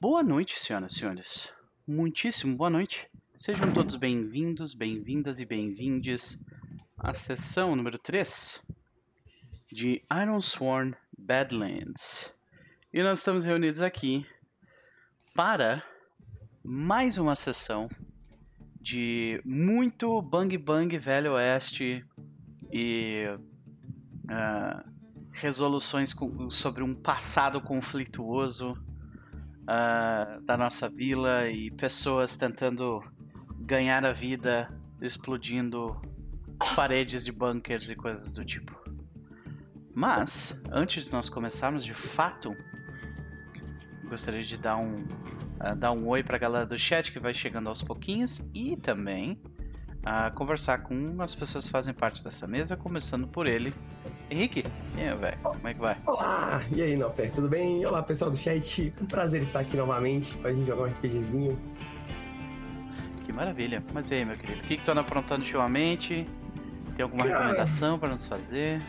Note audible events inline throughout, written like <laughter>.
Boa noite, senhoras e senhores. Muitíssimo boa noite. Sejam todos bem-vindos, bem-vindas e bem-vindes à sessão número 3 de Iron Sworn Badlands. E nós estamos reunidos aqui para mais uma sessão de muito bang bang velho oeste e uh, resoluções com, sobre um passado conflituoso uh, da nossa vila e pessoas tentando ganhar a vida explodindo paredes de bunkers e coisas do tipo. Mas, antes de nós começarmos de fato, gostaria de dar um, uh, dar um oi para a galera do chat que vai chegando aos pouquinhos e também uh, conversar com as pessoas que fazem parte dessa mesa, começando por ele, Henrique. E aí, velho, como é que vai? Olá! E aí, Noper, tudo bem? Olá, pessoal do chat. Um prazer estar aqui novamente pra gente jogar um RPGzinho. Que maravilha. Mas e aí, meu querido, o que, que tu anda aprontando ultimamente? Tem alguma Cara... recomendação para nos fazer?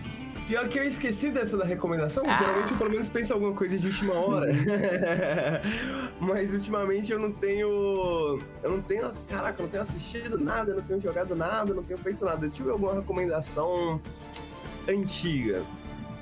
Pior que eu esqueci dessa da recomendação. Ah. Geralmente eu pelo menos penso alguma coisa de última hora. <laughs> Mas ultimamente eu não tenho. Eu não tenho. Caraca, eu não tenho assistido nada, eu não tenho jogado nada, eu não tenho feito nada. Eu tive alguma recomendação antiga.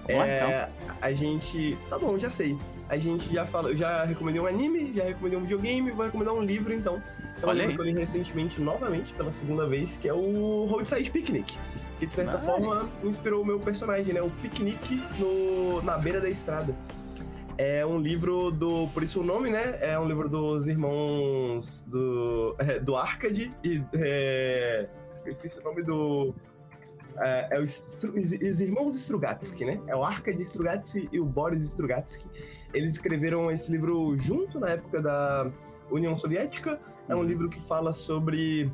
é, então. A gente. Tá bom, já sei. A gente já falou, já recomendei um anime, já recomendei um videogame, vou recomendar um livro então. É um livro que eu li recentemente, novamente, pela segunda vez, que é o Roadside Picnic que de certa forma inspirou o meu personagem, né? O piquenique no, na beira da estrada. É um livro do. Por isso o nome, né? É um livro dos irmãos do. <laughs> É, do Arcade e. É, eu esqueci o nome do. É, é os, os, irmãos Strugatsky, né? É o Arcade Strugatsky e o Boris Strugatsky. Eles escreveram esse livro junto na época da União Soviética. É um uhum. livro que fala sobre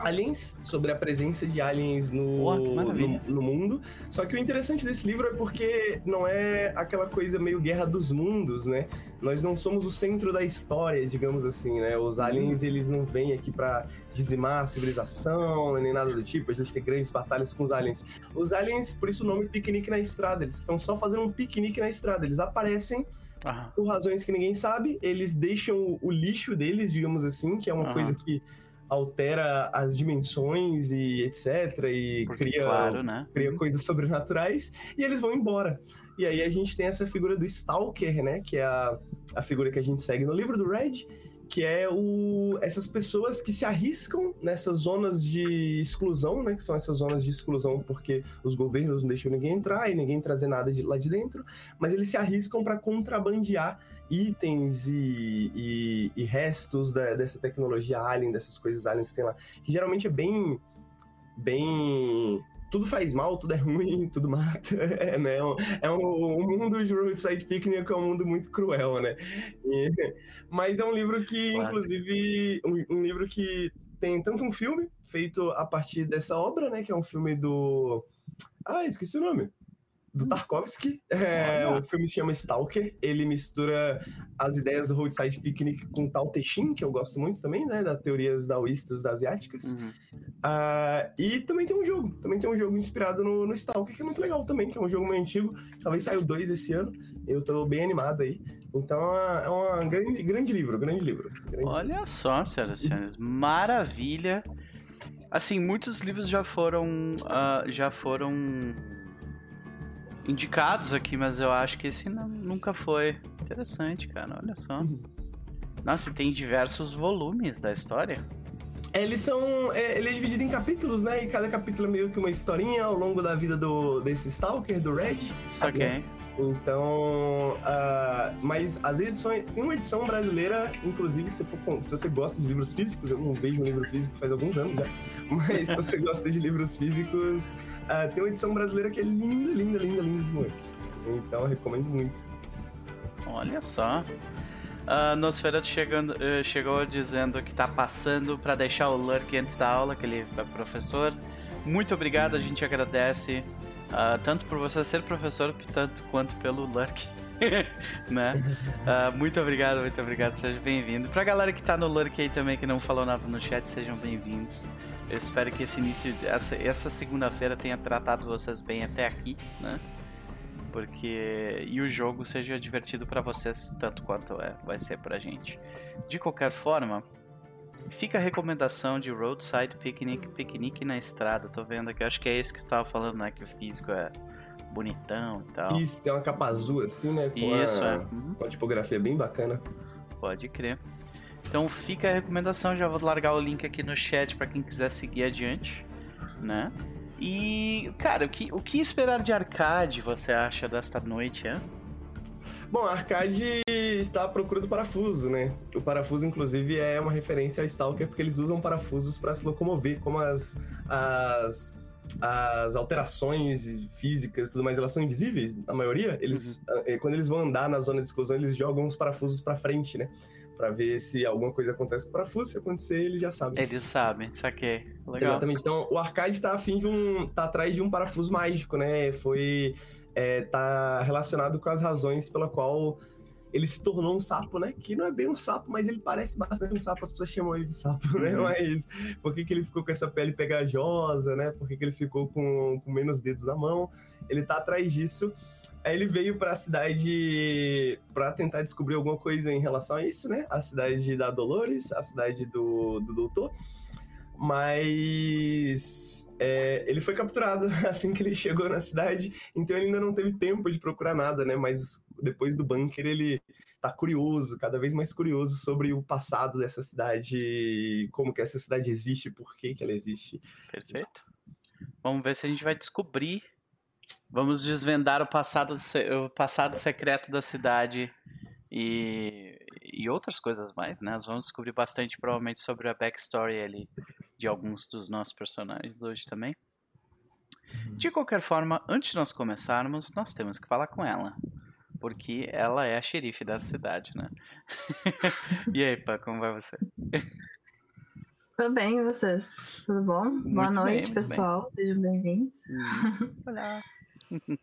aliens, sobre a presença de aliens no, no, no, mundo. Só que o interessante desse livro é porque não é aquela coisa meio guerra dos mundos, né? Nós não somos o centro da história, digamos assim, né? Os aliens, eles não vêm aqui para dizimar a civilização, nem nada do tipo. A gente tem grandes batalhas com os aliens. Os aliens, por isso o nome piquenique na estrada. Eles estão só fazendo um piquenique na estrada. Eles aparecem por razões que ninguém sabe, eles deixam o lixo deles, digamos assim, que é uma coisa que altera as dimensões e etc. E Porque, cria, claro, né? cria coisas sobrenaturais e eles vão embora. E aí a gente tem essa figura do Stalker, né? Que é a, a figura que a gente segue no livro do Red, que é o, essas pessoas que se arriscam nessas zonas de exclusão, né? Que são essas zonas de exclusão porque os governos não deixam ninguém entrar e ninguém trazer nada de lá de dentro, mas eles se arriscam para contrabandear itens e, e, e restos da, dessa tecnologia alien, dessas coisas aliens que tem lá, que geralmente é bem, bem tudo faz mal, tudo é <laughs> ruim, tudo mata. <laughs> É, né? é um, um mundo de Roadside Picnic é um mundo muito cruel, né? E, <laughs> mas é um livro que, Clásico. inclusive, um, um, livro que tem tanto um filme feito a partir dessa obra, né? Que é um filme do. Ah, esqueci o nome do Tarkovsky. É, o filme se chama Stalker. Ele mistura as ideias do Roadside Picnic com Tao Te Ching, que eu gosto muito também, né? Das teorias daoístas das asiáticas. Uhum. Uh, e também tem um jogo. Também tem um jogo inspirado no, no Stalker, que é muito legal também, que é um jogo meio antigo. Talvez saiu dois esse ano. Eu tô bem animado aí. Então é um grande, grande livro, grande livro. Grande Olha livro. só, senhoras e senhores. Maravilha. Assim, muitos livros já foram. Uh, já foram indicados aqui, mas eu acho que esse não, nunca foi. Interessante, cara, olha só. Uhum. Nossa, tem diversos volumes da história. Eles são. É, ele é dividido em capítulos, né? E cada capítulo é meio que uma historinha ao longo da vida do, desse Stalker, do Red. Saquei. Então, uh, mas as edições. Tem uma edição brasileira, inclusive, se, for, se você gosta de livros físicos, eu não vejo um livro físico faz alguns anos já, <laughs> mas se você gosta de livros físicos, Uh, tem uma edição brasileira que é linda, linda, linda, linda demais. Então, recomendo muito. Olha só. Uh, Nosferatu chegando, uh, chegou dizendo que está passando para deixar o Lurk antes da aula, que ele é professor. Muito obrigado, a gente agradece uh, tanto por você ser professor, tanto quanto pelo Lurk. <laughs> né? Uh, muito obrigado, muito obrigado, seja bem-vindo. Pra galera que tá no Lurk aí também, que não falou nada no chat, sejam bem-vindos. Eu espero que esse início, essa, essa segunda-feira tenha tratado vocês bem até aqui, né? Porque e o jogo seja divertido para vocês tanto quanto é, vai ser pra gente. De qualquer forma, fica a recomendação de Roadside Picnic, piquenique na estrada. Tô vendo aqui, acho que é esse que tu tava falando, né, que o físico é bonitão e tal. Isso, tem uma capa azul assim, né, com Isso, a, é. Uma tipografia bem bacana. Pode crer. Então fica a recomendação, já vou largar o link aqui no chat para quem quiser seguir adiante, né? E, cara, o que, o que esperar de arcade você acha desta noite, é? Bom, a arcade está à procura do parafuso, né? O parafuso, inclusive, é uma referência a Stalker, porque eles usam parafusos para se locomover, como as, as, as alterações físicas e tudo mais, elas são invisíveis, a maioria. Eles, uhum. Quando eles vão andar na zona de exclusão, eles jogam os parafusos para frente, né? Para ver se alguma coisa acontece com o parafuso. Se acontecer, eles já sabem. Eles sabem, saquei. Legal. Exatamente. Então, o arcade tá afim de um. tá atrás de um parafuso mágico, né? Foi. É, tá relacionado com as razões pela qual ele se tornou um sapo, né? Que não é bem um sapo, mas ele parece bastante um sapo, as pessoas chamam ele de sapo, né? Uhum. Mas por que, que ele ficou com essa pele pegajosa, né? Por que, que ele ficou com, com menos dedos na mão? Ele tá atrás disso. Aí ele veio para a cidade para tentar descobrir alguma coisa em relação a isso, né? A cidade da Dolores, a cidade do, do Doutor. Mas é, ele foi capturado <laughs> assim que ele chegou na cidade, então ele ainda não teve tempo de procurar nada, né? Mas depois do bunker ele tá curioso, cada vez mais curioso sobre o passado dessa cidade, como que essa cidade existe, por que que ela existe. Perfeito. Vamos ver se a gente vai descobrir Vamos desvendar o passado, o passado secreto da cidade e, e outras coisas mais, né? Nós vamos descobrir bastante, provavelmente, sobre a backstory ali de alguns dos nossos personagens hoje também. De qualquer forma, antes de nós começarmos, nós temos que falar com ela. Porque ela é a xerife da cidade, né? <laughs> e aí, Pá, como vai você? Tudo bem, e vocês? Tudo bom? Muito Boa noite, bem, pessoal. Bem. Sejam bem-vindos. Uhum. Olá. <laughs>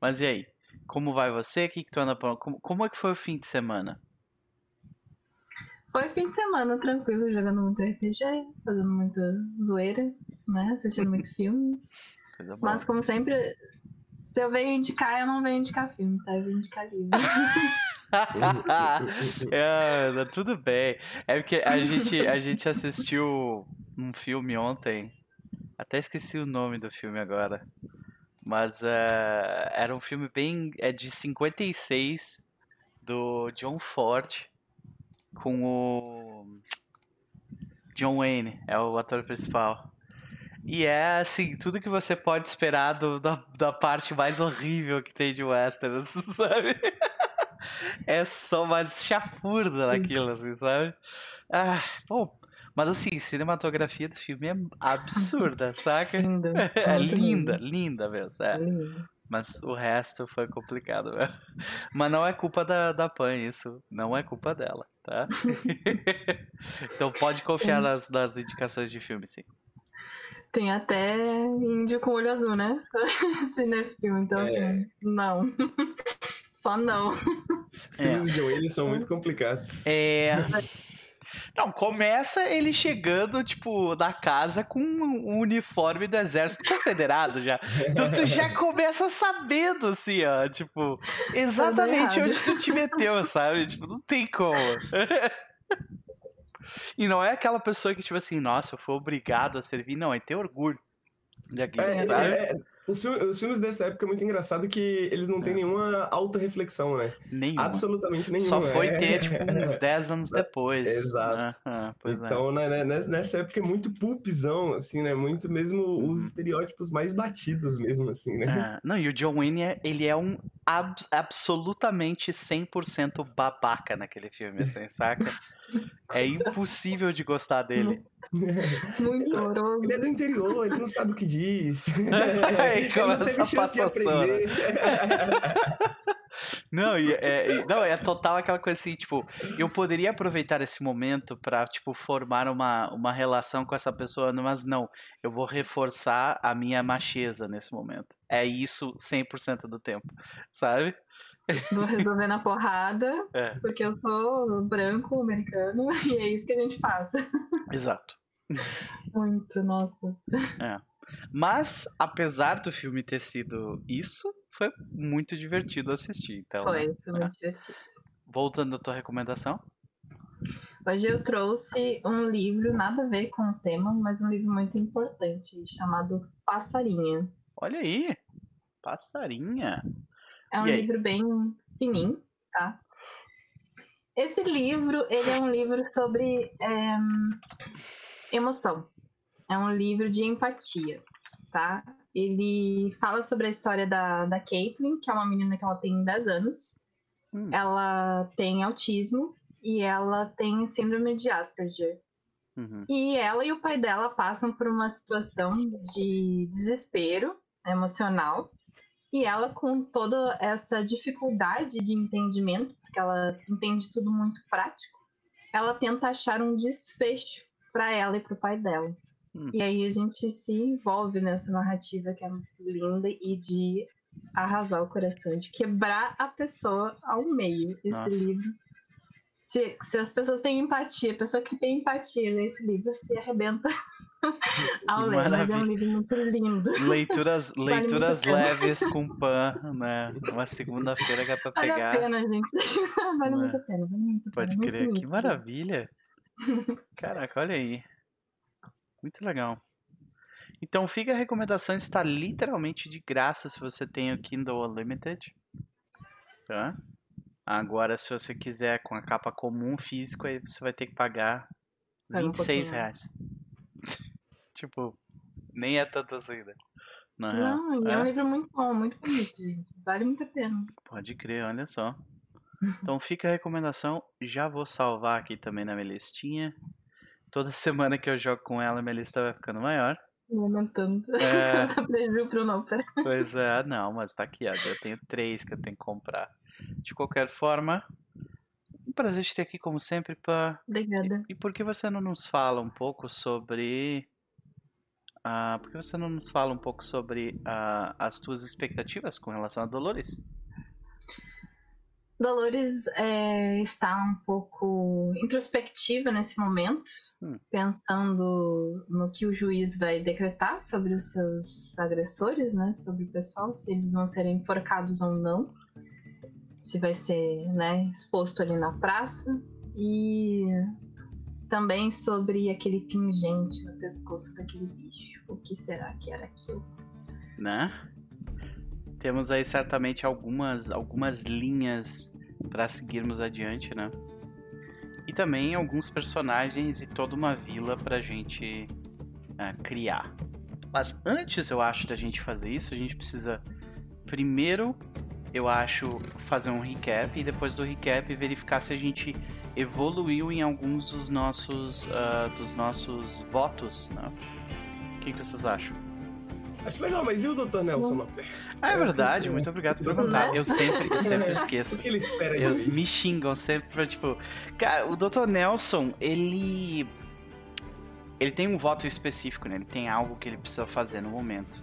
Mas e aí? Como vai você? O que, que tu anda como, como é que foi o fim de semana? Foi fim de semana tranquilo, jogando muito RPG, fazendo muita zoeira, né? Assistindo muito <laughs> filme. Mas como sempre, se eu venho indicar, eu não venho indicar filme, tá? Eu venho indicar livro. <laughs> é, tudo bem. É porque a gente, a gente assistiu um filme ontem. Até esqueci o nome do filme agora. Mas uh, era um filme bem. É de 56 do John Ford com o John Wayne, é o ator principal. E é assim, tudo que você pode esperar do, da, da parte mais horrível que tem de Westeros, <laughs> sabe? é só mais chafurda naquilo, assim, sabe? Ah, bom, mas assim, cinematografia do filme é absurda, <laughs> saca? Linda. <laughs> É linda, linda mesmo. É. Mas o resto foi complicado mesmo. <laughs> Mas não é culpa da, da Pan, isso. Não é culpa dela, tá? então pode confiar nas, nas indicações de filme, sim. Tem até índio com olho azul, né? Nesse filme, então é. assim, não. Só não. Filmes é. de eles são muito complicados. É. Não, começa ele chegando, tipo, na casa com um uniforme do exército confederado já. Então tu já <laughs> começa sabendo, assim, ó, tipo, exatamente onde tu te meteu, sabe? Tipo, não tem como. <laughs> e não é aquela pessoa que, tipo assim, nossa, eu fui obrigado a servir. Não, é ter orgulho. Daquilo, é, sabe? É, é os, os, filmes dessa época é muito engraçado que eles não têm é. nenhuma auto-reflexão, né? Nenhuma. Absolutamente nenhuma. Só foi é. ter, tipo, uns <laughs> 10 anos depois. Exato. Né? É. então, né, né, nessa época é muito pulpzão, assim, né? Muito mesmo uhum. os estereótipos mais batidos mesmo, assim, né? É. Não, e o John Wayne, é, ele é um ab absolutamente 100% babaca naquele filme, assim, saca? <laughs> É impossível de gostar dele. <laughs> Muito horroroso. Ele é do interior, ele não sabe o que diz. Aí <laughs> começa a passação. <laughs> Não, é, é, não, é total aquela coisa assim, tipo, eu poderia aproveitar esse momento para tipo, formar uma, uma relação com essa pessoa, mas não, eu vou reforçar a minha macheza nesse momento. É isso 100% do tempo, sabe? <laughs> Vou resolver na porrada, é. porque eu sou branco, americano, <laughs> e é isso que a gente faz. <laughs> Exato. Muito, nossa. É. Mas, apesar do filme ter sido isso, foi muito divertido assistir. Então, foi, foi muito é. divertido. Voltando à tua recomendação. Hoje eu trouxe um livro, nada a ver com o tema, mas um livro muito importante, chamado Passarinha. Olha aí! Passarinha. É um livro bem fininho, tá? Esse livro, ele é um livro sobre é, emoção. É um livro de empatia, tá? Ele fala sobre a história da, da Caitlin, que é uma menina que ela tem 10 anos. Hum. Ela tem autismo e ela tem síndrome de Asperger. Uhum. E ela e o pai dela passam por uma situação de desespero emocional. E ela, com toda essa dificuldade de entendimento, porque ela entende tudo muito prático, ela tenta achar um desfecho para ela e para o pai dela. Uhum. E aí a gente se envolve nessa narrativa que é linda e de arrasar o coração, de quebrar a pessoa ao meio. Esse Nossa. livro se, se as pessoas têm empatia, a pessoa que tem empatia nesse livro se arrebenta <laughs> ao ler, mas é um livro muito lindo. Leituras, <laughs> vale leituras leves com pan, né? Uma segunda-feira que é pra pegar. Vale a pena, gente. <laughs> vale é. muito a pena, vale muito Pode pena, crer, que maravilha. <laughs> Caraca, olha aí. Muito legal. Então fica a recomendação, está literalmente de graça se você tem o Kindle Unlimited. Tá? Agora, se você quiser com a capa comum físico, aí você vai ter que pagar Paga 26 um reais. Tipo, nem é tanto assim, né? Não, Não é. é um livro muito bom, muito bonito, gente. Vale muito a pena. Pode crer, olha só. Então fica a recomendação. Já vou salvar aqui também na minha listinha. Toda <laughs> semana que eu jogo com ela, minha lista vai ficando maior. Aumentando. É... <laughs> Preview pro não, pera. Pois é, não, mas tá aqui, ó. Eu tenho três que eu tenho que comprar. De qualquer forma, um prazer te ter aqui como sempre, Pá. Obrigada. E, e por que você não nos fala um pouco sobre... Uh, por que você não nos fala um pouco sobre uh, as tuas expectativas com relação a Dolores? Dolores é, está um pouco introspectiva nesse momento, hum. pensando no que o juiz vai decretar sobre os seus agressores, né, sobre o pessoal, se eles vão serem enforcados ou não se vai ser né, exposto ali na praça e também sobre aquele pingente no pescoço daquele bicho. O que será que era aquilo? Né? Temos aí certamente algumas, algumas linhas para seguirmos adiante, né? E também alguns personagens e toda uma vila pra gente uh, criar. Mas antes, eu acho, da gente fazer isso, a gente precisa primeiro eu acho, fazer um recap e depois do recap verificar se a gente evoluiu em alguns dos nossos, uh, dos nossos votos. Né? O que, que vocês acham? Acho legal, mas e o Dr. Nelson? Ah, é verdade, muito obrigado por perguntar. Eu sempre, eu sempre <laughs> esqueço. O que ele espera Eles me xingam sempre pra, tipo. Cara, o Dr. Nelson, ele. Ele tem um voto específico, né? Ele tem algo que ele precisa fazer no momento.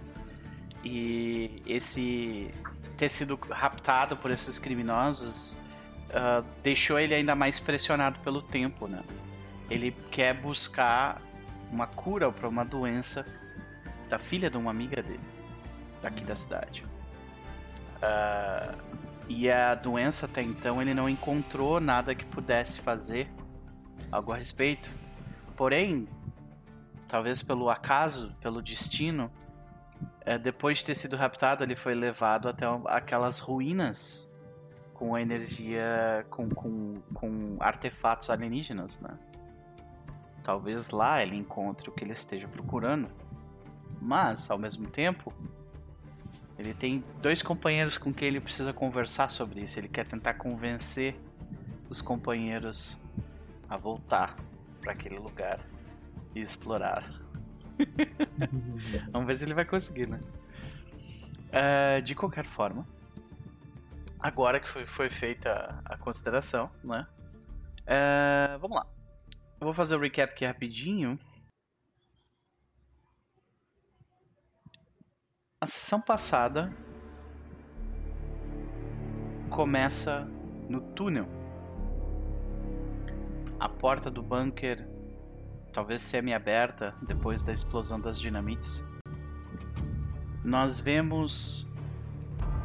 E esse ter sido raptado por esses criminosos uh, deixou ele ainda mais pressionado pelo tempo, né? Ele quer buscar uma cura para uma doença da filha de uma amiga dele, daqui da cidade. Uh, e a doença até então ele não encontrou nada que pudesse fazer algo a respeito. Porém, talvez pelo acaso, pelo destino, é, depois de ter sido raptado, ele foi levado até aquelas ruínas com energia, com, com, com artefatos alienígenas, né? Talvez lá ele encontre o que ele esteja procurando. Mas, ao mesmo tempo, ele tem dois companheiros com quem ele precisa conversar sobre isso. Ele quer tentar convencer os companheiros a voltar para aquele lugar e explorar. <laughs> Vamos ver se ele vai conseguir, né? Uh, de qualquer forma, agora que foi, foi feita a, consideração, né? Uh, vamos lá. Eu vou fazer o recap aqui rapidinho. A sessão passada começa no túnel. A porta do bunker talvez semi-aberta depois da explosão das dinamites, nós vemos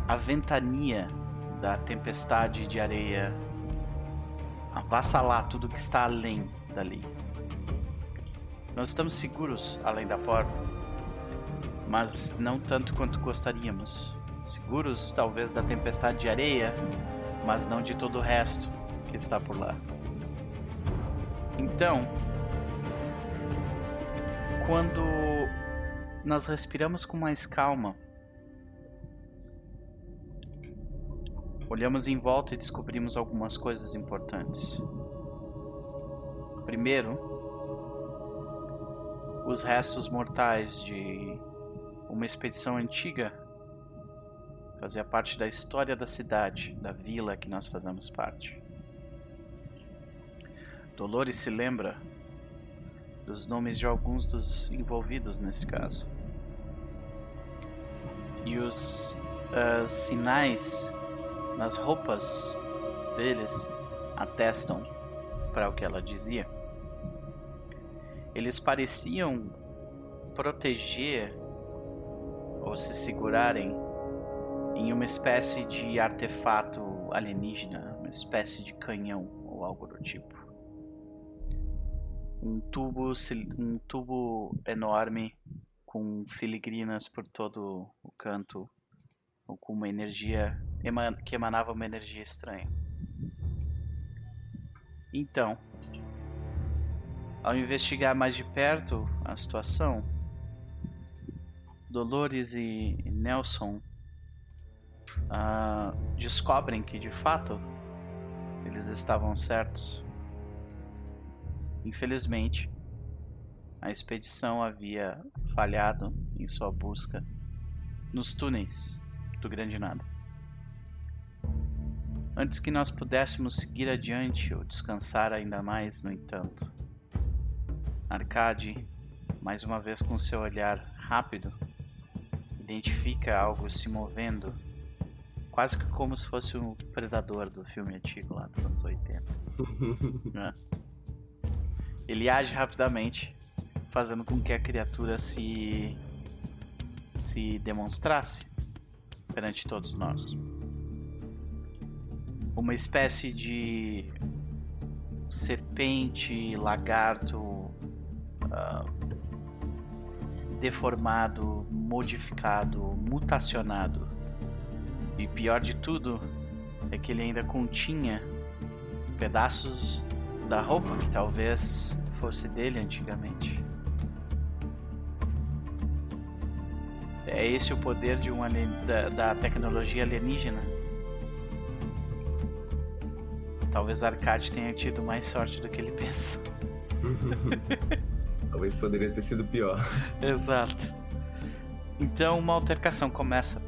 a ventania da tempestade de areia avassalar tudo que está além dali. Nós estamos seguros além da porta, mas não tanto quanto gostaríamos. Seguros, talvez, da tempestade de areia, mas não de todo o resto que está por lá. Então, quando nós respiramos com mais calma, olhamos em volta e descobrimos algumas coisas importantes. Primeiro, os restos mortais de uma expedição antiga fazia parte da história da cidade, da vila que nós fazemos parte. Dolores se lembra dos nomes de alguns dos envolvidos nesse caso. E os uh, sinais nas roupas deles atestam para o que ela dizia. Eles pareciam proteger ou se segurarem em uma espécie de artefato alienígena, uma espécie de canhão ou algo do tipo um tubo, um tubo enorme com filigrinas por todo o canto, ou com uma energia que emanava uma energia estranha. Então, ao investigar mais de perto a situação, Dolores e Nelson uh, descobrem que de fato eles estavam certos. Infelizmente, a expedição havia falhado em sua busca nos túneis do Grande Nada. Antes que nós pudéssemos seguir adiante ou descansar ainda mais, no entanto, Arcade, mais uma vez com seu olhar rápido, identifica algo se movendo, quase que como se fosse um predador do filme antigo lá dos anos 80. <laughs> né? Ele age rapidamente, fazendo com que a criatura se se demonstrasse perante todos nós. Uma espécie de serpente, lagarto uh, deformado, modificado, mutacionado. E pior de tudo é que ele ainda continha pedaços da roupa que talvez fosse dele antigamente. É esse o poder de um alien... da, da tecnologia alienígena? Talvez Arcade tenha tido mais sorte do que ele pensa. <laughs> Talvez poderia ter sido pior. <laughs> Exato. Então uma altercação começa.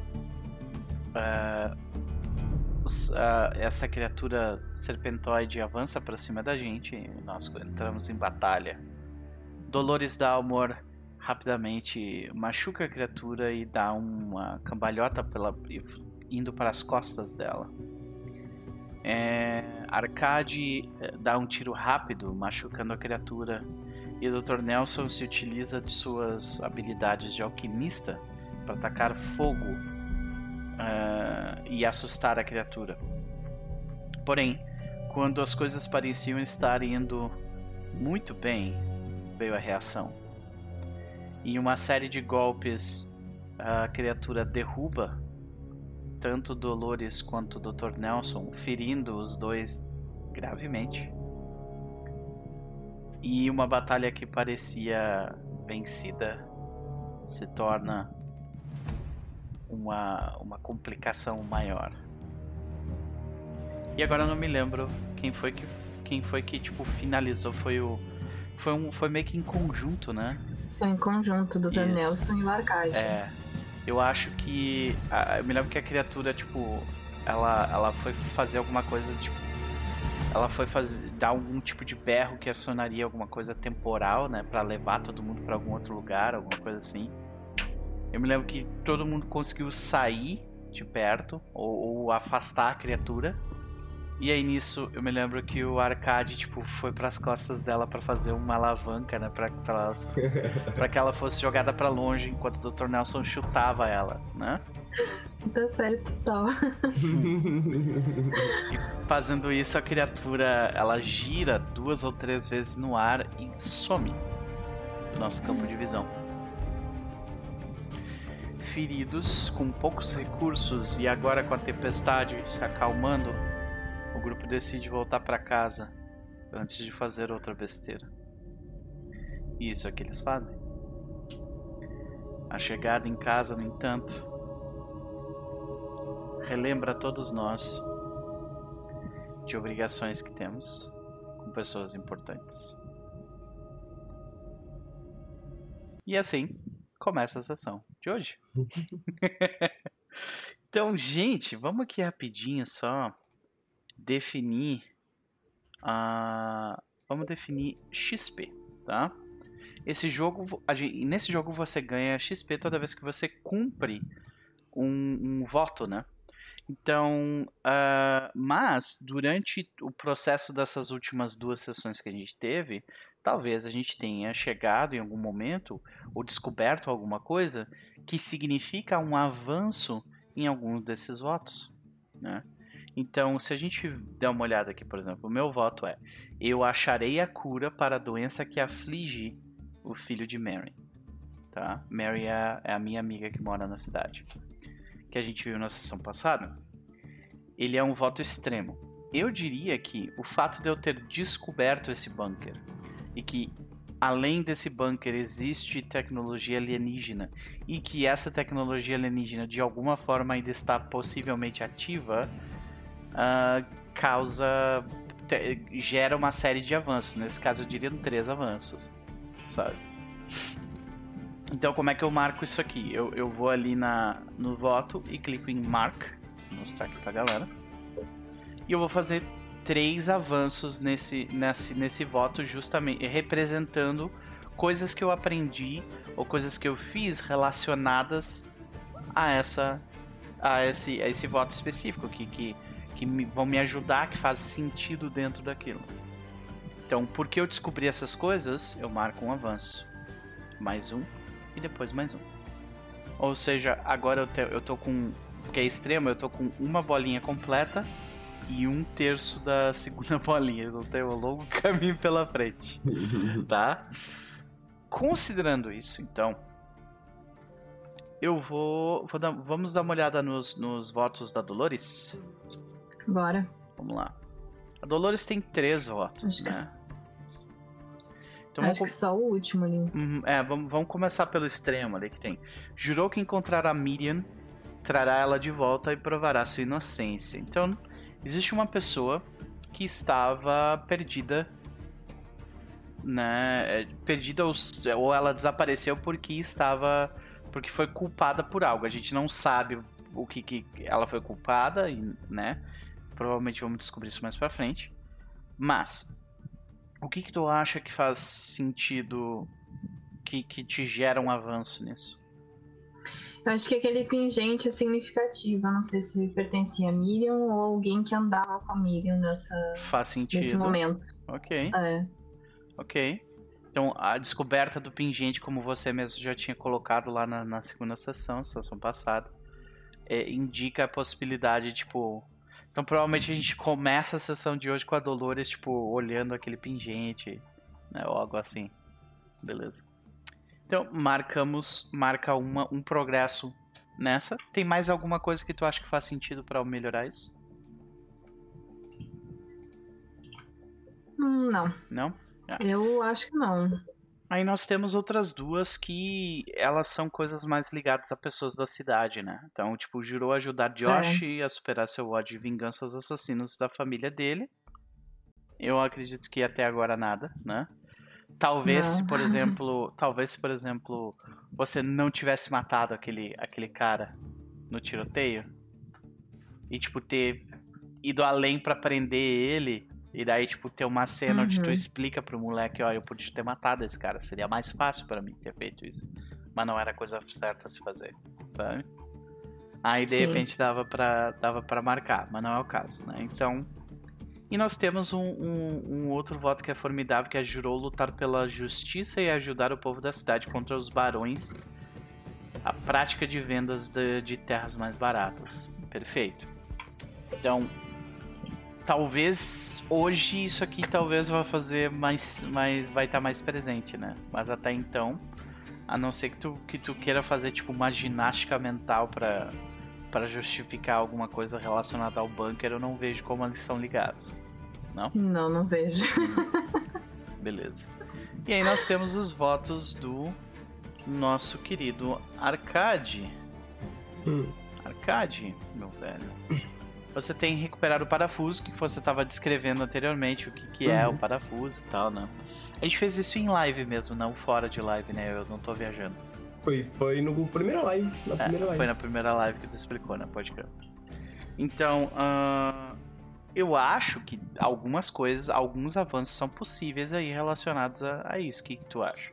Uh, uh, essa criatura serpentoide avança para cima da gente e nós entramos em batalha. Dolores Dalmor rapidamente machuca a criatura e dá uma cambalhota pela, indo para as costas dela. É, Arcade eh, dá um tiro rápido, machucando a criatura, e o Dr. Nelson se utiliza de suas habilidades de alquimista para atacar fogo uh, e assustar a criatura. Porém, quando as coisas pareciam estar indo muito bem, veio a reação. Em uma série de golpes, a criatura derruba tanto Dolores quanto o Dr. Nelson, ferindo os dois gravemente. E uma batalha que parecia vencida se torna uma, uma complicação maior. E agora eu não me lembro quem foi que quem foi que tipo finalizou foi o foi um foi meio que em conjunto, né? Foi em conjunto do Dr. Nelson e o Arcade. É. Eu acho que eu me lembro que a criatura tipo ela ela foi fazer alguma coisa tipo ela foi fazer dar algum tipo de berro que acionaria alguma coisa temporal, né, para levar todo mundo para algum outro lugar, alguma coisa assim. Eu me lembro que todo mundo conseguiu sair de perto ou, ou afastar a criatura. E aí nisso eu me lembro que o Arcade tipo foi para as costas dela para fazer uma alavanca, né, para para <laughs> que ela fosse jogada para longe enquanto o Dr. Nelson chutava ela, né? Tá certo, tá. e fazendo isso, a criatura ela gira duas ou três vezes no ar e some do nosso campo de visão. Feridos, com poucos recursos e agora com a tempestade se acalmando, grupo decide voltar para casa antes de fazer outra besteira. E isso é que eles fazem. A chegada em casa, no entanto, relembra a todos nós de obrigações que temos com pessoas importantes. E assim começa a sessão de hoje. <laughs> <laughs> então, gente, vamos aqui rapidinho só definir a vamos definir XP, tá? Esse jogo, nesse jogo você ganha XP toda vez que você cumpre um, um voto, né? Então, uh, mas durante o processo dessas últimas duas sessões que a gente teve, talvez a gente tenha chegado em algum momento ou descoberto alguma coisa que significa um avanço em algum desses votos, né? Então, se a gente der uma olhada aqui, por exemplo, o meu voto é: eu acharei a cura para a doença que aflige o filho de Mary. Tá? Mary é, é a minha amiga que mora na cidade. Que a gente viu na sessão passada. Ele é um voto extremo. Eu diria que o fato de eu ter descoberto esse bunker e que além desse bunker existe tecnologia alienígena e que essa tecnologia alienígena de alguma forma ainda está possivelmente ativa, uh, causa gera uma série de avanços. Nesse caso, eu diria três avanços sabe? Então, como é que eu marco isso aqui? Eu, eu vou ali na, no voto e clico em Mark, vou mostrar aqui pra galera. E eu vou fazer três avanços nesse, nesse, nesse voto, justamente representando coisas que eu aprendi ou coisas que eu fiz relacionadas a essa a esse, a esse voto específico que, que, que me, vão me ajudar, que faz sentido dentro daquilo. Então, porque eu descobri essas coisas, eu marco um avanço. Mais um e depois mais um. Ou seja, agora eu, te, eu tô com. Porque é extremo, eu tô com uma bolinha completa e um terço da <laughs> segunda bolinha. Eu tenho um longo <laughs> caminho pela frente. <laughs> tá? Considerando isso, então. Eu vou. vou dar, vamos dar uma olhada nos, nos votos da Dolores? Bora. Vamos lá. A Dolores tem três votos, Acho né? Que... Então, Acho vamos... que só o último ali. Uhum, é, vamos, vamos começar pelo extremo ali que tem. Jurou que encontrará Miriam, trará ela de volta e provará sua inocência. Então, existe uma pessoa que estava perdida, né? É, perdida ou, ou ela desapareceu porque estava. porque foi culpada por algo. A gente não sabe o que, que ela foi culpada, né? Provavelmente vamos descobrir isso mais pra frente. Mas, o que que tu acha que faz sentido, que, que te gera um avanço nisso? Eu acho que aquele pingente é significativo. Eu não sei se pertencia a Miriam ou alguém que andava com a Miriam nessa, Faz sentido. nesse momento. Ok. É. Ok. Então, a descoberta do pingente, como você mesmo já tinha colocado lá na, na segunda sessão, sessão passada, é, indica a possibilidade, tipo, então provavelmente a gente começa a sessão de hoje com a Dolores, tipo, olhando aquele pingente, né? Ou algo assim. Beleza. Então, marcamos, marca uma, um progresso nessa. Tem mais alguma coisa que tu acha que faz sentido para melhorar isso? Hum, não. Não? Ah. Eu acho que não. Aí nós temos outras duas que elas são coisas mais ligadas a pessoas da cidade, né? Então, tipo, jurou ajudar Josh é. a superar seu ódio e vingança aos assassinos da família dele. Eu acredito que até agora nada, né? Talvez, se, por exemplo, talvez por exemplo, você não tivesse matado aquele, aquele cara no tiroteio e tipo ter ido além para prender ele e daí, tipo, ter uma cena uhum. onde tu uhum. explica pro moleque, ó, eu podia ter matado esse cara. Seria mais fácil para mim ter feito isso. Mas não era a coisa certa a se fazer, sabe? Aí de Sim. repente dava pra, dava pra marcar, mas não é o caso, né? Então. E nós temos um, um, um outro voto que é formidável, que é jurou lutar pela justiça e ajudar o povo da cidade contra os barões a prática de vendas de, de terras mais baratas. Perfeito. Então, talvez hoje isso aqui talvez vá fazer mais, mais vai estar tá mais presente, né? Mas até então, a não ser que tu, que tu queira fazer tipo uma ginástica mental para para justificar alguma coisa relacionada ao bunker, eu não vejo como eles são ligados. Não? Não, não vejo. Beleza. E aí nós temos os votos do nosso querido Arcade. Hum. Arcade, meu velho. Você tem recuperado o parafuso que você estava descrevendo anteriormente, o que, que uhum. é o uhum. parafuso e tal, né? A gente fez isso em live mesmo, não fora de live, né? Eu não tô viajando. Foi, foi no primeira live. Na é, primeira live. Foi na primeira live que tu explicou, né? Pode crer. Então, uh, eu acho que algumas coisas, alguns avanços são possíveis aí relacionados a, a isso. O que, que tu acha?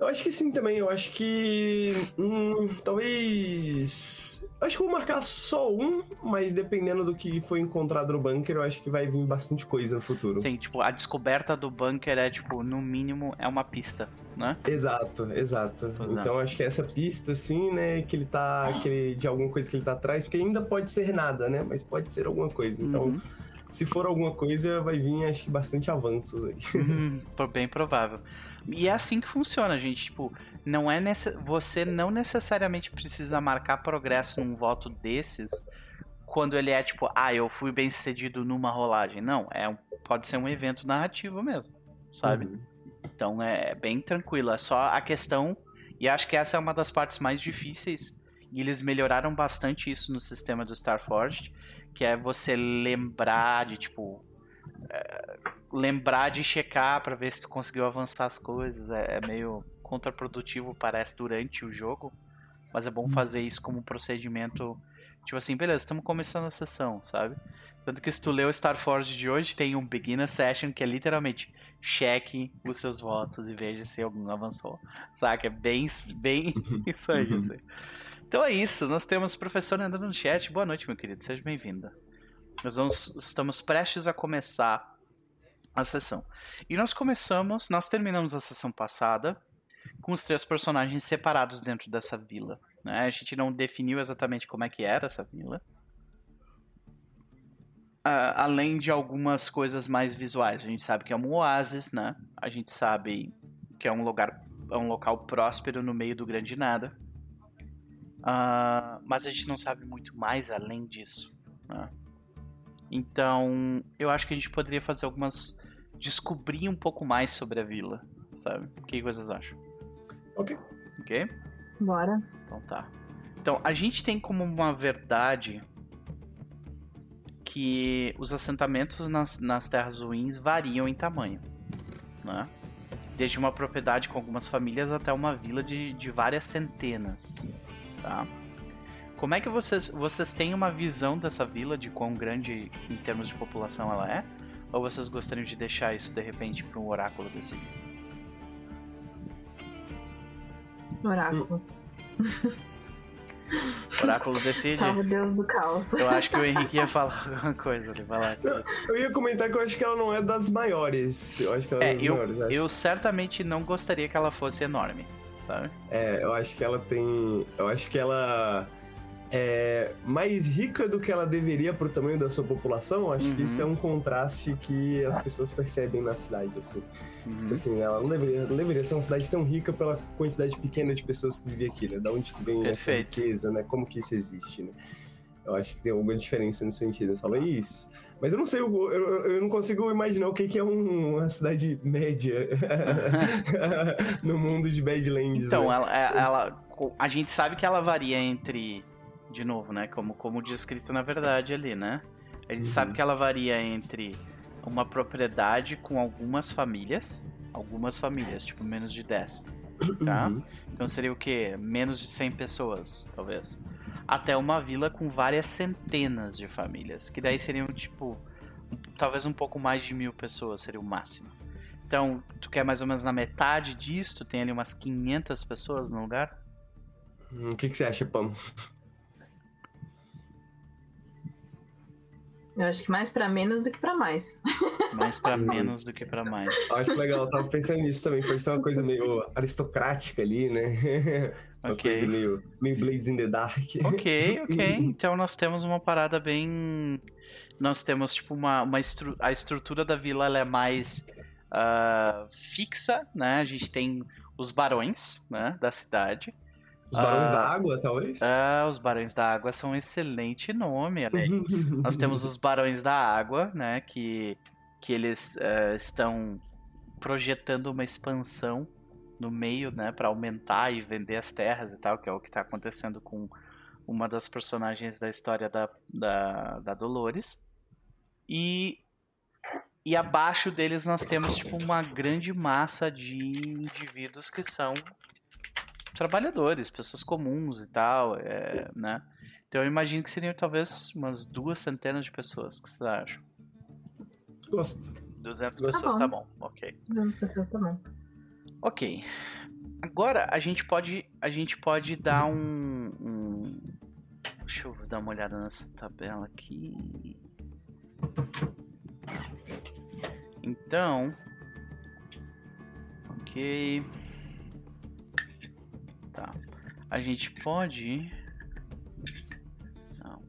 Eu acho que sim também. Eu acho que. Hum, talvez. Acho que vou marcar só um, mas dependendo do que foi encontrado no bunker, eu acho que vai vir bastante coisa no futuro. Sim, tipo, a descoberta do bunker é, tipo, no mínimo, é uma pista, né? Exato, exato. Pois então é. acho que essa pista, assim, né, que ele tá. Que ele, de alguma coisa que ele tá atrás, porque ainda pode ser nada, né? Mas pode ser alguma coisa. Então. Uhum se for alguma coisa, vai vir, acho que, bastante avanços aí. Uhum, bem provável. E é assim que funciona, gente. Tipo, não é nesse... você não necessariamente precisa marcar progresso num voto desses quando ele é tipo, ah, eu fui bem sucedido numa rolagem. Não, é um... pode ser um evento narrativo mesmo, sabe? Uhum. Então é bem tranquilo. É só a questão, e acho que essa é uma das partes mais difíceis. E eles melhoraram bastante isso no sistema do Starforged que é você lembrar de, tipo. É, lembrar de checar para ver se tu conseguiu avançar as coisas. É, é, meio contraprodutivo, parece, durante o jogo. Mas é bom hum. fazer isso como procedimento. Tipo assim, beleza, estamos começando a sessão, sabe? Tanto que se tu leu o Starforge de hoje, tem um Beginner Session que é literalmente cheque os seus votos e veja se algum avançou. Saca? É bem, bem <laughs> isso aí, assim. Então é isso, nós temos o professor andando no chat. Boa noite, meu querido, seja bem-vinda. Nós vamos, estamos prestes a começar a sessão. E nós começamos, nós terminamos a sessão passada com os três personagens separados dentro dessa vila. Né? A gente não definiu exatamente como é que era essa vila. Uh, além de algumas coisas mais visuais. A gente sabe que é um oásis, né? A gente sabe que é um lugar, é um local próspero no meio do grande nada. Uh, mas a gente não sabe muito mais além disso. Né? Então, eu acho que a gente poderia fazer algumas. descobrir um pouco mais sobre a vila, sabe? O que vocês acham? Ok. Ok? Bora. Então tá. Então, a gente tem como uma verdade que os assentamentos nas, nas terras ruins variam em tamanho, né? Desde uma propriedade com algumas famílias até uma vila de, de várias centenas tá? Como é que vocês, vocês têm uma visão dessa vila, de quão grande em termos de população ela é? Ou vocês gostariam de deixar isso de repente para um oráculo decidir? Oráculo. Oráculo decide. Salve Deus do caos. Eu acho que o Henrique ia falar <laughs> alguma coisa ali, vai lá. Não, eu ia comentar que eu acho que ela não é das maiores. Eu acho que ela é, é das eu, maiores. Acho. Eu certamente não gostaria que ela fosse enorme sabe? É, eu acho que ela tem. Eu acho que ela é mais rica do que ela deveria pro tamanho da sua população. Acho uhum. que isso é um contraste que as pessoas percebem na cidade, assim. Uhum. Tipo assim, ela não deveria, não deveria ser uma cidade tão rica pela quantidade pequena de pessoas que vivem aqui, né? Da onde que vem Perfeito. essa riqueza, né? Como que isso existe, né? Eu acho que tem alguma diferença nesse sentido. Eu falo, isso. Mas eu não sei, eu, eu, eu não consigo imaginar o que, que é um, uma cidade média <laughs> <laughs> no mundo de Badlands. Então, né? ela, é, ela, a gente sabe que ela varia entre, de novo, né? Como, como descrito na verdade ali, né? A gente uhum. sabe que ela varia entre uma propriedade com algumas famílias, algumas famílias, tipo menos de 10, tá? Uhum. Então seria o quê? Menos de 100 pessoas, talvez até uma vila com várias centenas de famílias, que daí seriam tipo talvez um pouco mais de mil pessoas seria o máximo. Então, tu quer mais ou menos na metade disso? Tu tem ali umas 500 pessoas no lugar? Hum, o que, que você acha, Pam? Eu acho que mais para menos do que para mais. <laughs> Mais para menos do que para mais. Acho legal, eu tava pensando nisso também, pode ser uma coisa meio aristocrática ali, né? Uma okay. coisa meio, meio Blades in the Dark. Ok, ok. então nós temos uma parada bem. Nós temos, tipo, uma. uma estru... A estrutura da vila ela é mais uh, fixa, né? A gente tem os barões, né? Da cidade. Os Barões uh, da Água, talvez? Ah, os Barões da Água são um excelente nome, né? <laughs> Nós temos os Barões da Água, né? Que, que eles uh, estão projetando uma expansão no meio, né? Para aumentar e vender as terras e tal, que é o que está acontecendo com uma das personagens da história da, da, da Dolores. E, e abaixo deles nós temos tipo uma grande massa de indivíduos que são trabalhadores, pessoas comuns e tal, é, né? Então eu imagino que seriam talvez umas duas centenas de pessoas. O que vocês acham? Gosto. 200 Gosto. pessoas, tá bom. tá bom. Ok. 200 pessoas tá bom. Ok. Agora a gente pode, a gente pode dar um, um... Deixa eu dar uma olhada nessa tabela aqui. Então, ok. Tá. A gente pode... Não.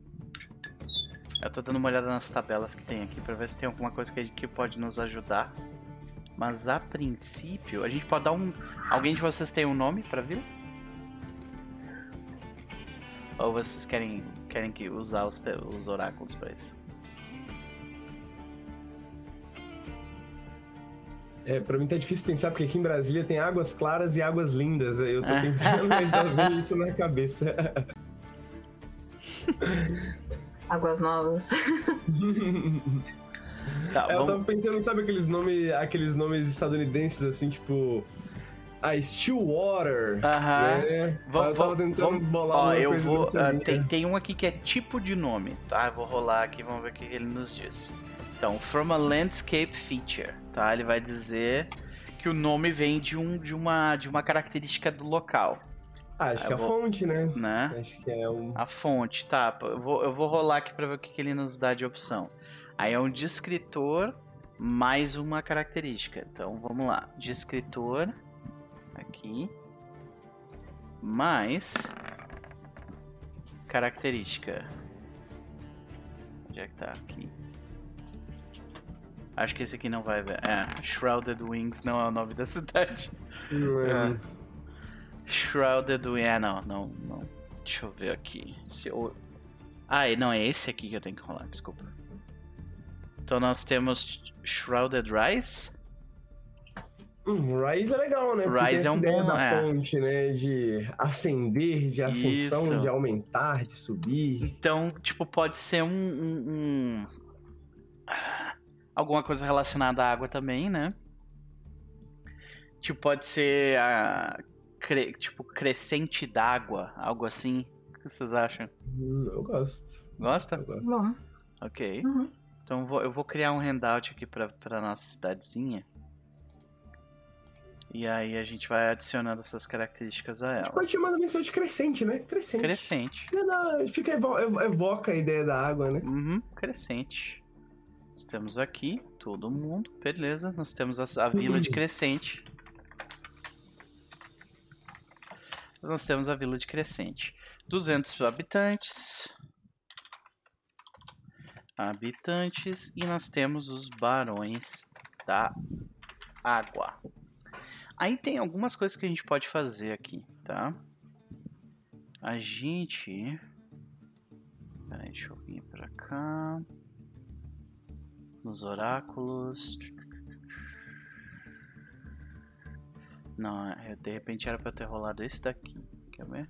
Eu tô dando uma olhada nas tabelas que tem aqui pra ver se tem alguma coisa que, que pode nos ajudar. Mas a princípio, a gente pode dar um... Alguém de vocês tem um nome pra vila? Ou vocês querem, querem que usar os, os oráculos pra isso? É, pra mim tá difícil pensar, porque aqui em Brasília tem águas claras e águas lindas. Eu tô pensando, mas <laughs> isso na cabeça. Águas novas. Tá, é, eu tava pensando, sabe aqueles nomes, aqueles nomes estadunidenses assim, tipo. Ah, Stillwater. Aham. Né? eu tava tentando vamos, bolar ó, eu vou. Uh, tem, tem um aqui que é tipo de nome, tá? Eu vou rolar aqui, vamos ver o que ele nos diz. Então, from a landscape feature, tá? Ele vai dizer que o nome vem de, um, de, uma, de uma característica do local. Ah, acho que é a fonte, né? né? Acho que é um... A fonte, tá. Eu vou, eu vou rolar aqui pra ver o que, que ele nos dá de opção. Aí é um descritor mais uma característica. Então, vamos lá. Descritor, aqui, mais característica. Onde é que tá? Aqui. Acho que esse aqui não vai ver. É, Shrouded Wings não é o nome da <laughs> cidade. É. Shrouded Wings. É, não, não, não. Deixa eu ver aqui. Se eu... Ah, não, é esse aqui que eu tenho que rolar, desculpa. Então nós temos Shrouded Rise. Hum, Rise é legal, né? Porque Rise é um bom da é. fonte, né? De ascender, de ascensão, Isso. de aumentar, de subir. Então, tipo, pode ser um, um, um alguma coisa relacionada à água também, né? Tipo, pode ser a cre... tipo crescente d'água, algo assim. O que vocês acham? Hum, eu gosto. Gosta? Eu gosto. Bom. Ok. Uhum. Então vou, eu vou criar um handout aqui pra, pra nossa cidadezinha. E aí a gente vai adicionando essas características a ela. A gente pode chamar também só de crescente, né? Crescente. Crescente. Fica, evoca a ideia da água, né? Uhum, crescente. Nós temos aqui todo mundo, beleza. Nós temos a, a vila de Crescente. Nós temos a vila de Crescente. 200 habitantes. Habitantes. E nós temos os barões da água. Aí tem algumas coisas que a gente pode fazer aqui, tá? A gente... Peraí, deixa eu vir pra cá nos oráculos. Não, é, de repente era pra eu ter rolado esse daqui. Quer ver?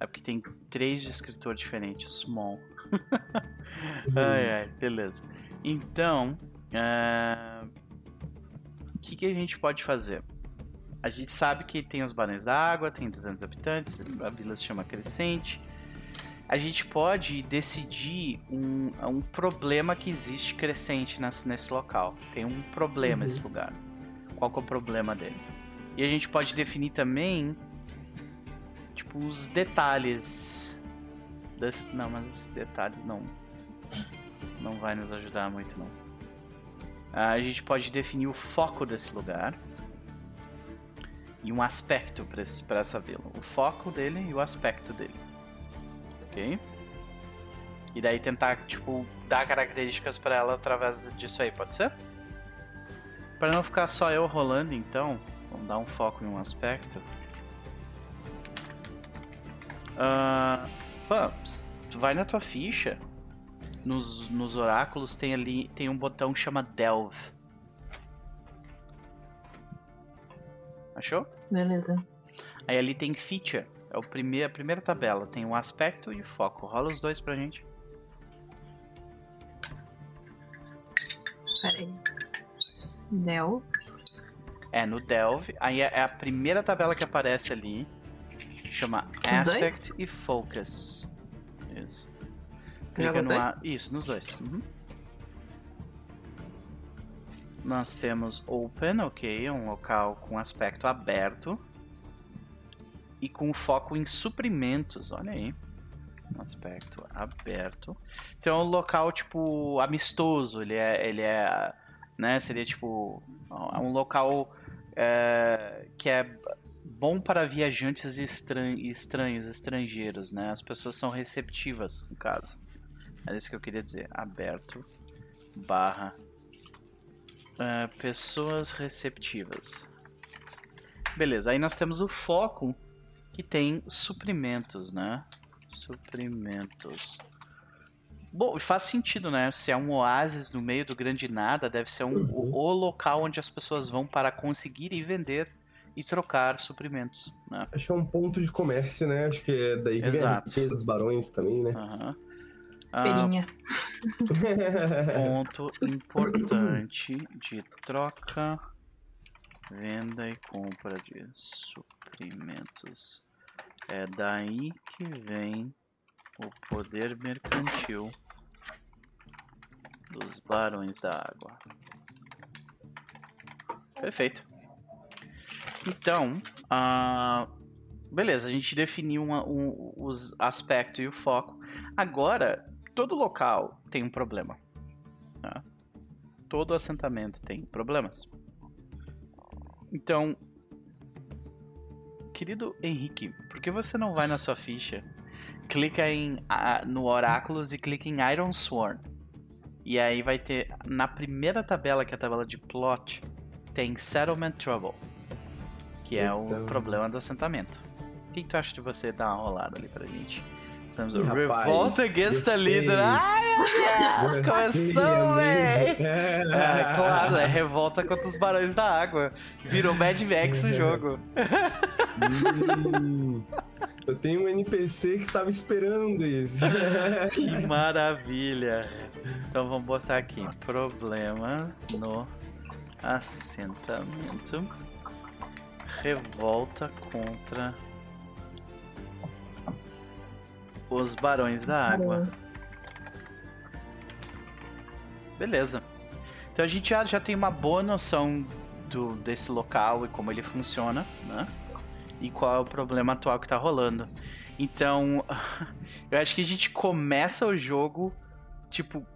É porque tem três de escritor diferentes. Small. <laughs> ai, ai, beleza. Então, é, o que, que a gente pode fazer? A gente sabe que tem os Barões da Água, tem 200 habitantes, a vila se chama Crescente a gente pode decidir um, um problema que existe crescente nesse, nesse local. Tem um problema uhum. esse lugar. Qual que é o problema dele? E a gente pode definir também, tipo, os detalhes. Desse, não, mas esses detalhes não, não vai nos ajudar muito, não. A gente pode definir o foco desse lugar. e um aspecto para essa vila. O foco dele e o aspecto dele. Ok? E daí tentar, tipo, dar características para ela através disso aí, pode ser? Para não ficar só eu rolando, então, vamos dar um foco em um aspecto. Uh, tu vai na tua ficha, nos, nos oráculos tem ali tem um botão que chama Delve. Achou? Beleza. Aí ali tem feature. É o primeir, a primeira tabela. Tem o aspecto e o foco. Rola os dois pra gente. Peraí. Delve. É, no Delve. Aí é, é a primeira tabela que aparece ali. Chama Aspect e Focus. Isso. Clica no a... Isso, nos dois. Uhum. Nós temos Open, ok, um local com aspecto aberto e com foco em suprimentos, olha aí. Um aspecto aberto. Então é um local, tipo, amistoso, ele é, ele é né, seria tipo, é um local é, que é bom para viajantes estran estranhos, estrangeiros, né? As pessoas são receptivas, no caso. É isso que eu queria dizer. Aberto barra uh, pessoas receptivas. Beleza, aí nós temos o foco que tem suprimentos, né? Suprimentos. Bom, faz sentido, né? Se é um oásis no meio do grande nada, deve ser um, uhum. o, o, local onde as pessoas vão para conseguir e vender e trocar suprimentos. Né? Acho que é um ponto de comércio, né? Acho que é daí que Exato. vem a dos barões também, né? Uhum. Perinha. Ah, <laughs> ponto importante de troca, venda e compra de suprimentos. É daí que vem o poder mercantil dos barões da água. Perfeito. Então, uh, beleza, a gente definiu um, os aspectos e o foco. Agora, todo local tem um problema. Tá? Todo assentamento tem problemas. Então, querido Henrique, por que você não vai na sua ficha, clica em no Oráculos e clica em Iron Sworn? E aí vai ter na primeira tabela, que é a tabela de plot, tem Settlement Trouble, que é então... o problema do assentamento. O que tu acha de você dar uma rolada ali pra gente? Temos o Revolt Against the Leader. Ai, meu Deus! Começou, velho! <laughs> É, claro, é revolta contra os barões da água. Virou Mad Max no jogo. <laughs> Hum, eu tenho um NPC que tava esperando isso. <laughs> que maravilha! Então vamos botar aqui: problemas no assentamento. Revolta contra os Barões da Água. Beleza. Então a gente já, já tem uma boa noção do, desse local e como ele funciona, né? E qual é o problema atual que tá rolando. Então, <laughs> eu acho que a gente começa o jogo, tipo,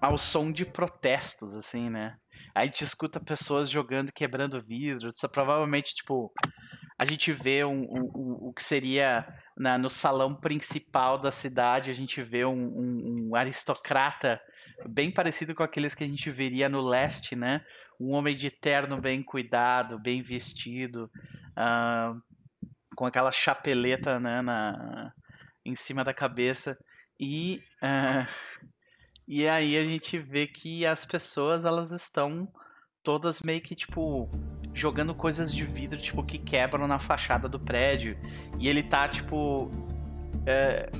ao som de protestos, assim, né? A gente escuta pessoas jogando, quebrando vidro. Provavelmente, tipo, a gente vê um, um, um, o que seria na, no salão principal da cidade, a gente vê um, aristocrata bem parecido com aqueles que a gente veria no leste, né? Um homem de terno bem cuidado, bem vestido, uh, com aquela chapeleta né, na, em cima da cabeça. E, uh, e aí a gente vê que as pessoas elas estão todas meio que tipo jogando coisas de vidro, tipo, que quebram na fachada do prédio. E ele tá, tipo. É...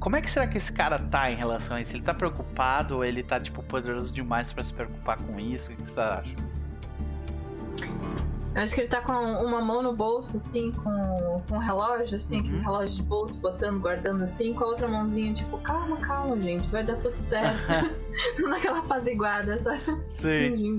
Como é que será que esse cara tá em relação a isso? Ele tá preocupado ou ele tá, tipo, poderoso demais para se preocupar com isso? O que você acha? Eu acho que ele tá com uma mão no bolso, assim, com, com um relógio, assim, uhum. relógio de bolso, botando, guardando assim, com a outra mãozinha, tipo, calma, calma, gente, vai dar tudo certo. <laughs> <laughs> Naquela apaziguada, sabe? Sim.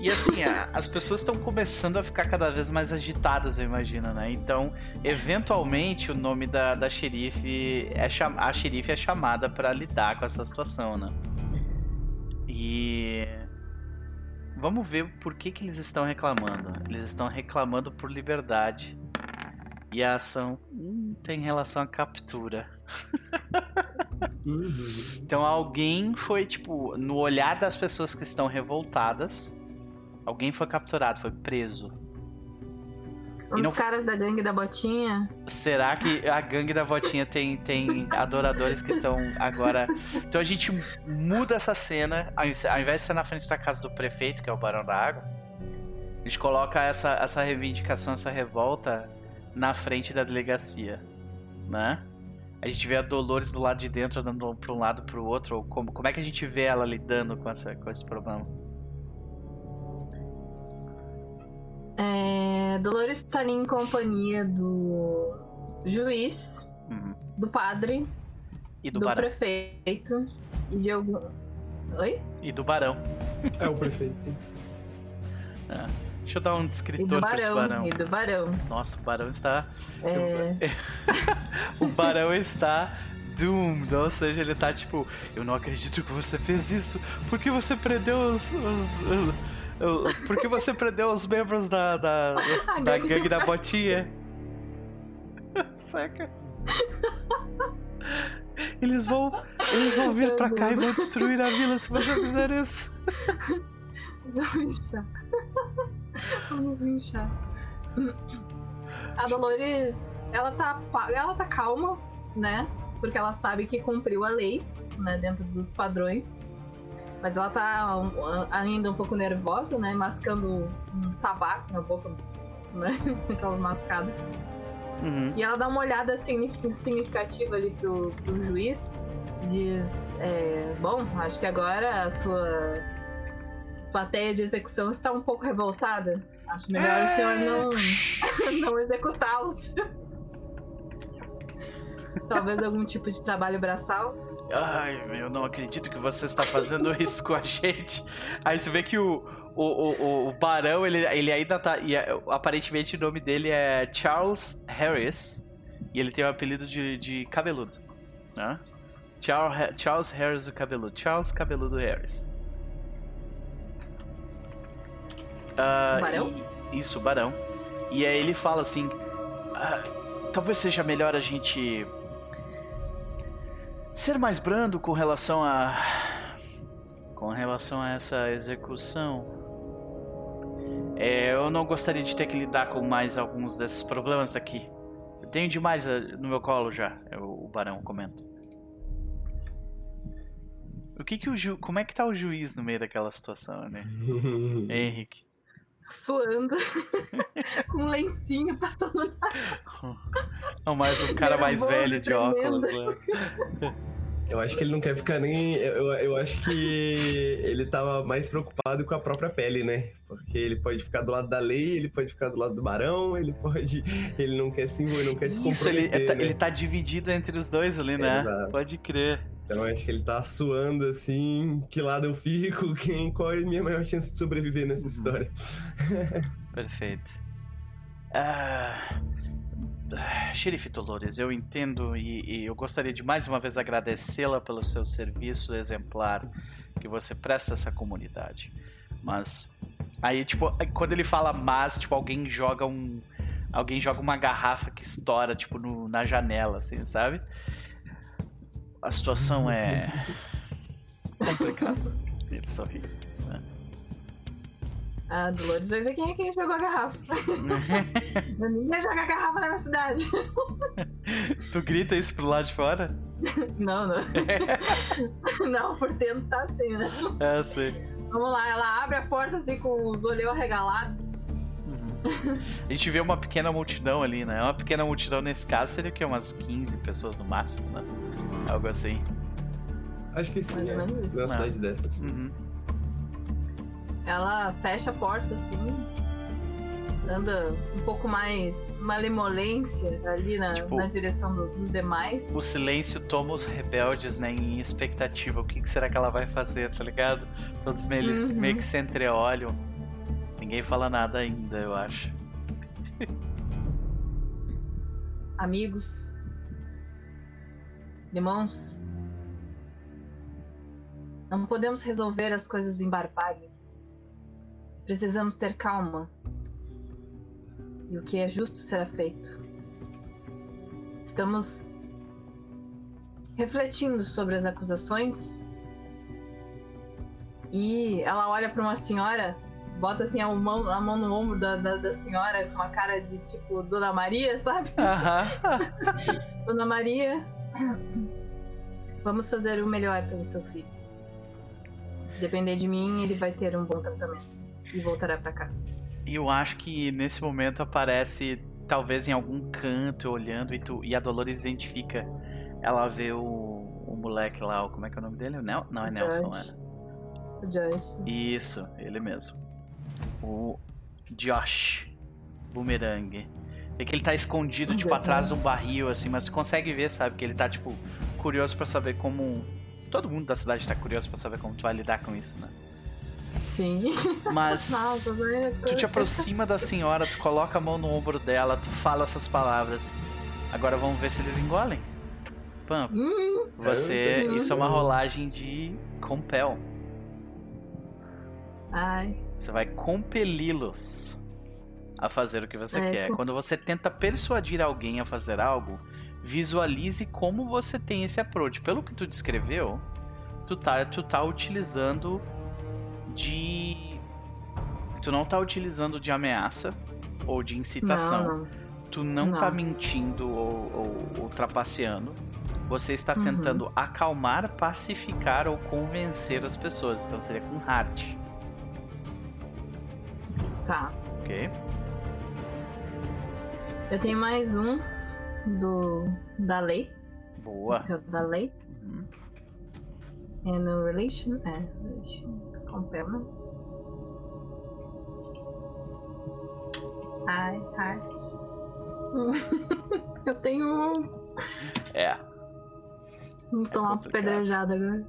E assim, as pessoas estão começando a ficar cada vez mais agitadas, eu imagino, né? Então, eventualmente, o nome da, da xerife é a xerife é chamada para lidar com essa situação, né? E vamos ver por que, que eles estão reclamando. Eles estão reclamando por liberdade. E a ação hum, tem relação à captura. Uhum. então alguém foi, tipo, no olhar das pessoas que estão revoltadas, alguém foi capturado, foi preso. Os não... caras da gangue da botinha. Será que a gangue da botinha tem, tem adoradores que estão agora. Então a gente muda essa cena, ao invés de ser na frente da casa do prefeito, que é o Barão da Água, a gente coloca essa, essa reivindicação, essa revolta na frente da delegacia, né? A gente vê a Dolores do lado de dentro andando para um lado para o outro, ou como, como é que a gente vê ela lidando com, essa, com esse problema? É, Dolores está ali em companhia do juiz, uhum. do padre, e do, do prefeito e de algum. Oi? E do barão. É o prefeito. Ah, deixa eu dar um descritor para esse barão. E do barão. Nossa, o barão está. É... <laughs> o barão está doomed, ou seja, ele tá tipo, eu não acredito que você fez isso, por que você prendeu os, os, os por que você prendeu os membros da, da, <laughs> da gangue da botinha? <laughs> Saca? Eles vão. Eles vão vir pra cá e vão destruir a vila se você fizer isso. Vamos inchar. Vamos inchar. A Dolores, ela tá, ela tá calma, né? Porque ela sabe que cumpriu a lei, né? Dentro dos padrões. Mas ela tá ainda um pouco nervosa, né? Mascando um tabaco na boca, né? <laughs> Aquelas mascadas. Uhum. E ela dá uma olhada significativa ali pro, pro juiz. Diz: é, Bom, acho que agora a sua plateia de execução está um pouco revoltada. Acho melhor o senhor não, <laughs> não executá-los. <laughs> Talvez algum tipo de trabalho braçal. Ai, eu não acredito que você está fazendo <laughs> isso com a gente. Aí tu vê que o, o, o, o Barão, ele, ele ainda tá. E é, aparentemente o nome dele é Charles Harris. E ele tem o apelido de, de cabeludo. Né? Charles, Charles Harris o cabeludo. Charles Cabeludo Harris. Uh, barão? E, isso, Barão. E aí ele fala assim: ah, talvez seja melhor a gente ser mais brando com relação a com relação a essa execução. É, eu não gostaria de ter que lidar com mais alguns desses problemas daqui. Eu tenho demais eh, no meu colo já, o barão comenta. O que que o ju... Como é que tá o juiz no meio daquela situação, né? <laughs> Henrique. Suando. <laughs> com um lencinho passando na. <laughs> Não, mais um cara mais velho de óculos. Né? <laughs> Eu acho que ele não quer ficar nem. Eu, eu acho que <laughs> ele tava mais preocupado com a própria pele, né? Porque ele pode ficar do lado da lei, ele pode ficar do lado do barão, ele pode. Ele não quer se envolver, não quer se Isso, ele, né? ele tá dividido entre os dois ali, né? Exato. Pode crer. Então eu acho que ele tá suando assim, que lado eu fico, <laughs> quem, qual é a minha maior chance de sobreviver nessa uhum. história. <laughs> Perfeito. Ah. Xerife Dolores, eu entendo e, e, eu gostaria de mais uma vez agradecê-la pelo seu serviço exemplar que você presta a essa comunidade. Mas aí, tipo, quando ele fala mas, tipo, alguém joga um. Alguém joga uma garrafa que estoura, tipo, no, na janela, assim, sabe? A situação é. <laughs> complicada. Ele sorri. A Dolores vai ver quem é quem jogou a garrafa. <laughs> Ninguém joga a garrafa na cidade. <laughs> tu grita isso pro lado de fora? Não, não. <laughs> não, por dentro tá assim, né? É, sei. Vamos lá, ela abre a porta assim com os olhos arregalados. Uhum. A gente vê uma pequena multidão ali, né? Uma pequena multidão nesse caso seria o quê? Umas 15 pessoas no máximo, né? Algo assim. Acho que sim, Mais é. Numa cidade dessa, assim. Uhum. Ela fecha a porta assim, anda um pouco mais malemolência ali na, tipo, na direção do, dos demais. O silêncio toma os rebeldes, né, em expectativa. O que, que será que ela vai fazer, tá ligado? Todos meio, uhum. meio que se entreolham. Ninguém fala nada ainda, eu acho. Amigos. Irmãos. Não podemos resolver as coisas em barbárie. Precisamos ter calma. E o que é justo será feito. Estamos refletindo sobre as acusações. E ela olha para uma senhora, bota assim a mão, a mão no ombro da, da, da senhora com uma cara de tipo Dona Maria, sabe? <laughs> Dona Maria, vamos fazer o melhor pelo seu filho. Depender de mim, ele vai ter um bom tratamento e voltará para casa. Eu acho que nesse momento aparece, talvez em algum canto, olhando, e, tu, e a Dolores identifica. Ela vê o, o moleque lá, como é que é o nome dele? O Nel? Não, é Nelson, era. O Joyce. Isso, ele mesmo. O Josh Boomerang. É que ele tá escondido, tipo, atrás de um barril, assim, mas você consegue ver, sabe? Que ele tá, tipo, curioso para saber como. Todo mundo da cidade tá curioso para saber como tu vai lidar com isso, né? Sim. Mas <laughs> Nossa, tu te aproxima da senhora, tu coloca a mão no ombro dela, tu fala essas palavras. Agora vamos ver se eles engolem. Pam. Hum, você. Isso é uma rolagem de compel. Ai. Você vai compeli-los a fazer o que você é, quer. Quando você tenta persuadir alguém a fazer algo, visualize como você tem esse approach. Pelo que tu descreveu, tu tá, tu tá utilizando de. Tu não tá utilizando de ameaça ou de incitação. Não, não. Tu não, não, tá mentindo ou, ou, ou trapaceando. Você está uhum. tentando acalmar, pacificar ou convencer as pessoas. Então seria com hard. Tá. Ok. Eu tenho mais um do da lei. Boa. Esse é o da lei. Uhum. É no relation? É, relation né? Ai, heart. <laughs> Eu tenho um. É. Vou tomar é uma pedrejada agora.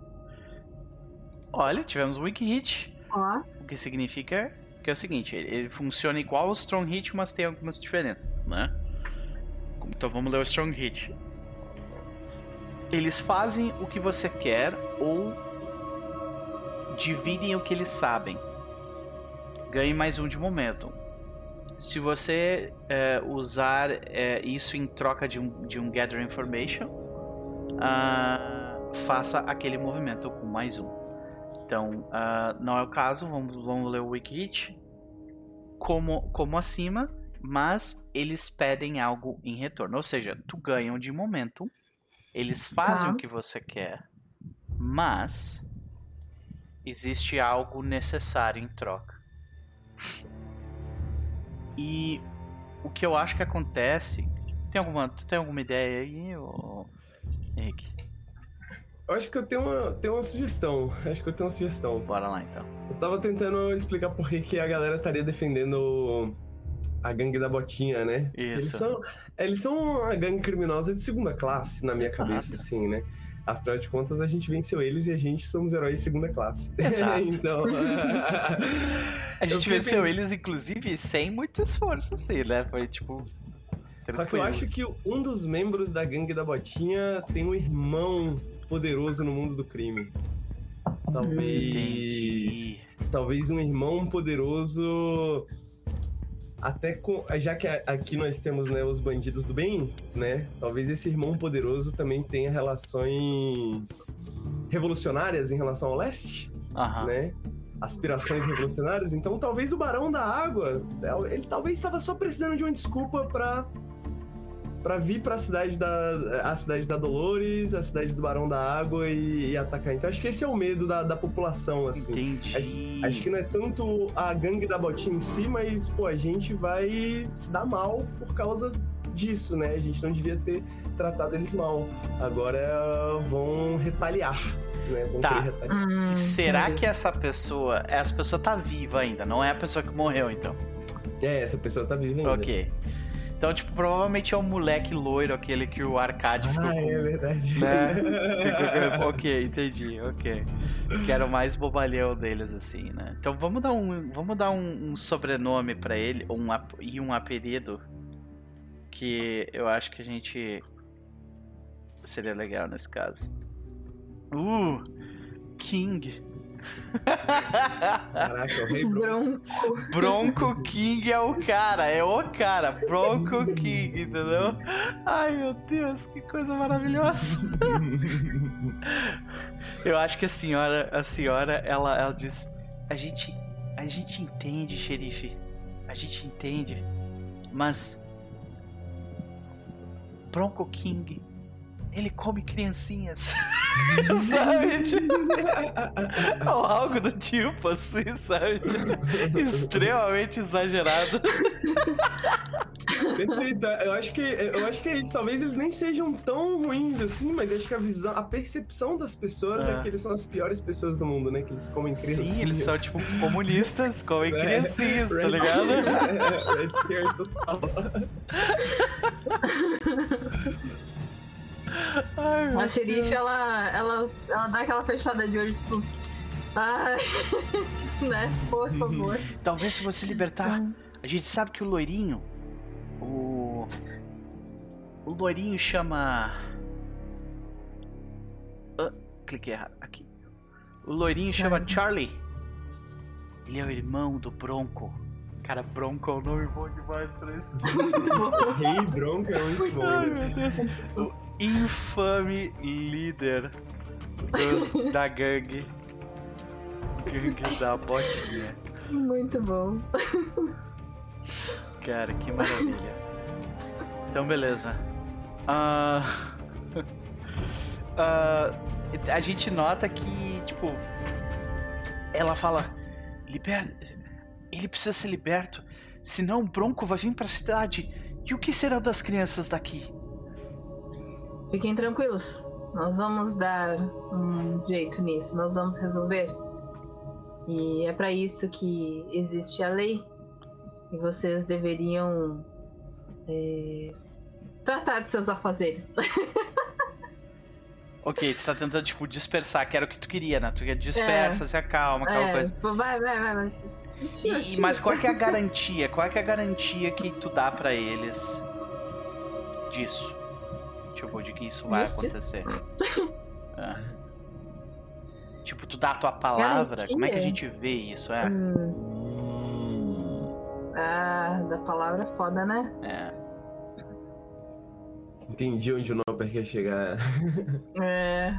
Olha, tivemos um weak hit. Ó. O que significa que é o seguinte, ele, ele funciona igual ao strong hit, mas tem algumas diferenças, né? Então vamos ler o strong hit. Eles fazem o que você quer ou dividem o que eles sabem. Ganhe mais um de momento. Se você é, usar é, isso em troca de um, de um Gather Information, uh, faça aquele movimento com mais um. Então, uh, não é o caso, vamos, vamos ler o Wiki como, como acima, mas eles pedem algo em retorno. Ou seja, tu ganha um de momento, eles fazem tá. o que você quer, mas existe algo necessário em troca. E o que eu acho que acontece. Tem alguma, tem alguma ideia aí, ou... Henrique? Eu acho que eu tenho uma, tenho uma sugestão. Acho que eu tenho uma sugestão. Bora lá então. Eu tava tentando explicar por que, que a galera estaria defendendo a gangue da botinha, né? Isso. Eles são, eles são uma gangue criminosa de segunda classe, na minha Exato. cabeça, assim, né? Afinal de contas, a gente venceu eles e a gente somos heróis de segunda classe. <laughs> Exato. então. <laughs> a gente venceu pensando... eles, inclusive, sem muito esforço, assim, né? Foi tipo. Tranquilo. Só que eu acho que um dos membros da gangue da botinha tem um irmão poderoso no mundo do crime. Talvez. Entendi. Talvez um irmão poderoso até com, já que aqui nós temos né, os bandidos do bem, né? Talvez esse irmão poderoso também tenha relações revolucionárias em relação ao leste, né? Aspirações revolucionárias. Então, talvez o Barão da Água, ele talvez estava só precisando de uma desculpa para para vir para a cidade da a cidade da Dolores, a cidade do Barão da Água e, e atacar. Então acho que esse é o medo da, da população assim. Entendi. Acho, acho, que não é tanto a gangue da botinha em si, mas pô, a gente vai se dar mal por causa disso, né? A gente não devia ter tratado eles mal. Agora vão retaliar. Né? Vão tá. Retaliar. Hum, Será entendi. que essa pessoa, essa pessoa tá viva ainda? Não é a pessoa que morreu, então? É, essa pessoa tá viva ainda. Ok. Então, tipo, provavelmente é o moleque loiro, aquele que o Arcade ficou ah, é verdade. Né? <laughs> ok, entendi, ok. Que era o mais bobalhão deles, assim, né? Então vamos dar um, vamos dar um, um sobrenome para ele, um, e um apelido que eu acho que a gente seria legal nesse caso. Uh! King. Caraca, o rei Bronco. Bronco King é o cara, é o cara. Bronco King, entendeu? Ai, meu Deus, que coisa maravilhosa. <laughs> Eu acho que a senhora, a senhora, ela, ela diz: a gente, a gente entende, xerife. A gente entende. Mas Bronco King, ele come criancinhas. <laughs> sabe? <laughs> Ou algo do tipo, assim, sabe? <laughs> Extremamente exagerado. Perfeito. Eu acho que eu acho que é isso. Talvez eles nem sejam tão ruins assim, mas acho que a visão, a percepção das pessoas é, é que eles são as piores pessoas do mundo, né? Que eles comem criancinhas. Sim, eles são tipo comunistas, comem é, criancinhas, tá ligado? É, red scare total. Ai, a xerife, ela, ela, ela dá aquela fechada de olho, tipo. Ai, <laughs> né? Por favor. Talvez se você libertar. A gente sabe que o loirinho. O. O loirinho chama. Uh, cliquei errado. Aqui. O loirinho chama Charlie. Ele é o irmão do Bronco. Cara, Bronco é um nome bom demais pra isso. <laughs> Rei Bronco é muito bom. Ai, meu Deus. O <laughs> infame líder dos, <laughs> da gangue. Gangue da botinha. Muito bom. Cara, que maravilha. Então, beleza. Uh... Uh, <laughs> a gente nota que, tipo, ela fala: Liberta ele precisa ser liberto, senão o Bronco vai vir para a cidade. E o que será das crianças daqui? Fiquem tranquilos. Nós vamos dar um jeito nisso. Nós vamos resolver. E é para isso que existe a lei. E vocês deveriam é, tratar de seus afazeres. <laughs> Ok, você tá tentando, tipo, dispersar, que era o que tu queria, né? Tu quer dispersa, é. se acalma, aquela é, coisa. Tipo, vai, vai, vai, mas... E, mas qual é a garantia? Qual é a garantia que tu dá para eles disso? Tipo, de que isso vai Justiça. acontecer? É. <laughs> Tipo, tu dá a tua palavra, garantia. como é que a gente vê isso, é? Hum. Ah, da palavra foda, né? É. Entendi onde o Noper quer chegar. <laughs> É.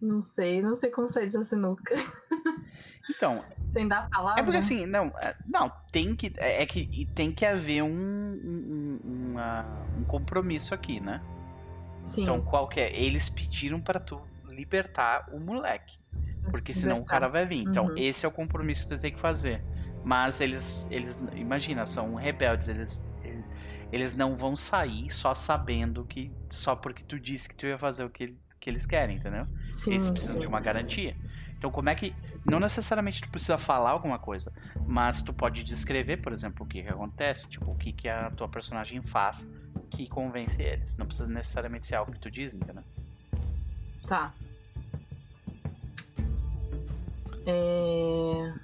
Não sei, não sei como sair dessa sinuca. Então. Sem dar a palavra. É porque assim, não, é, não, tem que. É, é que tem que haver um, um, uma, um compromisso aqui, né? Sim. Então, qual que é? Eles pediram para tu libertar o moleque. Porque senão o cara vai vir. Então, uhum. esse é o compromisso que tu tem que fazer. Mas eles, eles imagina, são rebeldes, eles, eles, eles não vão sair só sabendo que. Só porque tu disse que tu ia fazer o que, que eles querem, entendeu? Sim, eles precisam sim. de uma garantia. Então, como é que. Não necessariamente tu precisa falar alguma coisa, mas tu pode descrever, por exemplo, o que, que acontece, tipo, o que, que a tua personagem faz que convence eles. Não precisa necessariamente ser algo que tu diz, entendeu? Tá. É...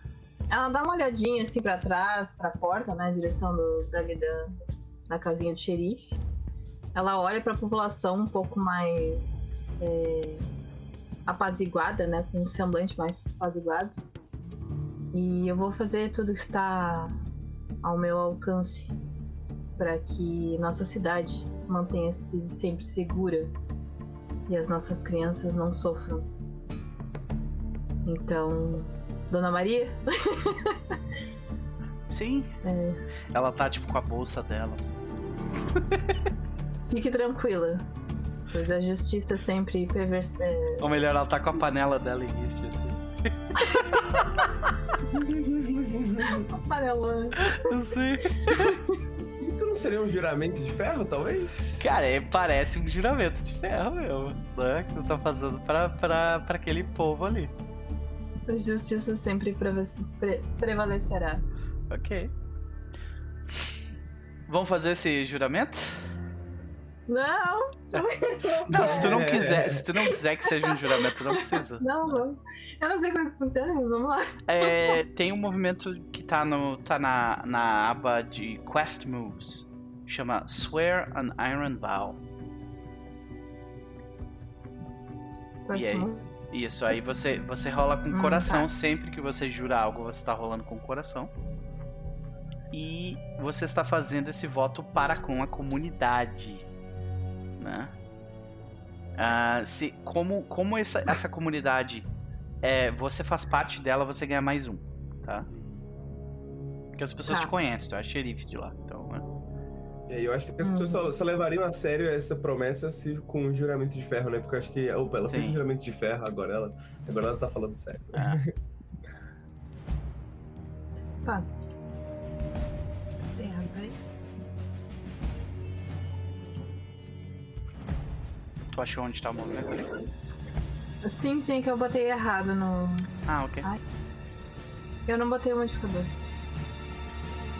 Ela dá uma olhadinha assim para trás, para a porta, né, na direção do, dali da, da casinha do xerife. Ela olha para a população um pouco mais é, apaziguada, né, com um semblante mais apaziguado. E eu vou fazer tudo que está ao meu alcance para que nossa cidade mantenha-se sempre segura e as nossas crianças não sofram. Então, Dona Maria? <laughs> Sim. É. Ela tá tipo com a bolsa dela. Assim. Fique tranquila. Pois a justiça sempre perversa. É... Ou melhor, ela tá com a panela dela em isso, assim. Panelona. Eu sei. Isso não seria um juramento de ferro, talvez? Cara, é, parece um juramento de ferro mesmo, né? Que tu tá fazendo pra, pra, pra aquele povo ali. A justiça sempre pre prevalecerá. Ok. Vamos fazer esse juramento? Não! <laughs> Não, se tu não quiser, se tu não quiser que seja um juramento, não precisa. <laughs> Não, vamos. Eu não sei como é que funciona, mas vamos lá. É, tem um movimento que tá, no, tá na, na aba de Quest Moves. Chama Swear an Iron Vow. e aí, isso, aí você, você rola com hum, coração. Tá. Sempre que você jura algo, você está rolando com o coração. E você está fazendo esse voto para com a comunidade. Né? Uh, se, como como essa, essa comunidade é, você faz parte dela, você ganha mais um, tá? Porque as pessoas tá. te conhecem, tu é xerife de lá. Então, né? E eu acho que as pessoas só, só, levariam a sério essa promessa se com um juramento de ferro, né? Porque eu acho que opa, ela Sim. fez um juramento de ferro, agora ela, agora ela tá falando sério. Ah. <laughs> tá. Tu achou onde tá o movimento ali? Sim, sim, que eu botei errado no. Ah, ok. Ai. Eu não botei o modificador.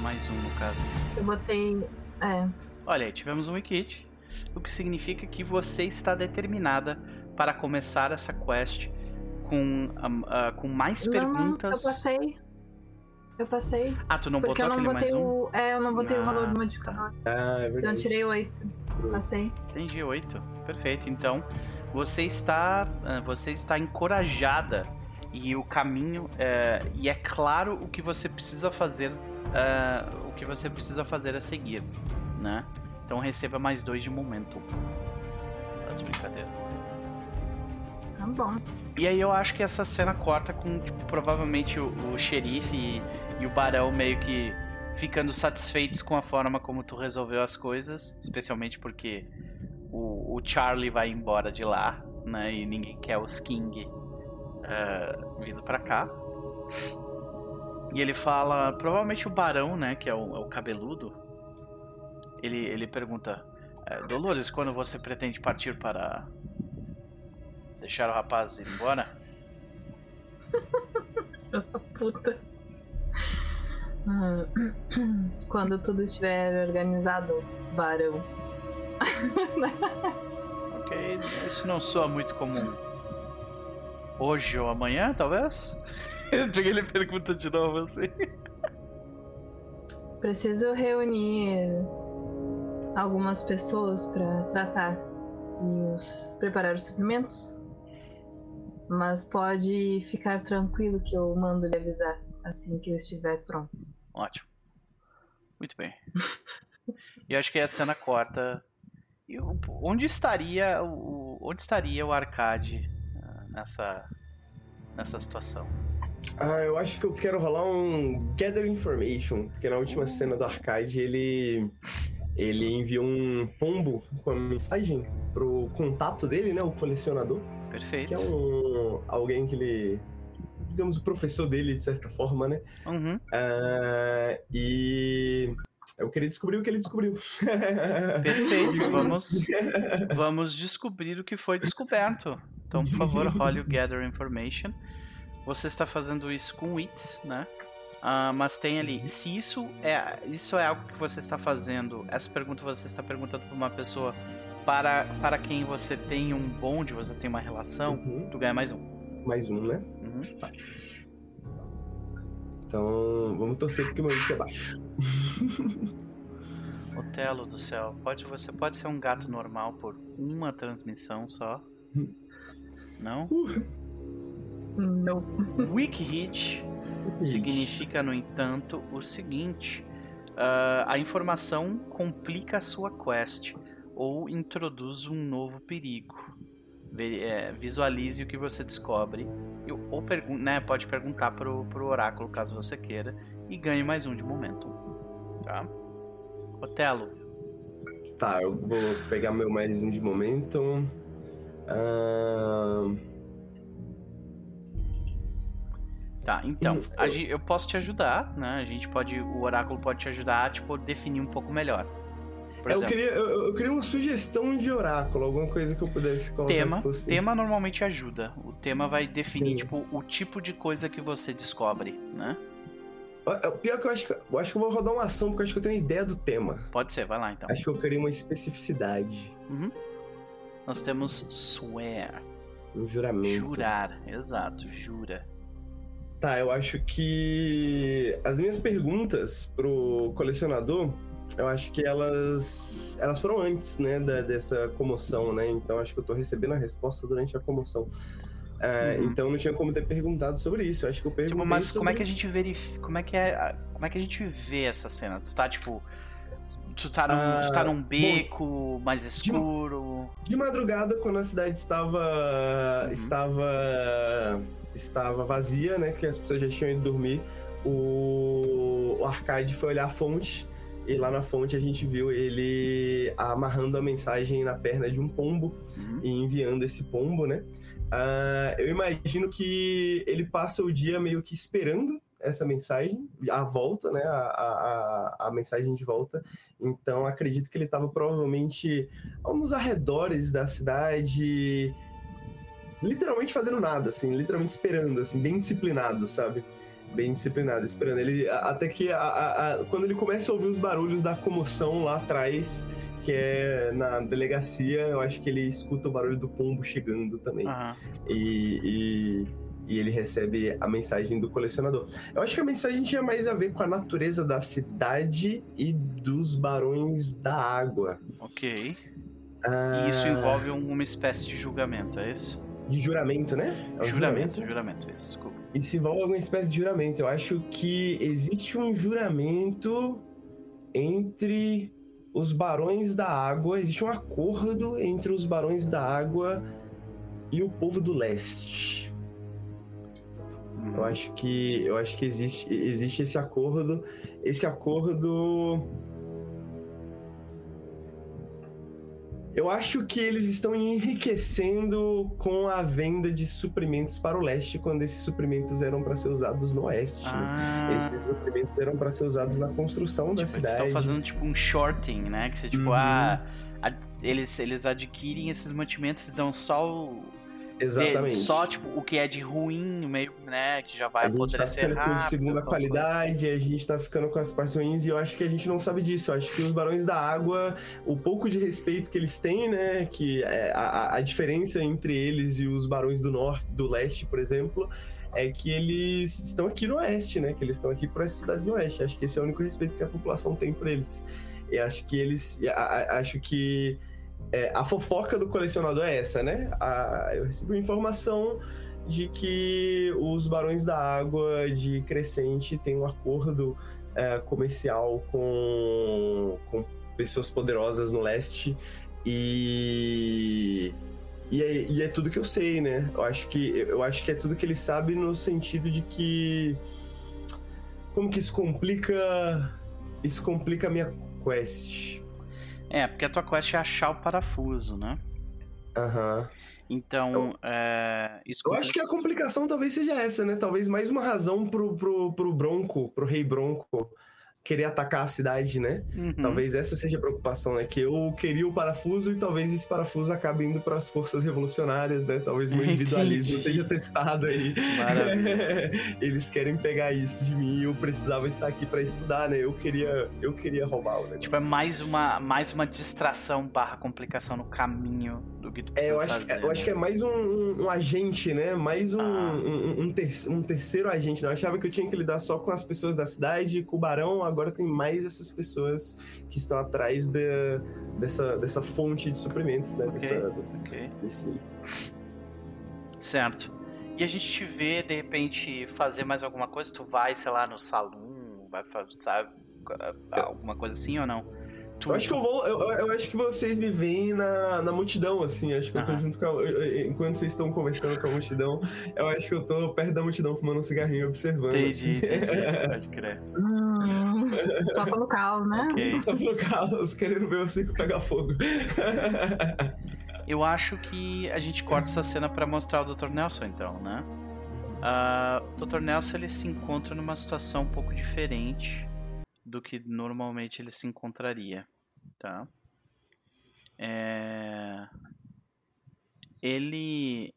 Mais um no caso. Eu botei é. Olha, tivemos um wikit, o que significa que você está determinada para começar essa quest com, uh, uh, com mais não, perguntas. eu passei. Eu passei. Ah, tu não botou eu não aquele mais um? O... É, eu não botei ah. o valor do modificador. Ah, é verdade. Então eu tirei 8. Passei. Entendi, 8. Perfeito. Então, você está, uh, você está encorajada e o caminho é, e é claro o que você precisa fazer uh, o que você precisa fazer a seguir, né? Então receba mais dois de momento. Faz brincadeira. Tá bom. E aí eu acho que essa cena corta com, tipo, provavelmente o, o xerife e, e o barão meio que ficando satisfeitos com a forma como tu resolveu as coisas, especialmente porque o, o Charlie vai embora de lá, né? E ninguém quer os King uh, vindo para cá. E ele fala, provavelmente o Barão, né, que é o, é o cabeludo, ele, ele pergunta, é, Dolores, quando você pretende partir para deixar o rapaz ir embora? <laughs> Puta. <coughs> Quando tudo estiver organizado, Barão. ok, isso não soa muito comum. Hoje ou amanhã, talvez? <laughs> ele pergunta de novo assim. Preciso reunir algumas pessoas para tratar e os, preparar os suprimentos. Mas pode ficar tranquilo que eu mando lhe avisar assim que eu estiver pronto. Ótimo. Muito bem. e acho que a cena corta. onde estaria o onde estaria o arcade ah, nessa nessa situação? Ah, eu acho que eu quero rolar um Gather Information, porque na última uh. cena do arcade ele ele enviou um pombo com a mensagem pro contato dele, né, o colecionador. Perfeito. Que é um alguém que ele digamos o professor dele de certa forma, né? Uhum. Uh, e eu queria descobrir o que ele descobriu. <laughs> Perfeito, <laughs> vamos, vamos descobrir o que foi descoberto. Então, por favor, role o Gather Information. Você está fazendo isso com Wits, né? Uh, mas tem ali, se isso é, isso é algo que você está fazendo, essa pergunta você está perguntando para uma pessoa para, para quem você tem um bonde, você tem uma relação, uhum. tu ganha mais um. Mais um, né? Uhum. Tá. Então, vamos torcer porque meu índice é baixo. <laughs> Otelo do céu, pode, você pode ser um gato normal por uma transmissão só? Não? Uh. Não. <laughs> Weak hit significa, no entanto, o seguinte: uh, a informação complica a sua quest ou introduz um novo perigo. É, visualize o que você descobre ou né, pode perguntar pro, pro oráculo caso você queira e ganhe mais um de momento. Tá? Otelo. Tá, eu vou pegar meu mais um de momento. Uh... Tá, então, gente, eu posso te ajudar, né? A gente pode. O oráculo pode te ajudar a tipo, definir um pouco melhor. Por eu, queria, eu, eu, queria uma sugestão de oráculo, alguma coisa que eu pudesse colocar. Tema, tema normalmente ajuda. O tema vai definir, Sim. tipo, o tipo de coisa que você descobre, né? Pior que eu acho que eu acho que eu vou rodar uma ação, porque eu acho que eu tenho ideia do tema. Pode ser, vai lá então. Acho que eu queria uma especificidade. Uhum. Nós temos swear. Um juramento. Jurar, exato, jura. Tá, eu acho que as minhas perguntas pro colecionador eu acho que elas elas foram antes, né, da, dessa comoção, né? Então acho que eu tô recebendo a resposta durante a comoção. É, uhum. Então não tinha como ter perguntado sobre isso. Eu acho que eu perguntei. Tipo, mas sobre... como é que a gente verifica. Como é que é. Como é que a gente vê essa cena? Tu tá, tipo. Tu tá num, ah, tu tá num beco bom, mais escuro. De, de, madrugada, quando a cidade estava. Uhum. estava. estava vazia, né? Que as pessoas já tinham ido dormir. O, o Arcade foi olhar a fonte. E lá na fonte a gente viu ele amarrando a mensagem na perna de um pombo uhum. e enviando esse pombo, né? Uh, eu imagino que ele passa o dia meio que esperando essa mensagem, a volta, né? A, a, a mensagem de volta. Então acredito que ele estava provavelmente nos arredores da cidade, literalmente fazendo nada, assim, literalmente esperando, assim, bem disciplinado, sabe? Bem disciplinado, esperando. Ele até que a, a, quando ele começa a ouvir os barulhos da comoção lá atrás, que é na delegacia, eu acho que ele escuta o barulho do pombo chegando também. Uhum. E, e, e, ele recebe a mensagem do colecionador. Eu acho que a mensagem tinha mais a ver com a natureza da cidade e dos barões da água. Ok. Ah, e isso envolve uma espécie de julgamento, é isso? De juramento, né? É um juramento, juramento, juramento, isso, desculpa. Isso envolve alguma espécie de juramento. Eu acho que existe um juramento entre os Barões da Água, existe um acordo entre os Barões da Água e o povo do leste. Eu acho que eu acho que existe, existe esse acordo. Esse acordo Eu acho que eles estão enriquecendo com a venda de suprimentos para o leste, quando esses suprimentos eram para ser usados no oeste. Né? Ah. Né? Esses suprimentos eram para ser usados na construção tipo, da cidade. Eles estão fazendo tipo um shorting, né? Que você tipo, uhum. ah, a, eles, eles adquirem esses mantimentos e dão só o, Exatamente. Só, tipo, o que é de ruim, meio, né, que já vai apodrecer tá rápido. com segunda qualidade, coisa. a gente tá ficando com as partes ruins e eu acho que a gente não sabe disso. Eu acho que os Barões da Água, o pouco de respeito que eles têm, né, que é a, a diferença entre eles e os Barões do Norte, do Leste, por exemplo, é que eles estão aqui no Oeste, né, que eles estão aqui por essas cidades no Oeste. Acho que esse é o único respeito que a população tem por eles. E acho que eles, acho que é, a fofoca do colecionador é essa, né? A, eu recebi informação de que os Barões da Água de Crescente têm um acordo é, comercial com, com pessoas poderosas no leste e e é, e é, tudo que eu sei, né? Eu acho que eu acho que é tudo que ele sabe no sentido de que como que isso complica isso complica a minha quest. É, porque a tua quest é achar o parafuso, né? Aham. Uhum. Então, eu, é, isso eu acho que a complicação talvez seja essa, né? Talvez mais uma razão pro, pro, pro Bronco, pro Rei Bronco, querer atacar a cidade, né? Uhum. Talvez essa seja a preocupação, né? Que eu queria o parafuso e talvez esse parafuso acabe indo para as forças revolucionárias, né? Talvez meu <laughs> individualismo seja testado aí. <laughs> Eles querem pegar isso de mim e eu precisava estar aqui para estudar, né? Eu queria, eu queria roubar o negócio. Tipo, é mais uma, mais uma distração barra complicação no caminho do que tu precisa é, eu acho, fazer. Eu né? acho que é mais um, um, um agente, né? Mais um, ah. um, ter, um, terceiro agente. Né? Eu achava que eu tinha que lidar só com as pessoas da cidade, com o barão, agora agora tem mais essas pessoas que estão atrás de, dessa, dessa fonte de suprimentos, né? Okay, dessa, okay. Desse... Certo. E a gente te vê, de repente, fazer mais alguma coisa? Tu vai, sei lá, no salão, vai fazer, sabe, alguma coisa assim ou não? Eu acho que eu vou. Eu, eu, acho que vocês me veem na, na multidão, assim. Acho que eu tô junto com a. Eu, enquanto vocês estão conversando com a multidão, eu acho que eu tô perto da multidão fumando um cigarrinho observando. Entendi, assim. entendi. <laughs> Pode crer. Só pelo caos, né? Okay. <laughs> Só pelo caos, querendo ver o circo pegar fogo. eu acho que a gente corta essa cena para mostrar o Dr. Nelson, então, né? Uh, o Dr. Nelson ele se encontra numa situação um pouco diferente do que normalmente ele se encontraria, tá? É... Ele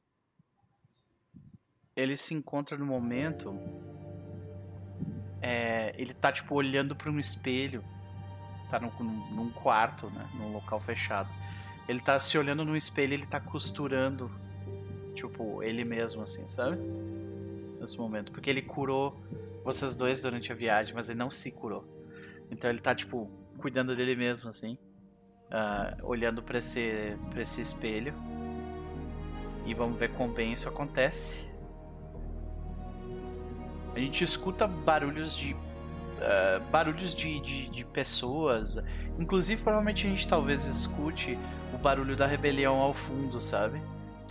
ele se encontra no momento é... ele tá tipo olhando para um espelho, tá num, num quarto, né, num local fechado. Ele tá se olhando no espelho, ele tá costurando tipo ele mesmo assim, sabe? Nesse momento, porque ele curou vocês dois durante a viagem, mas ele não se curou. Então ele tá, tipo, cuidando dele mesmo, assim. Uh, olhando para esse, pra esse espelho. E vamos ver quão bem isso acontece. A gente escuta barulhos de. Uh, barulhos de, de, de, pessoas. Inclusive, provavelmente a gente talvez escute o barulho da rebelião ao fundo, sabe?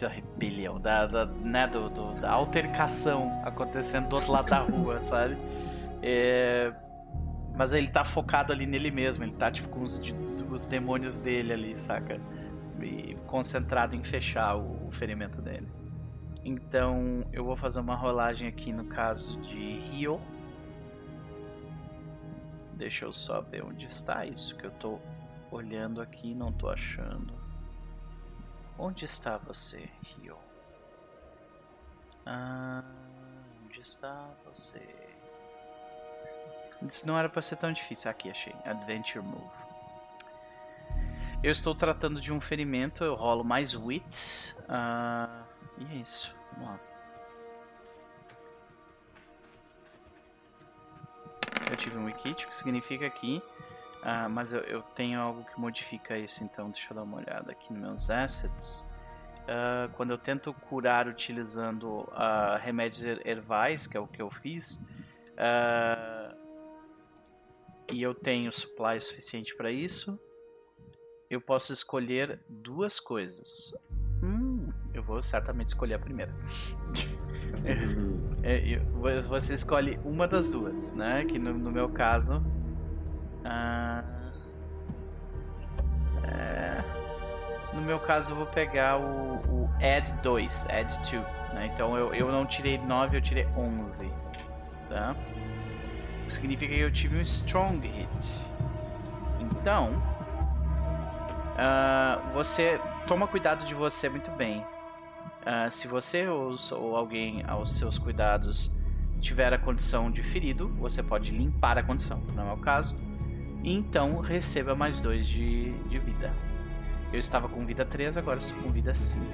Da rebelião, da, da, né, do, do, da altercação acontecendo do outro lado da rua, <laughs> sabe? É, mas ele tá focado ali nele mesmo, ele tá tipo com os, os demônios dele ali, saca? E concentrado em fechar o, o ferimento dele. Então eu vou fazer uma rolagem aqui no caso de Rio. Deixa eu só ver onde está isso que eu tô olhando aqui e não tô achando. Onde está você, Rio? Ah, onde está você? Isso não era para ser tão difícil. Aqui, achei. Adventure Move. Eu estou tratando de um ferimento, eu rolo mais wits. Uh, e é isso. Vamos lá. Eu tive um wikit, que significa aqui. Uh, mas eu, eu, tenho algo que modifica isso, então deixa eu dar uma olhada aqui nos meus assets. Uh, quando eu tento curar utilizando uh, remédios herbais, que é o que eu fiz, e eu tenho supply suficiente para isso, eu posso escolher duas coisas. Vou certamente escolher a primeira. <laughs> é, é, você escolhe uma das duas, né? Que no, no meu caso. Ah, é, no meu caso, eu vou pegar o, o Add 2, Add 2. Né? Então eu, eu não tirei 9, eu tirei 11. Tá? significa que eu tive um strong hit. Então, uh, você toma cuidado de você muito bem. Uh, se você ou, ou, alguém aos seus cuidados tiver a condição de ferido, você pode limpar a condição, não é o caso. E então receba mais dois de, de vida. Eu estava com vida 3, agora estou com vida 5.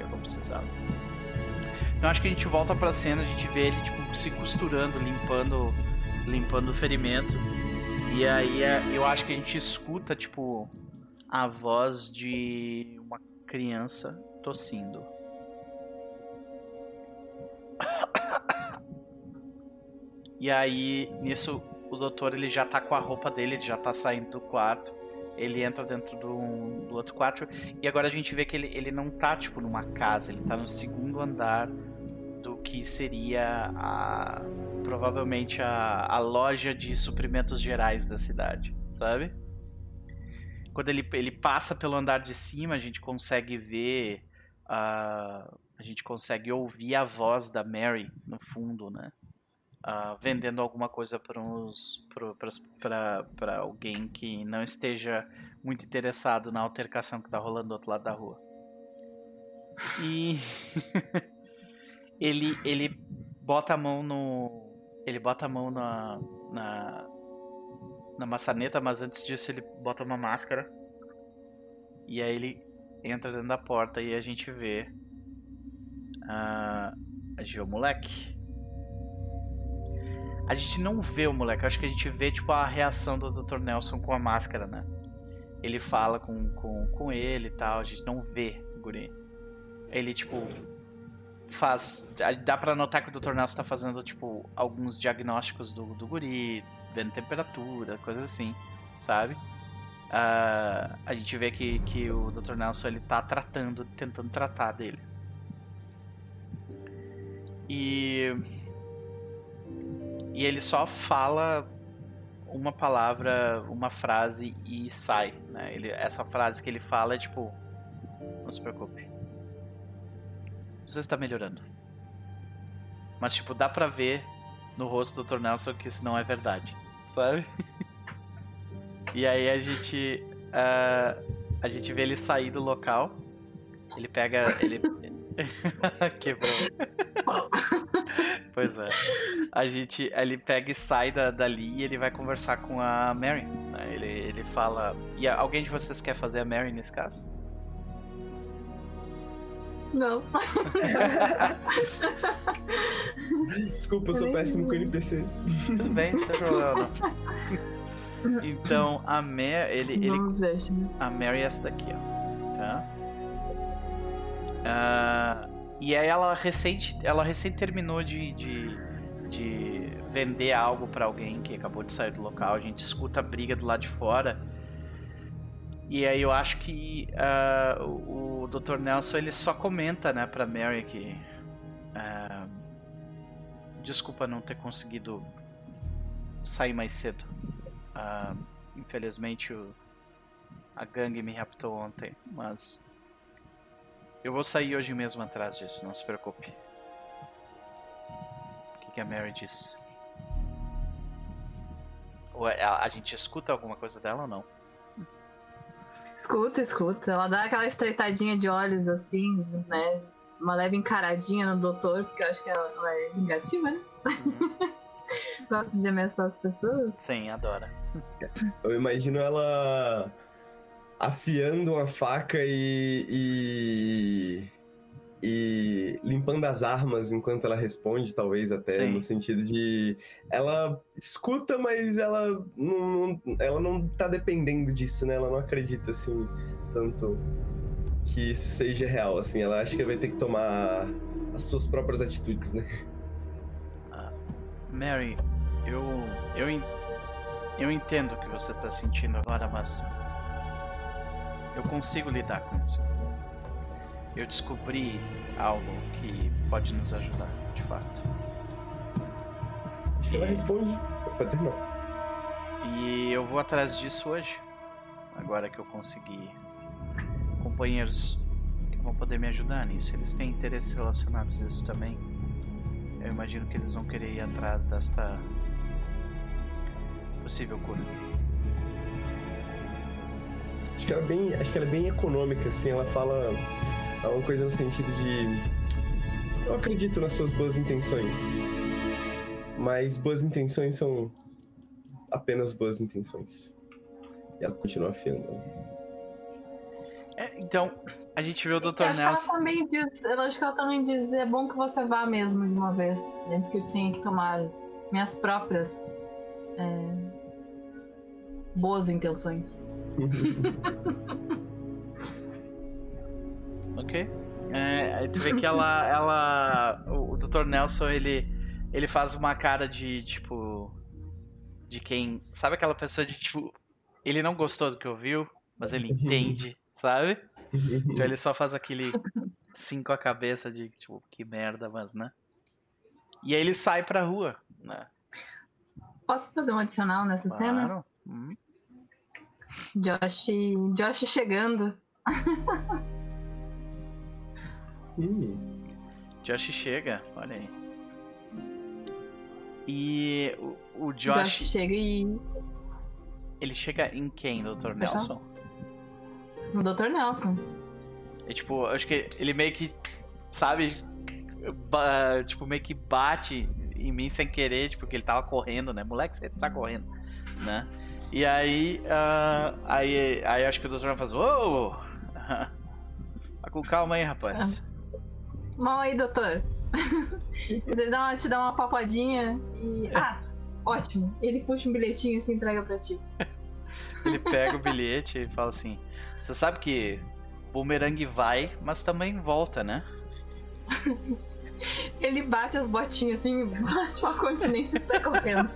Eu vou precisar. Então acho que a gente volta pra cena, a gente vê ele tipo, se costurando, limpando, limpando o ferimento. E aí é, eu acho que a gente escuta, tipo, a voz de uma criança tossindo. <coughs> E aí, nisso, o doutor ele já tá com a roupa dele, ele já tá saindo do quarto. Ele entra dentro do, do outro quarto. E agora a gente vê que ele, ele não tá, tipo, numa casa, ele tá no segundo andar do que seria a, provavelmente a, a loja de suprimentos gerais da cidade, sabe? Quando ele, ele passa pelo andar de cima, a gente consegue ver. A gente consegue ouvir a voz da Mary no fundo, né? Uh, vendendo alguma coisa para alguém que não esteja muito interessado na altercação que está rolando do outro lado da rua. E <laughs> ele, ele bota a mão no. Ele bota a mão na, na. na maçaneta, mas antes disso ele bota uma máscara. E aí ele entra dentro da porta e a gente vê. Uh, a Geo moleque. A gente não vê o moleque, acho que a gente vê tipo a reação do Dr. Nelson com a máscara, né? Ele fala com, com, com ele e tal, a gente não vê o guri. Ele, tipo, faz. Dá pra notar que o Dr. Nelson tá fazendo, tipo, alguns diagnósticos do, do guri, vendo temperatura, coisas assim, sabe? Uh, a gente vê que, que o Dr. Nelson ele tá tratando, tentando tratar dele. E. E ele só fala uma palavra, uma frase e sai. Né? Ele, essa frase que ele fala é tipo: Não se preocupe. Você está melhorando. Mas, tipo, dá pra ver no rosto do Dr. Nelson que isso não é verdade, sabe? <laughs> e aí a gente. Uh, a gente vê ele sair do local. Ele pega. Ele. <laughs> Quebrou. pois é. A gente. Ele pega e sai da, dali e ele vai conversar com a Mary. Né? Ele, ele fala. E alguém de vocês quer fazer a Mary nesse caso? Não. Desculpa, eu sou péssimo com NPCs. Tudo bem, não tem problema não. Então a Mary. Ele, ele, a Mary é essa daqui, ó. Tá? Ah, e aí ela recente, ela recém terminou de, de, de vender algo pra alguém que acabou de sair do local. A gente escuta a briga do lado de fora. E aí eu acho que ah, o, o Dr. Nelson ele só comenta, né, pra Mary que ah, desculpa não ter conseguido sair mais cedo. Ah, infelizmente o, a gangue me raptou ontem, mas eu vou sair hoje mesmo atrás disso, não se preocupe. O que, que a Mary diz? Ou é- a, a gente escuta alguma coisa dela ou não? Escuta, escuta. Ela dá aquela estreitadinha de olhos assim, né? Uma leve encaradinha no doutor, porque eu acho que ela, ela é vingativa, né? <laughs> <laughs> Gosta de ameaçar as pessoas. Sim, adora. Eu imagino ela afiando uma faca e, e, e limpando as armas enquanto ela responde, talvez até Sim. no sentido de ela escuta, mas ela não, não- ela não tá dependendo disso, né? Ela não acredita assim tanto que isso seja real, assim. Ela acha que vai ter que tomar as suas próprias atitudes, né? Mary, eu eu eu entendo o que você tá sentindo agora, mas eu consigo lidar com isso. Eu descobri algo que pode nos ajudar, de fato. Acho que ela responde. Pode terminar. E eu vou atrás disso hoje. Agora que eu consegui companheiros que vão poder me ajudar nisso. Eles têm interesses relacionados a isso também. Eu imagino que eles vão querer ir atrás desta possível cura. Acho que ela é bem, acho que ela é bem econômica, assim, ela fala fala uma coisa no sentido de eu acredito nas suas boas intenções. Mas boas intenções são apenas boas intenções. E ela continua afiando. É, então, a gente vê o Eu Dr. acho que ela Nelson. também diz, eu acho que ela também diz, é bom que você vá mesmo de uma vez, antes que eu tenha que tomar minhas próprias é, boas intenções. <laughs> Ok. É, aí tu vê que ela. ela o, o Dr. Nelson, ele. Ele faz uma cara de tipo. De quem. Sabe aquela pessoa de tipo. Ele não gostou do que ouviu, mas ele <laughs> entende, sabe? Então <laughs> ele só faz aquele sim com a cabeça de tipo, que merda, mas né? E aí ele sai pra rua, né? Posso fazer um adicional nessa cena? Claro. Hum. Josh, Josh chegando. <laughs> Josh chega, olha aí. E o, o Josh, Josh, chega e. ele chega em quem, Dr. Nelson? O Dr. Nelson. É tipo, acho que ele meio que, sabe, tipo, meio que bate em mim sem querer, tipo, que ele tava correndo, né? Moleque, você tá correndo, né? E aí, ah, aí, aí eu acho que o doutor faz, ô! Tá <laughs> com calma aí, rapaz. Mal aí, doutor. <laughs> Ele dá uma- te dá uma papadinha e. Ah, ótimo. Ele puxa um bilhetinho e se entrega pra ti. <laughs> Ele pega o bilhete e fala assim: Você sabe que boomerang vai, mas também volta, né? <laughs> Ele bate as botinhas assim, <laughs> bate uma continência e sai correndo.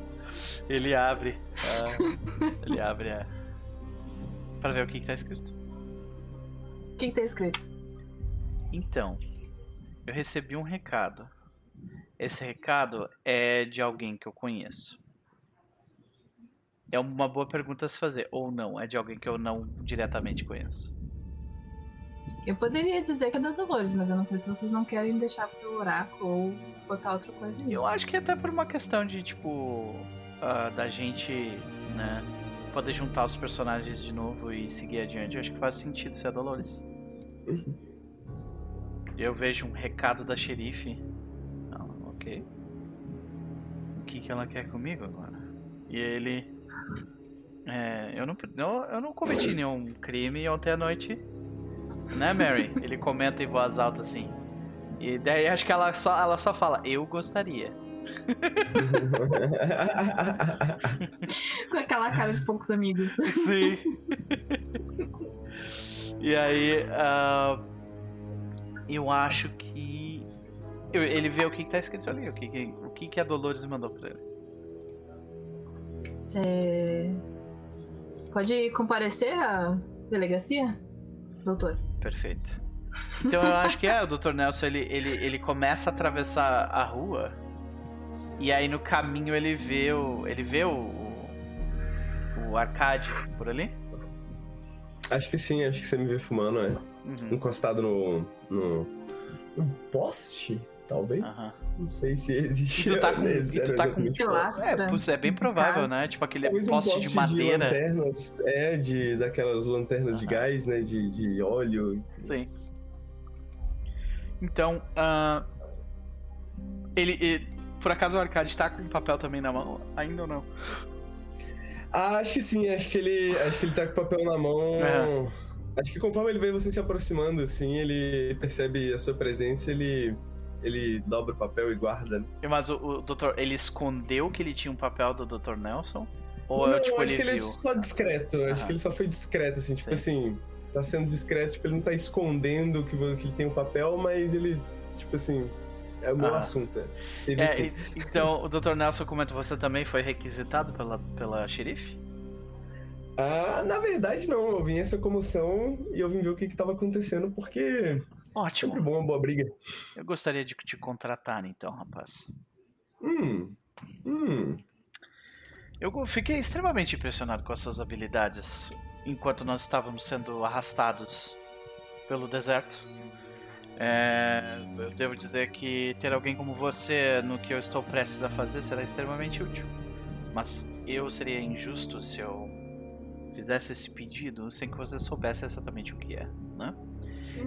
<laughs> Ele abre. ah, ele abre a. Pra ver o que, que tá escrito. O que, que tá escrito? Então, eu recebi um recado. Esse recado é de alguém que eu conheço. É uma boa pergunta a se fazer. Ou não, é de alguém que eu não diretamente conheço. Eu poderia dizer que é da Dolores, mas eu não sei se vocês não querem deixar pro oráculo ou botar outra coisa aí. Eu acho que até por uma questão de, tipo, ah, da gente, né, poder juntar os personagens de novo e seguir adiante. Eu acho que faz sentido ser a Dolores. Eu vejo um recado da xerife. Ah, ok. O que, que ela quer comigo agora? E ele. É, eu, não, eu, eu não cometi nenhum crime ontem à noite. Né, Mary? Ele comenta em voz alta assim. E daí acho que ela só, ela só fala, eu gostaria. <laughs> Com aquela cara de poucos amigos. Sim. e aí, uh, eu acho que. Ele vê o que, que tá escrito ali, o que, que, o que, que a Dolores mandou pra ele. É... Pode comparecer à delegacia, doutor? Perfeito. Então eu acho que é, o Dr. Nelson ele, ele, ele começa a atravessar a rua e aí no caminho ele vê o. ele vê o. o, o arcade por ali? Acho que sim, acho que você me vê fumando, é. Uhum. Encostado no. no. num poste? Talvez. Não sei se existe. E tu tá <laughs> com. E tu tá com... É, é bem provável, né? Tipo aquele poste, um poste, de madeira. De lanternas, é, de, daquelas lanternas de gás, né? De, de óleo. Sim. Então, uh, ele, ele, Por acaso o Arcade tá com papel também na mão? Ainda ou não? Ah, acho que sim, acho que ele. Acho que ele tá com papel na mão. Acho que conforme ele vê você se aproximando, assim, ele percebe a sua presença, ele ele dobra o papel e guarda. Né? Mas o, o doutor, ele escondeu que ele tinha um papel do Dr. Nelson? Ou não, tipo, acho ele que ele é só discreto. Aham. Acho que ele só foi discreto, assim, tipo assim, tá sendo discreto, tipo, ele não tá escondendo que, que ele tem o um papel, mas ele, tipo assim, é o meu assunto. É, é então, o Dr. Nelson comenta, você também foi requisitado pela, pela xerife? Ah, na verdade não, eu vim essa comoção e eu vim ver o que, que tava acontecendo, porque Ótimo. Sempre bom uma boa briga. Eu gostaria de te contratar, então, rapaz. Hum. Hum. Eu fiquei extremamente impressionado com as suas habilidades enquanto nós estávamos sendo arrastados pelo deserto. É, eu devo dizer que ter alguém como você no que eu estou prestes a fazer será extremamente útil. Mas eu seria injusto se eu fizesse esse pedido sem que você soubesse exatamente o que é, né?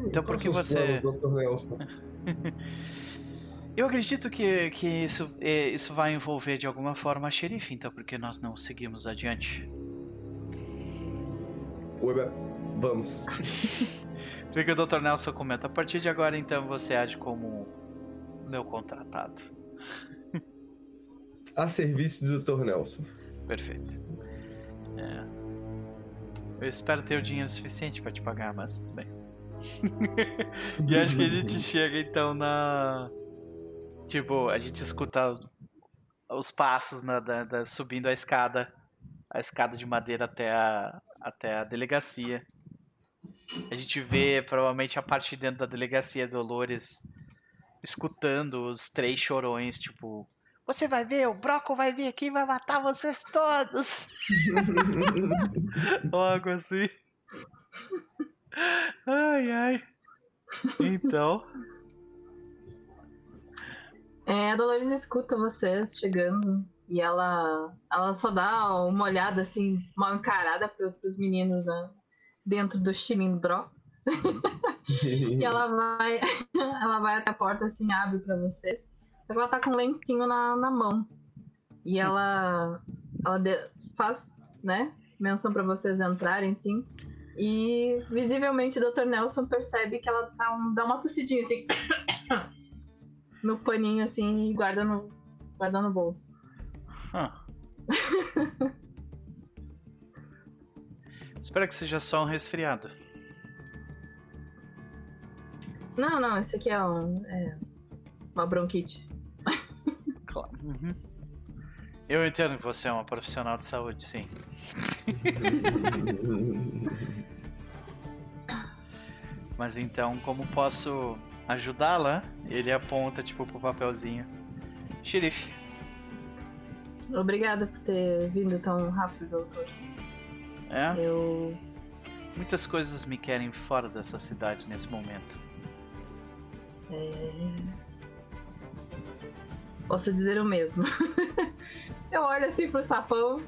Então por que você. <laughs> Eu acredito que, que isso, é, isso vai envolver de alguma forma a xerife, então por que nós não seguimos adiante? Ué, vamos. <laughs> tu vê que o Dr. Nelson comenta, a partir de agora então você age como meu contratado. <laughs> a serviço do Dr. Nelson. Perfeito. É. Eu espero ter o dinheiro suficiente para te pagar, mas tudo bem. <laughs> e acho que a gente chega então na. Tipo, a gente escuta os passos na, da, da, subindo a escada, a escada de madeira até a, até a delegacia. A gente vê provavelmente a parte de dentro da delegacia Dolores escutando os três chorões, tipo, você vai ver, o Broco vai vir aqui e vai matar vocês todos. <laughs> Algo assim. Ai, ai. Então. É, a Dolores escuta vocês chegando e ela, ela só dá uma olhada assim, mal encarada para os meninos né, dentro do cilindro. <laughs> e ela vai, <laughs> ela vai até a porta assim, abre para vocês. Só que ela tá com um lencinho na, na mão. E ela, ela de, faz, né, menção para vocês entrarem, sim. E visivelmente o Dr. Nelson percebe que ela tá um, dá uma tossidinha assim <coughs> no paninho assim e guarda no, guarda no bolso. Huh. <laughs> Espero que seja só um resfriado. Não, não, esse aqui é, um, é uma bronquite. <laughs> Claro. Uhum. Eu entendo que você é uma profissional de saúde, sim. <laughs> Mas então, como posso ajudá-la? Ele aponta, tipo, pro papelzinho. Xerife. Obrigada por ter vindo tão rápido, doutor. É? Eu. Muitas coisas me querem fora dessa cidade nesse momento. É... Posso dizer o mesmo. <laughs> Eu olho assim pro sapão. <laughs>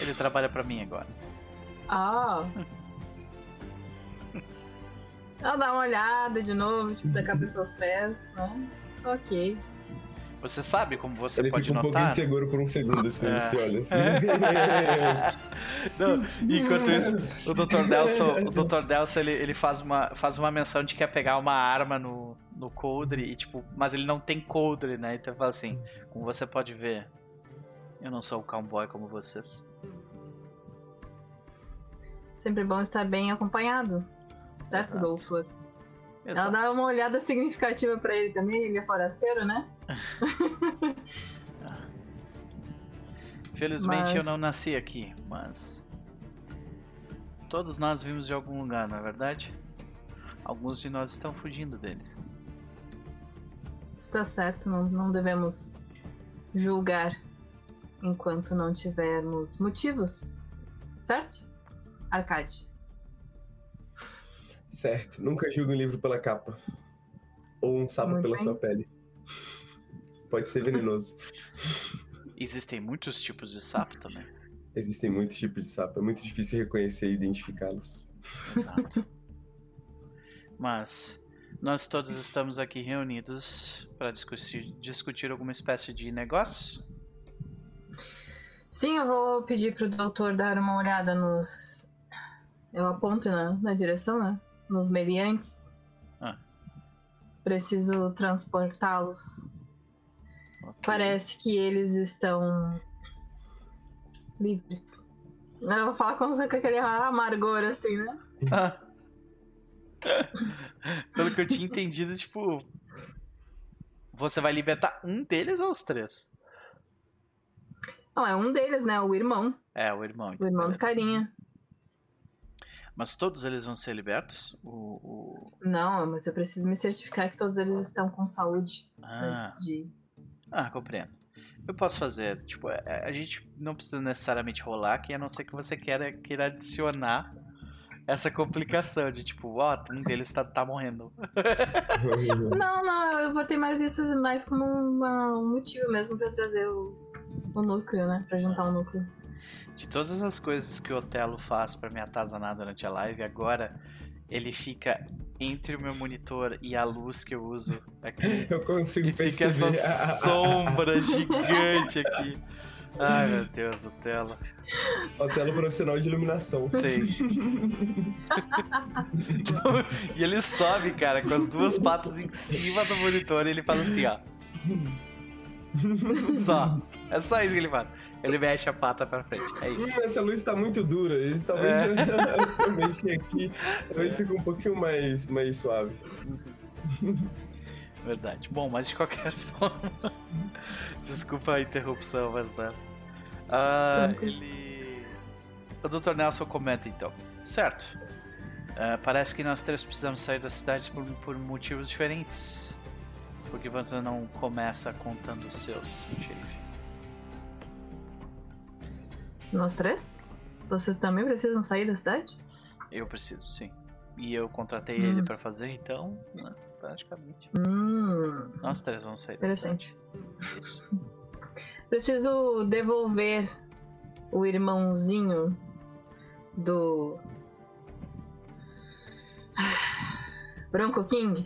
Ele trabalha para mim agora. Ah. Ela dá uma olhada de novo, tipo, da cabeça aos pés, né? Ok. Você sabe como você ele pode fica um notar? pouquinho inseguro por um segundo, assim, é. se olha assim. <laughs> Não, enquanto isso, o Dr. Delson, o Dr. Delson ele, ele faz, uma, faz uma menção de que quer pegar uma arma no, no coldre e tipo, mas ele não tem coldre, né? Então fala assim, como você pode ver, eu não sou um cowboy como vocês. Sempre bom estar bem acompanhado, certo? Exato. Ela dá uma olhada significativa para ele também, ele é forasteiro, né? <laughs> Felizmente mas... eu não nasci aqui, mas todos nós vimos de algum lugar, não é verdade? Alguns de nós estão fugindo deles. Está certo, não, não devemos julgar enquanto não tivermos motivos, certo? Arcade. Certo, nunca julgue um livro pela capa. Ou um sapo Muito pela bem. sua pele. Pode ser venenoso. Existem muitos tipos de sapo também. Existem muitos tipos de sapo, é muito difícil reconhecer e identificá-los. Exato. Mas nós todos estamos aqui reunidos para discutir, discutir alguma espécie de negócio? Sim, eu vou pedir pro doutor dar uma olhada nos. Eu aponto na, na direção, né? Nos meliantes. Ah. Preciso transportá-los. Okay. Parece que eles estão livres. Eu vou falar com aquele amargor assim, né? Ah. <laughs> Pelo que eu tinha entendido, tipo. Você vai libertar um deles ou os três? Não, é um deles, né? O irmão. É, o irmão. Então o irmão do carinha. Mas todos eles vão ser libertos? O, o... Não, mas eu preciso me certificar que todos eles estão com saúde ah. antes de. Ah, compreendo. Eu posso fazer, tipo, a, é, a gente não precisa necessariamente rolar, que a não ser que você queira, queira adicionar essa complicação de tipo, ó, oh, um deles tá, tá morrendo. <laughs> não, não, eu botei mais isso mais como uma, um motivo mesmo pra trazer o, o núcleo, né? Pra juntar o núcleo. De todas as coisas que o Otelo faz para me atazanar durante a live, agora ele fica entre o meu monitor e a luz que eu uso aqui. <laughs> Eu consigo e perceber. Fica essa <laughs> sombra gigante aqui. Ai meu Deus, Otelo. Otelo profissional de iluminação. Sim. <laughs> e ele sobe, cara, com as duas patas em cima do monitor e ele faz assim, ó. <laughs> Só. É só isso que ele faz. Ele mexe a pata pra frente. É isso. Hum, essa luz tá muito dura. Eles talvez é. se eu <laughs> mexer aqui, talvez fique um pouquinho mais, mais suave. <laughs> Verdade. Bom, mas de qualquer forma. Desculpa a interrupção, mas né. Uh, ele. O Dr. Nelson comenta então. Certo. Uh, parece que nós três precisamos sair da cidade por, por motivos diferentes. Porque você não começa contando os seus, xerife. Nós três? Você também precisam sair da cidade? Eu preciso, sim. E eu contratei hum. ele para fazer, então, né, praticamente. Hum. Nós três vamos sair da cidade. Isso. <laughs> Preciso devolver o irmãozinho do. <sighs> Bronco King.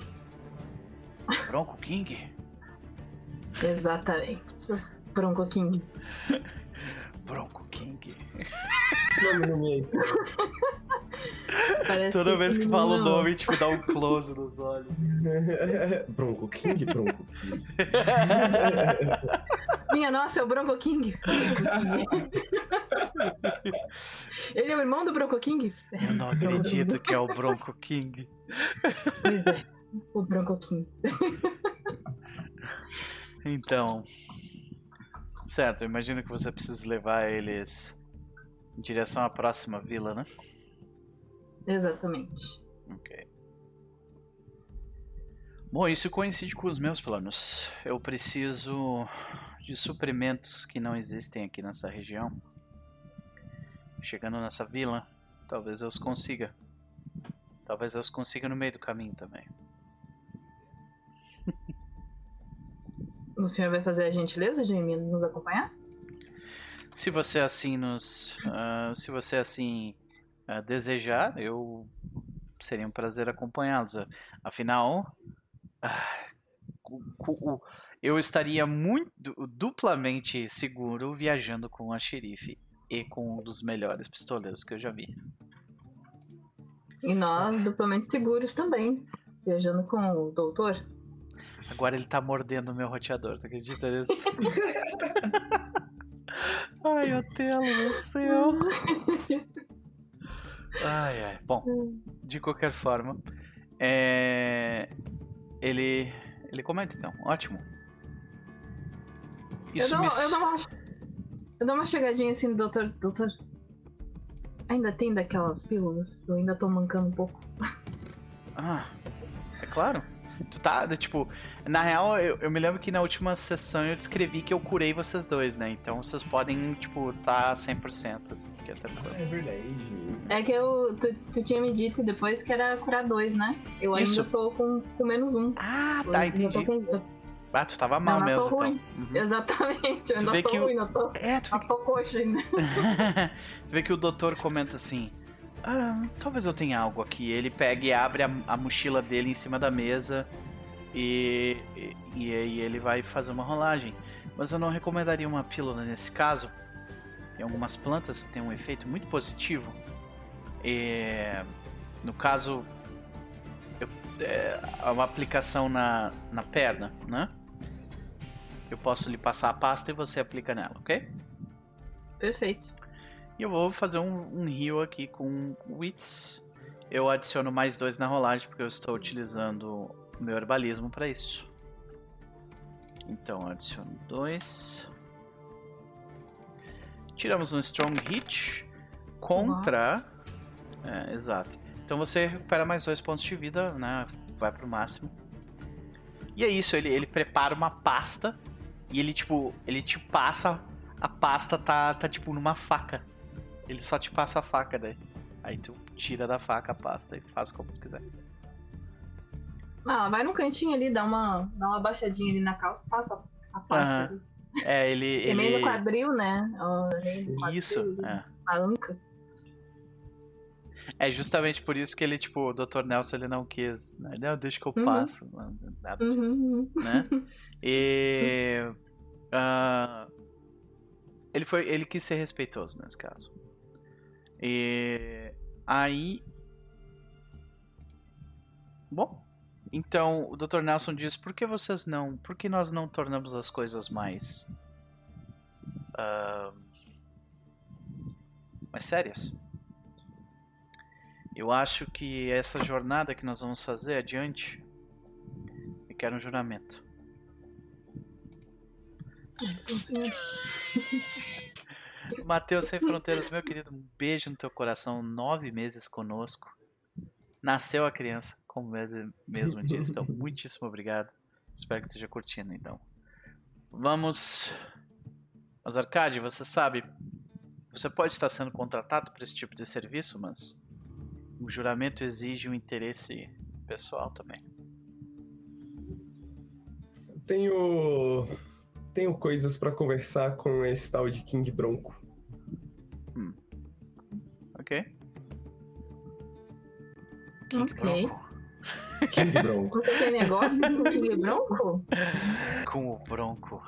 Bronco King? Exatamente. Bronco King. <laughs> Bronco King. Nome não é esse. Toda que vez que fala o nome, tipo, dá um close nos olhos. <laughs> Bronco King, Bronco King. Minha nossa, é o Bronco King. Ele é o irmão do Bronco King? Eu não acredito que é o Bronco King. Pois é, o Bronco King. Então, certo, eu imagino que você precisa levar eles em direção à próxima vila, né? Exatamente. Ok. Bom, isso coincide com os meus planos. Eu preciso de suprimentos que não existem aqui nessa região. Chegando nessa vila, talvez eu os consiga. Talvez eu os consiga no meio do caminho também. <laughs> O senhor vai fazer a gentileza de nos acompanhar? Se você assim nos, uh, se você assim uh, desejar, eu seria um prazer acompanhá-los. Afinal, uh, eu estaria muito duplamente seguro viajando com a xerife e com um dos melhores pistoleiros que eu já vi. E nós duplamente seguros também, viajando com o doutor. Agora ele tá mordendo o meu roteador, tu acredita nisso? <laughs> ai, Otelo, meu céu. Ai, ai. Bom, de qualquer forma, é... ele ele comenta então. Ótimo. Isso eu, dou, me... eu, dou uma, eu dou uma chegadinha assim doutor. Doutor. Ainda tem daquelas pílulas? Eu ainda tô mancando um pouco. Ah, é claro. Tu tá, tipo, na real, eu, eu, me lembro que na última sessão eu descrevi que eu curei vocês dois, né? Então vocês podem, tipo, tá 100%, assim, que é tranquilo. É verdade. É que eu, tu, tu tinha me dito depois que era curar dois, né? Eu Isso. ainda tô com, com menos um. Ah, tá, entendi. Com... Ah, tu tava mal mesmo, então. Uhum. <laughs> Exatamente, eu tu ainda tô que ruim, o... eu tô, é, tu... eu tô coxa ainda. <laughs> tu vê que o doutor comenta assim... Ah, talvez eu tenha algo aqui. Ele pega e abre a, a mochila dele em cima da mesa e, e, e aí ele vai fazer uma rolagem. Mas eu não recomendaria uma pílula nesse caso. Tem algumas plantas têm um efeito muito positivo. E, no caso, eu, é uma aplicação na, na perna, né? Eu posso lhe passar a pasta e você aplica nela, ok? Perfeito. E eu vou fazer um, um heal aqui com Wits. Eu adiciono mais dois na rolagem porque eu estou utilizando o meu herbalismo para isso. Então adiciono dois. Tiramos um Strong Hit contra. É, exato. Então você recupera mais dois pontos de vida, né? Vai pro máximo. E é isso, ele, ele prepara uma pasta e ele tipo, ele te passa a pasta tá tá tipo numa faca. Ele só te passa a faca daí. Aí tu tira da faca a pasta e faz como tu quiser. Ah, vai no cantinho ali, dá uma, dá uma baixadinha ali na calça, passa a pasta. Uhum. É, ele. É ele... meio no quadril, né? quadril, Isso, é. A anca. É justamente por isso que ele, tipo, o Dr. Nelson, ele não quis, né? Não, deixa que eu uhum. passo. Uhum. Nada disso, uhum. né? <laughs> E... Uh, ele foi, ele quis ser respeitoso nesse caso. E aí, bom, então o Dr. Nelson diz: por que vocês não, por que nós não tornamos as coisas mais, uh, mais sérias? Eu acho que essa jornada que nós vamos fazer adiante requer um juramento. <laughs> Matheus Sem Fronteiras, meu querido, um beijo no teu coração. Nove meses conosco. Nasceu a criança, como mesmo disse. Então, muitíssimo obrigado. Espero que esteja curtindo, então. Vamos. Mas, Arcade, você sabe, você pode estar sendo contratado para esse tipo de serviço, mas o juramento exige um interesse pessoal também. Tenho tenho coisas para conversar com esse tal de King Bronco. Hum. Ok. King ok. Bronco. King Bronco. Você tem negócio com o King Bronco? Com o Bronco.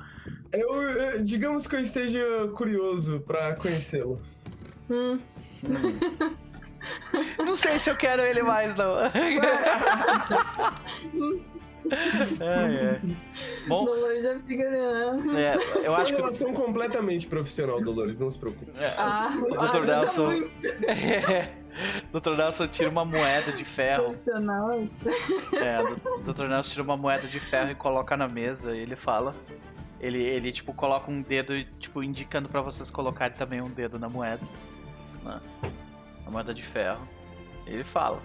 Eu, digamos que eu esteja curioso para conhecê-lo. Hum. hum. Não sei se eu quero ele mais, não. <laughs> é, é. Bom, Dolores já fica. Né? É, eu acho que. relação completamente profissional, Dolores, não se preocupe. É, ah, o Dr. Ah, Nelson. <laughs> Dr. Nelson tira uma moeda de ferro. Profissional. É, o Dr. Nelson tira uma moeda de ferro e coloca na mesa e ele fala. Ele, ele tipo, coloca um dedo, tipo, indicando para vocês colocarem também um dedo na moeda. Né? A moeda de ferro. Ele fala.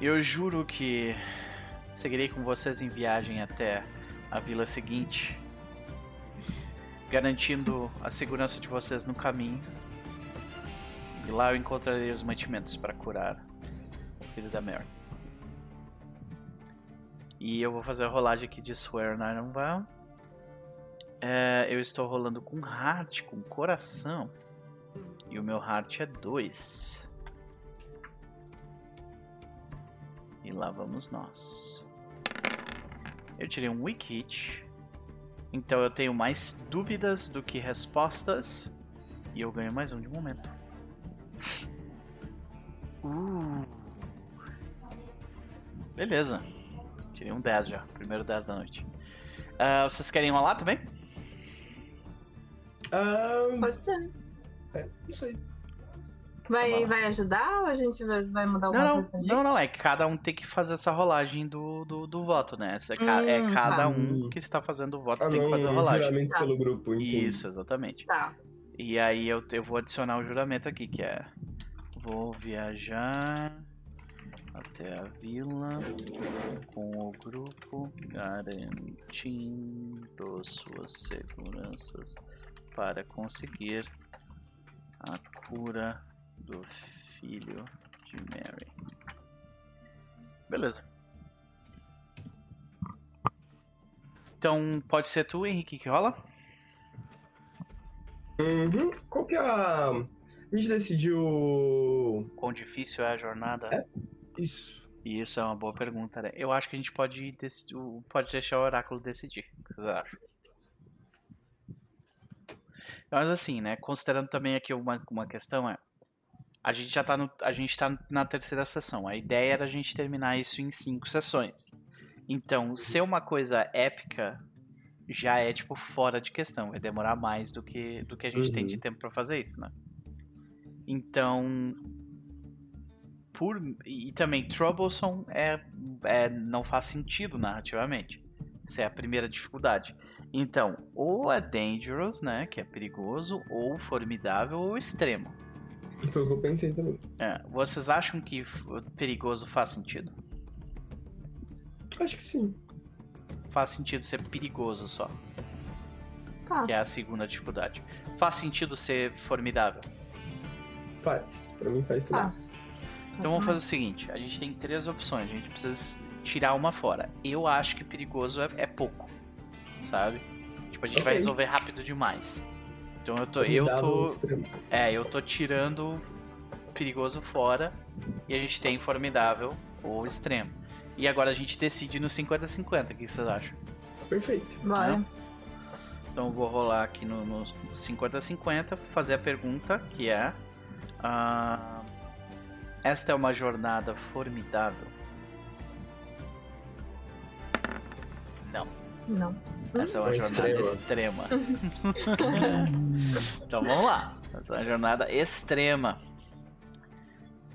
Eu juro que seguirei com vocês em viagem até a vila seguinte, garantindo a segurança de vocês no caminho. E lá eu encontrarei os mantimentos para curar o filho da Mary. E eu vou fazer a rolagem aqui de Swear Iron Vow. É, eu estou rolando com heart, com coração. E o meu heart é 2. E lá vamos nós. Eu tirei um weak hit. Então eu tenho mais dúvidas do que respostas. E eu ganho mais um de momento. Uh. Beleza. Tirei um 10 já. Primeiro 10 da noite. Uh, vocês querem rolar também? Um, Pode ser. É, isso aí. Vai, vai ajudar ou a gente vai, vai mudar alguma Não, coisa pra não, gente? não, não. É que cada um tem que fazer essa rolagem do, do, do voto, né? Essa é, ca- é Hum, cada tá. um que está fazendo o voto, Ah, tem que não, fazer a um rolagem. juramento Tá. pelo grupo. entendi. Isso, exatamente. Tá. E aí eu, eu vou adicionar o juramento aqui, que é vou viajar até a vila com o grupo garantindo suas seguranças para conseguir a cura do filho de Mary. Beleza. Então pode ser tu, Henrique, que rola? Uhum. Qual que é a. A gente decidiu. Quão difícil é a jornada? É. Isso. Isso é uma boa pergunta, né? Eu acho que a gente pode, dec- o- pode deixar o oráculo decidir. O que vocês acham? Mas assim, né? Considerando também aqui uma, uma questão é. A gente já tá, no, a gente tá na terceira sessão. A ideia era a gente terminar isso em cinco sessões. Então, ser uma coisa épica já é, tipo, fora de questão. Vai demorar mais do que, do que a gente tem de Uhum. tempo pra fazer isso, né? Então, por e também troublesome é, é não faz sentido narrativamente. Essa é a primeira dificuldade. Então, ou é dangerous, né, que é perigoso, ou formidável ou extremo. Foi o que eu pensei também. É, vocês acham que perigoso faz sentido? Acho que sim. Faz sentido ser perigoso só, Fácil. que é a segunda dificuldade. Faz sentido ser formidável. Faz. Pra mim faz também. Fácil. Então vamos fazer o seguinte, a gente tem três opções, a gente precisa tirar uma fora. Eu acho que perigoso é, é pouco, sabe? Tipo, a gente vai Ok. resolver rápido demais. Então eu tô, eu tô, é, eu tô tirando perigoso fora e a gente tem formidável ou extremo. E agora a gente decide no 50-50, o que vocês acham? Perfeito. Bora. Então eu vou rolar aqui no no 50-50, fazer a pergunta que é: ah, Esta é uma jornada formidável? Não, Não. Essa é uma É jornada extrema. <laughs> então vamos lá. Essa é uma jornada extrema.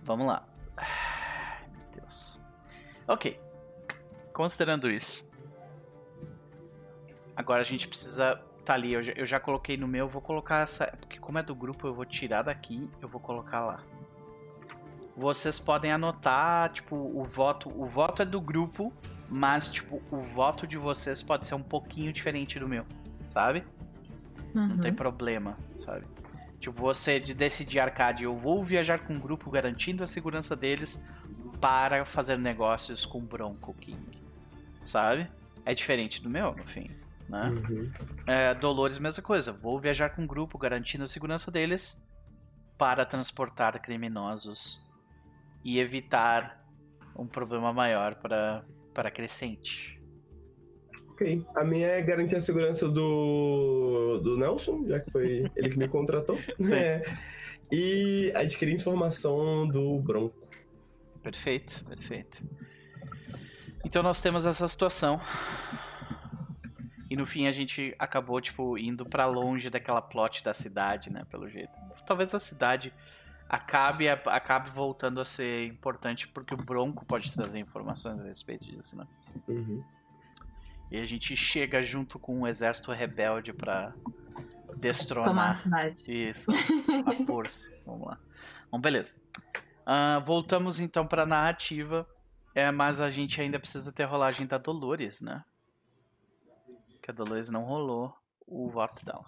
Vamos lá. Ai, meu Deus. Ok. Considerando isso. Agora a gente precisa. Tá ali, eu já, eu já coloquei no meu, vou colocar essa. Porque como é do grupo, eu vou tirar daqui, eu vou colocar lá. Vocês podem anotar, tipo, o voto. O voto é do grupo, mas, tipo, o voto de vocês pode ser um pouquinho diferente do meu, sabe? Não Uhum. tem problema, sabe? Tipo, você de decidir arcade, eu vou viajar com um grupo garantindo a segurança deles para fazer negócios com Bronco King, sabe? É diferente do meu, no fim, né? Uhum. É, Dolores, mesma coisa. Vou viajar com um grupo garantindo a segurança deles para transportar criminosos e evitar um problema maior para para Crescente. Ok. A minha é garantir a segurança do, do Nelson, já que foi ele que me contratou. <laughs> Sim. É. E adquirir informação do Bronco. Perfeito, perfeito. Então nós temos essa situação. E no fim a gente acabou, tipo, indo pra longe daquela plot da cidade, né, pelo jeito. Talvez a cidade acabe, acabe voltando a ser importante porque o Bronco pode trazer informações a respeito disso, né? Uhum. E a gente chega junto com um exército rebelde pra Tomar a destronar cidade. isso, a <laughs> força. Vamos lá. Bom, beleza. Ah, voltamos então pra narrativa. É, mas a gente ainda precisa ter a rolagem da Dolores, né? Que a Dolores não rolou o voto dela.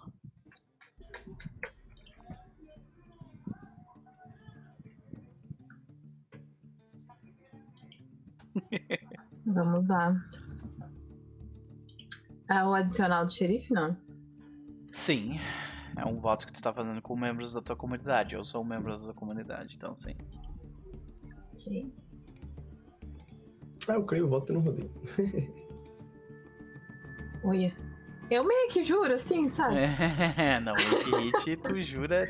Vamos lá. É o adicional do xerife, não? Sim. É um voto que tu tá fazendo com membros da tua comunidade. Eu sou um membro da tua comunidade, então sim. Ok. Ah, eu creio o voto no rodeio. <laughs> Olha. Eu meio que juro, assim, sabe? É, <laughs> não, o Hit, tu jura.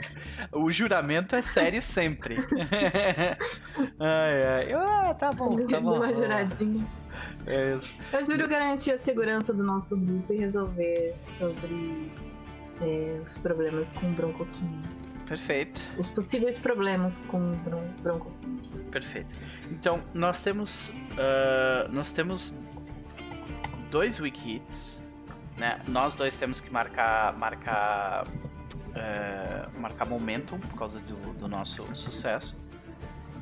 O juramento é sério sempre. <laughs> ai, ai. Ah, tá bom, tá bom. Uma juradinha. É isso. Eu juro garantir a segurança do nosso grupo e resolver sobre é, os problemas com o Bronco King. Perfeito. Os possíveis problemas com o Bronco King. Perfeito. Então, nós temos. Uh, nós temos dois wikis né? Nós dois temos que marcar marcar uh, marcar momentum por causa do, do nosso sucesso.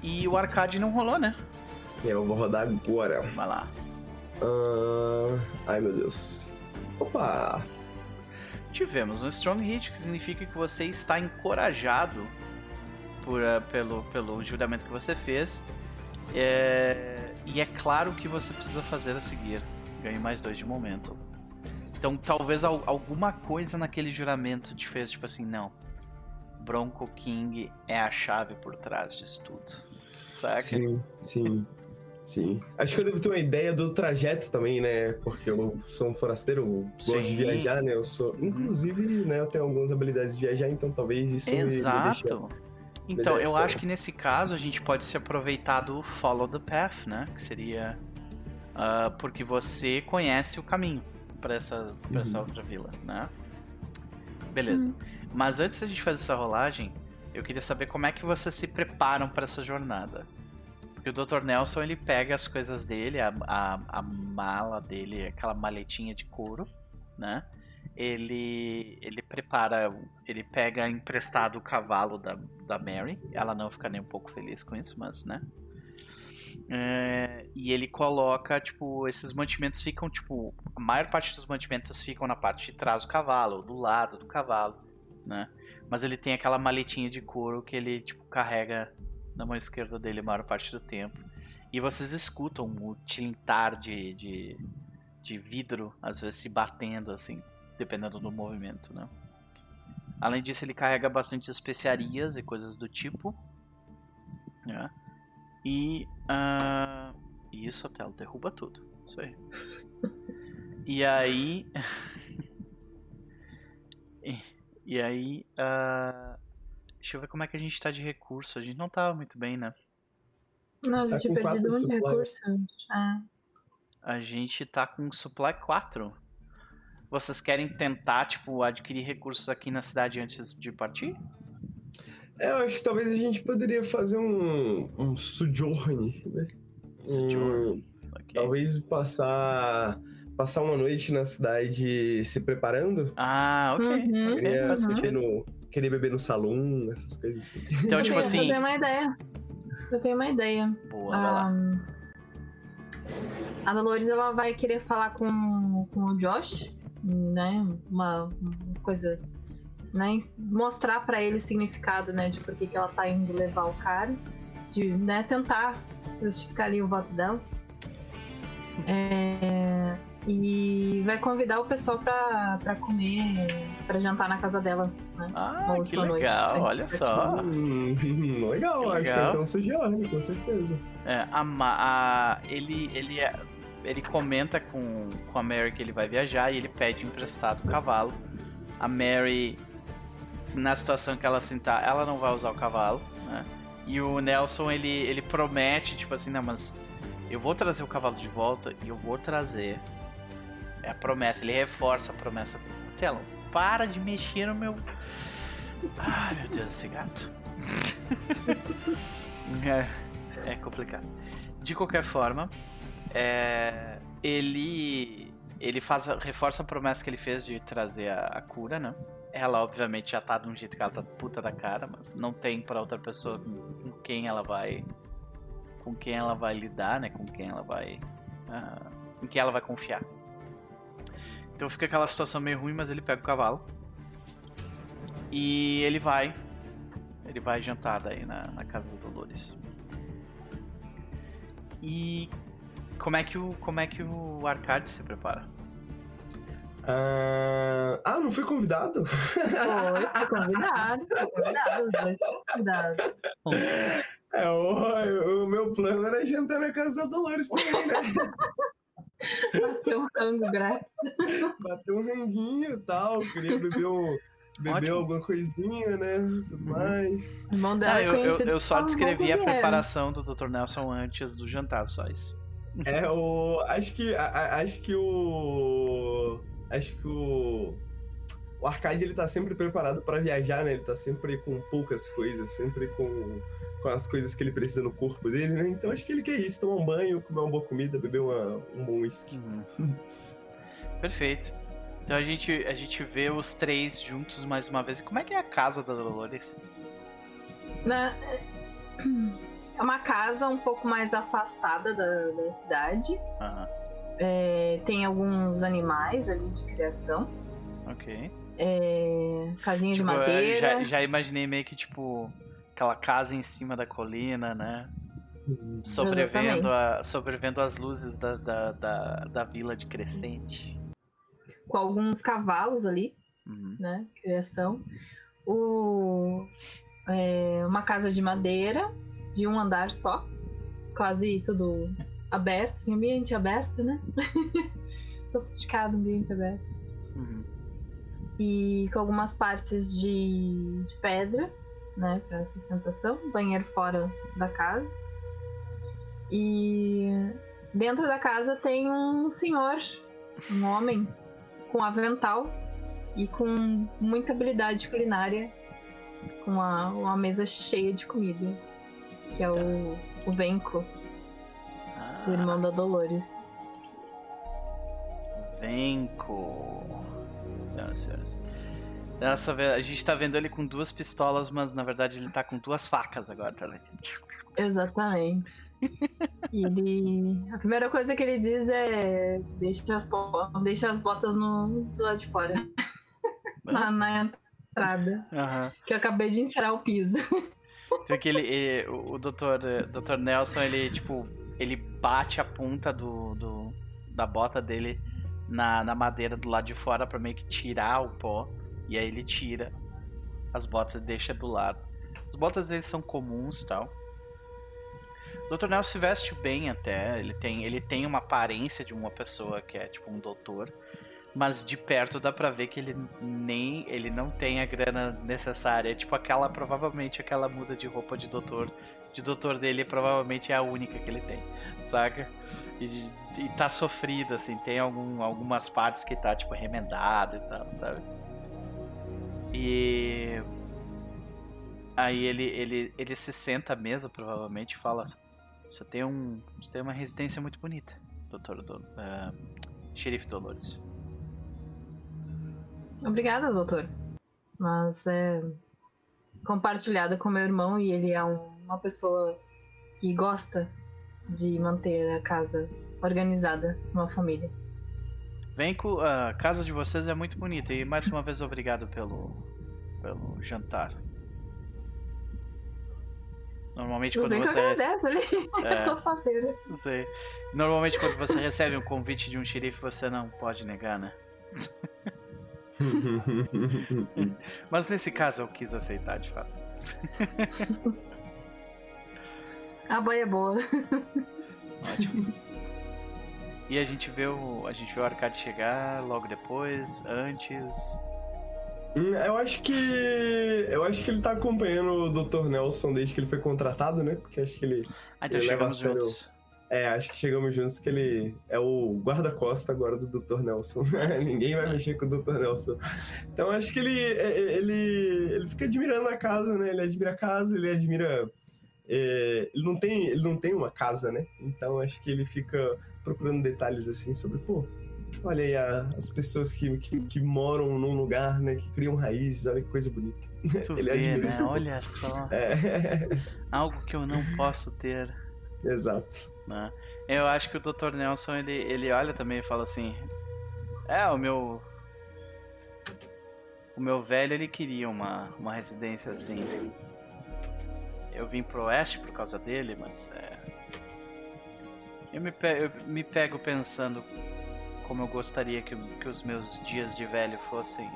E o arcade não rolou, né? Eu vou rodar agora. Vai lá. Uh... Ai meu Deus. Opa! Tivemos um Strong Hit, que significa que você está encorajado por, uh, pelo, pelo juramento que você fez. É... E é claro que você precisa fazer a seguir. Ganhe mais dois de momento. Então talvez alguma coisa naquele juramento te fez tipo assim, não. Bronco King é a chave por trás disso tudo. Saca? Sim, sim. Sim. Acho que eu devo ter uma ideia do trajeto também, né? Porque eu sou um forasteiro, eu gosto de viajar, né? Eu sou. Inclusive, né, eu tenho algumas habilidades de viajar, então talvez isso Exato. Me, me então, eu acho que nesse caso a gente pode se aproveitar do Follow the Path, né? Que seria. Uh, porque você conhece o caminho para essa, pra essa uhum. outra vila, né? Beleza. Uhum. Mas antes da gente fazer essa rolagem, eu queria saber como é que vocês se preparam para essa jornada. Porque o Dr. Nelson ele pega as coisas dele, a, a, a mala dele, aquela maletinha de couro, né? Ele, ele prepara, ele pega emprestado o cavalo da, da Mary. Ela não fica nem um pouco feliz com isso, mas, né? É, e ele coloca, tipo, esses mantimentos ficam, tipo, a maior parte dos mantimentos ficam na parte de trás do cavalo, do lado do cavalo, né? Mas ele tem aquela maletinha de couro que ele, tipo, carrega na mão esquerda dele a maior parte do tempo. E vocês escutam o tilintar de, de, de vidro, às vezes se batendo, assim, dependendo do movimento, né? Além disso, ele carrega bastante especiarias e coisas do tipo. Né? E. Uh, isso, Otelo, derruba tudo. Isso aí. <laughs> e aí. <laughs> e, e, aí. Uh, deixa eu ver como é que a gente tá de recurso. A gente não tava muito bem, né? Não, a gente tá perdido muito recurso. Ah. A gente tá com supply 4. Vocês querem tentar, tipo, adquirir recursos aqui na cidade antes de partir? É, eu acho que talvez a gente poderia fazer um, um sojourn, né? Sojourn. Um, okay. Talvez passar passar uma noite na cidade se preparando. Ah, ok. Uhum, queria, uhum. No, queria beber no salão, essas coisas assim. Então, tipo assim. Eu tenho uma ideia. Eu tenho uma ideia. Boa, vai lá. A Dolores ela vai querer falar com, com o Josh, né? Uma, uma coisa né, mostrar para ele o significado, né, de por que, que ela tá indo levar o cara, de, né, tentar justificar ali o voto dela. É, e vai convidar o pessoal pra, pra comer, pra jantar na casa dela, né? Ah, que legal, noite, olha só. Hum, legal, que acho legal. que vai ser um sugiorne, com certeza. É, a, a, ele, ele, é, ele comenta com, com a Mary que ele vai viajar e ele pede emprestado o cavalo. A Mary na situação que ela sentar, ela não vai usar o cavalo, né? E o Nelson, ele, ele promete, tipo assim, não, mas eu vou trazer o cavalo de volta e eu vou trazer. É a promessa, ele reforça a promessa. Telon, para de mexer no meu. Ai, meu Deus, esse gato. <laughs> é, é complicado. De qualquer forma, é, ele ele faz reforça a promessa que ele fez de trazer a, a cura, né? Ela, obviamente, já tá de um jeito que ela tá puta da cara, mas não tem para outra pessoa com, quem ela vai. Com quem ela vai lidar, né? Com quem ela vai. Uh, com quem ela vai confiar. Então fica aquela situação meio ruim, mas ele pega o cavalo. E ele vai. Ele vai jantar daí na, na casa do Dolores. E como é que o como é que o Arcade se prepara? Uh... Ah, não fui convidado? Foi, fui convidado, fui convidado, os dois foram convidados. É, o, o, meu plano era jantar na casa da Dolores também, né? Bateu um rango grátis. Bateu um ranguinho e tal, queria beber um. Beber alguma coisinha, né? Tudo uhum. mais. Irmão dela ah, eu, eu, eu só descrevi a preparação do Dr. Nelson antes do jantar, só isso. É, o. Acho que. A, acho que o. Acho que o. O Arcade ele tá sempre preparado para viajar, né? Ele tá sempre com poucas coisas, sempre com, com as coisas que ele precisa no corpo dele, né? Então acho que ele quer isso, tomar um banho, comer uma boa comida, beber uma, um bom whisky. Uhum. Perfeito. Então a gente, a gente vê os três juntos mais uma vez. Como é que é a casa da Dolores? Na... É uma casa um pouco mais afastada da, da cidade. Uhum. É, tem alguns animais ali de criação. Ok. É, casinha tipo, de madeira. Já, já imaginei meio que tipo aquela casa em cima da colina, né? Sobrevendo, a, sobrevendo as luzes da, da, da, da vila de Crescente com alguns cavalos ali, uhum. né? Criação. O, é, uma casa de madeira, de um andar só, quase tudo aberto, assim, ambiente aberto, né? <laughs> Sofisticado, ambiente aberto. Uhum. E com algumas partes de, de pedra, né, para sustentação, banheiro fora da casa. E dentro da casa tem um senhor, um homem com avental e com muita habilidade culinária, com uma, uma mesa cheia de comida, que é o, o Venco. O irmão da Dolores. Venco. Senhoras e senhores. Dessa a gente tá vendo ele com duas pistolas, mas na verdade ele tá com duas facas agora, tá? Exatamente. ele. A primeira coisa que ele diz é: deixa as, deixa as botas no... do lado de fora. na, na, entrada. Uhum. Que eu acabei de encerar o piso. Então que ele, o doutor, Dr. Nelson, ele tipo, ele bate a ponta do, do da bota dele na, na madeira do lado de fora para meio que tirar o pó. E aí ele tira as botas e deixa do lado. As botas eles são comuns tal. O Dr. Nelson se veste bem até, ele tem, ele tem uma aparência de uma pessoa que é tipo um doutor, mas de perto dá pra ver que ele nem ele não tem a grana necessária, é tipo aquela provavelmente aquela muda de roupa de doutor, de doutor dele provavelmente é a única que ele tem, saca? E, e tá sofrido assim, tem algum, algumas partes que tá tipo remendado e tal, sabe? E aí ele ele ele se senta à mesa provavelmente e fala você tem um. Você tem uma residência muito bonita, doutor do, uh, Xerife Dolores. Obrigada, doutor. Mas é compartilhada com meu irmão e ele é um, uma pessoa que gosta de manter a casa organizada, uma família. Vem com a casa de vocês é muito bonita e mais uma vez obrigado pelo pelo jantar. Normalmente quando você. Agradece, ali. É, <laughs> tô faceira. Sei. Normalmente quando você recebe um convite de um xerife, você não pode negar, né? <laughs> Mas nesse caso eu quis aceitar de fato. <laughs> A boia é boa. Ótimo. <laughs> E a gente vê o. A gente vê o Arcade chegar logo depois, antes. Hum, eu acho que. Eu acho que ele tá acompanhando o Dr. Nelson desde que ele foi contratado, né? Porque acho que ele. Ah, então ele chegamos juntos. É, acho que chegamos juntos que ele é o guarda-costa agora do Dr. Nelson. <laughs> Ninguém vai mexer com o Dr. Nelson. Então acho que ele, é, é, ele, ele fica admirando a casa, né? Ele admira a casa, ele admira. É, ele, não tem, ele não tem uma casa, né? Então acho que ele fica procurando detalhes assim sobre, pô, Olha aí a, as pessoas que, que, que, moram num lugar, né? Que criam raízes, olha que coisa bonita. Tu <laughs> Ele vê, né? Olha só. É. <laughs> Algo que eu não posso ter. Exato. Né? Eu acho que o Dr. Nelson, ele, ele olha também e fala assim... É, o meu... O meu velho, ele queria uma, uma residência assim eu vim pro oeste por causa dele, mas é. Eu me, pe eu me pego pensando como eu gostaria que, que os meus dias de velho fossem.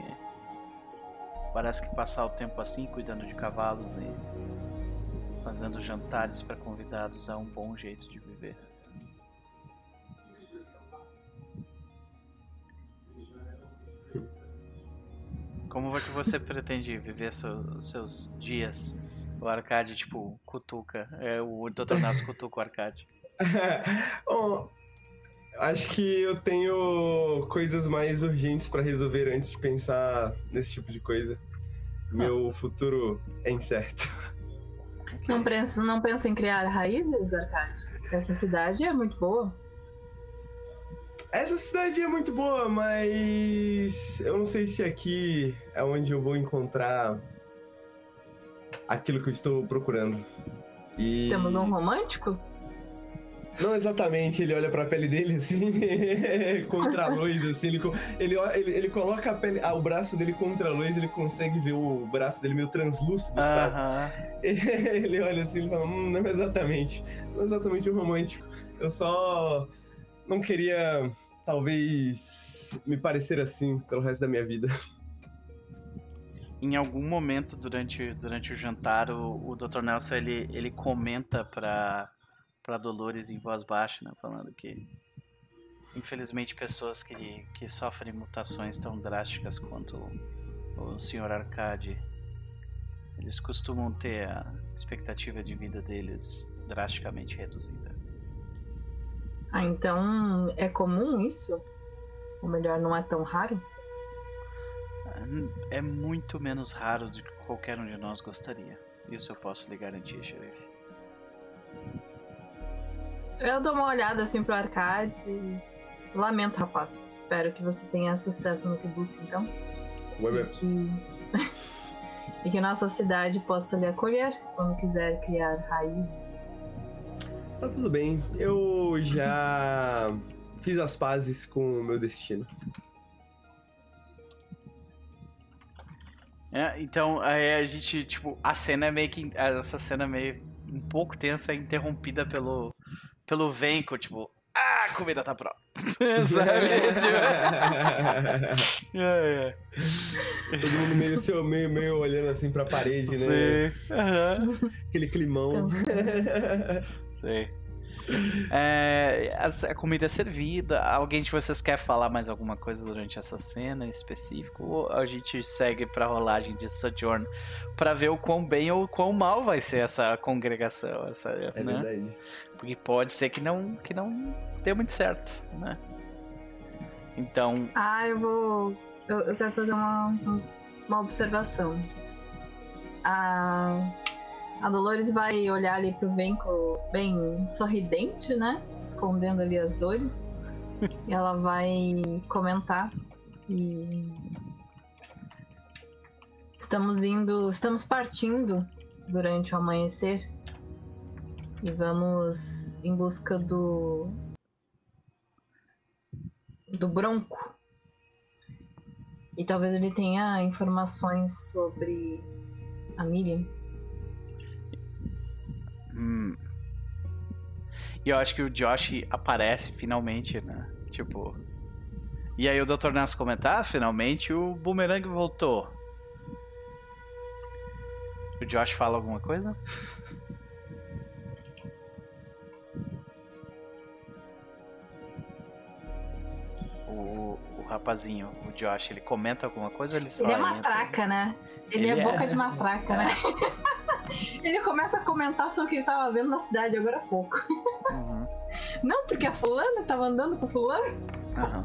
Parece que passar o tempo assim, cuidando de cavalos e fazendo jantares para convidados é um bom jeito de viver. Como é que você pretende viver so, seus dias o Arcade, tipo, cutuca. É, o Dr. Nasso cutuca o Arcade. <laughs> Bom, acho que eu tenho coisas mais urgentes para resolver antes de pensar nesse tipo de coisa. Meu ah. futuro é incerto. Não pensa, não pensa em criar raízes, Arcade? Essa cidade é muito boa. Essa cidade é muito boa, mas eu não sei se aqui é onde eu vou encontrar aquilo que eu estou procurando. E... Temos um romântico? Não exatamente, ele olha pra pele dele assim, <laughs> contra a luz, assim, ele, ele, ele, ele coloca pele, ah, o braço dele contra a luz, ele consegue ver o braço dele meio translúcido, uh -huh. sabe? <laughs> Ele olha assim e fala, hum, não exatamente, não exatamente um romântico. Eu só não queria, talvez, me parecer assim pelo resto da minha vida. Em algum momento durante, durante o jantar, o, o Dr. Nelson ele, ele comenta para para Dolores em voz baixa, né, falando que infelizmente pessoas que, que sofrem mutações tão drásticas quanto o, o Sr. Arcade, eles costumam ter a expectativa de vida deles drasticamente reduzida. Ah, então é comum isso? Ou melhor, não é tão raro? É muito menos raro do que qualquer um de nós gostaria. Isso eu posso lhe garantir, xerife. Eu dou uma olhada assim pro arcade. Lamento, rapaz. Espero que você tenha sucesso no que busca, então. Ué, e que... <laughs> e que nossa cidade possa lhe acolher quando quiser criar raízes. Tá tudo bem. Eu já fiz as pazes com o meu destino. É, então aí a gente, tipo, a cena é meio que. Essa cena é meio um pouco tensa, interrompida pelo pelo Venko, tipo, ah, a comida tá pronta. <laughs> Sabe? <laughs> é, é. Todo mundo meio, seu, meio, meio olhando assim pra parede, né? Sim. Uhum. Aquele climão. Sim. É, a, a, comida é servida. Alguém de vocês quer falar mais alguma coisa durante essa cena em específico? Ou a gente segue pra rolagem de Sojourn pra ver o quão bem ou quão mal vai ser essa congregação? Essa, é né? verdade. Porque pode ser que não, que não dê muito certo, né? Então. Ah, eu vou. Eu, eu quero fazer uma, uma observação. Ah a Dolores vai olhar ali pro Venko bem sorridente, né? Escondendo ali as dores. e ela vai comentar que estamos indo, estamos partindo durante o amanhecer e vamos em busca do do Bronco. E talvez ele tenha informações sobre a Miriam. Hum. E eu acho que o Josh aparece finalmente, né? Tipo. E aí o Dr. Nas comentar, ah, finalmente o Boomerang voltou. O Josh fala alguma coisa? O, o rapazinho, o Josh, ele comenta alguma coisa ele só Ele é matraca, né? Ele, ele é, é boca de matraca, né? <laughs> Ele começa a comentar sobre o que ele tava vendo na cidade agora há pouco. Uhum. Não, porque a fulana tava andando com fulano. Uhum.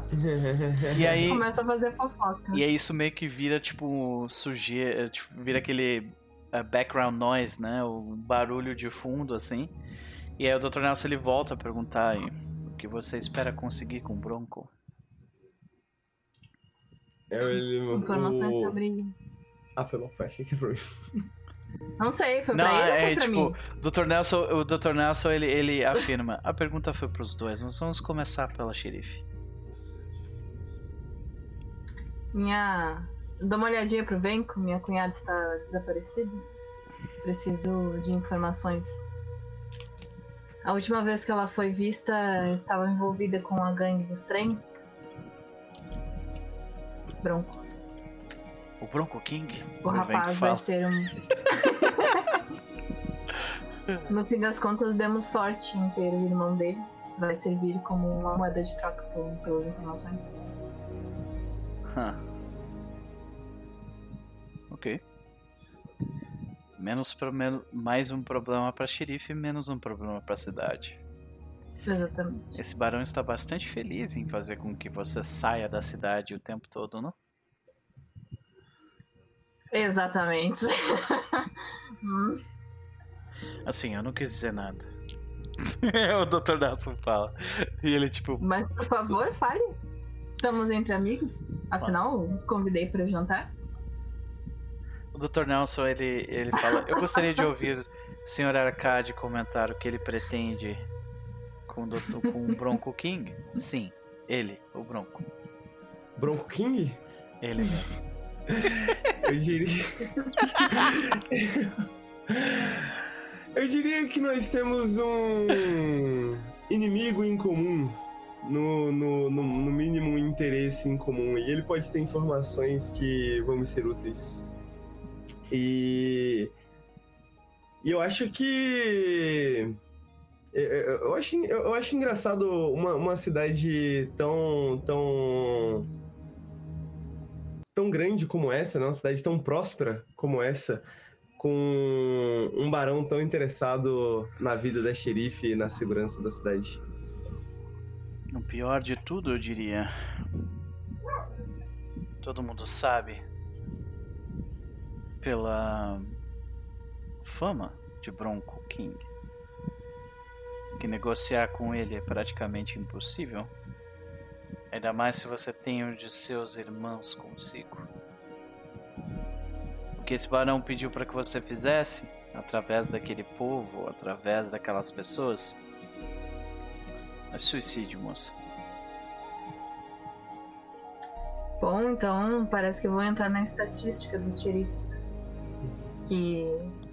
<laughs> e aí começa a fazer fofoca. E aí isso meio que vira tipo sujeira, tipo, vira aquele uh, background noise, né? O barulho de fundo assim. E aí o Dr. Nelson ele volta a perguntar o que você espera conseguir com o Bronco. É, ele, Informações o... sobre. Ah, foi bom, foi, achei que foi. Não sei, foi Não, pra ele é, ou foi pra tipo, mim? Dr. Nelson, o Dr. Nelson, ele, ele afirma, a pergunta foi pros dois, nós vamos começar pela xerife. Minha... Dá uma olhadinha pro Venco, minha cunhada está desaparecida. Preciso de informações. A última vez que ela foi vista, estava envolvida com a gangue dos trens. Bronco. O Bronco King? O rapaz vai ser um. no fim das contas, demos sorte em ter o irmão dele. Vai servir como uma moeda de troca pelas informações. Huh. Ok. Menos pro, mais um problema para xerife, menos um problema para cidade. Exatamente. Esse barão está bastante feliz em fazer com que você saia da cidade o tempo todo, não? Exatamente. <laughs> hum. Assim, eu não quis dizer nada. <laughs> o Dr. Nelson fala. E ele, tipo. Mas, por favor, fale. Estamos entre amigos? Afinal, os convidei para jantar. O Dr. Nelson, ele, ele fala: Eu gostaria de ouvir o Sr. Arcade comentar o que ele pretende com o, Dr., com o Bronco King. Sim, ele, o Bronco. Bronco King? Ele mesmo. <laughs> Eu diria. <laughs> Eu diria que nós temos um inimigo em comum. No, no, no, no, mínimo interesse em comum. E ele pode ter informações que vão me ser úteis. E. E eu acho que. Eu acho, eu acho engraçado uma, uma cidade tão. tão. Tão grande como essa, né? uma cidade tão próspera como essa com um barão tão interessado na vida da xerife e na segurança da cidade. O pior de tudo, eu diria. Todo mundo sabe pela fama de Bronco King que negociar com ele é praticamente impossível. Ainda mais se você tem um de seus irmãos consigo que esse barão pediu para que você fizesse, através daquele povo, através daquelas pessoas, é suicídio, moça. Bom, então parece que vou entrar na estatística dos xerifes que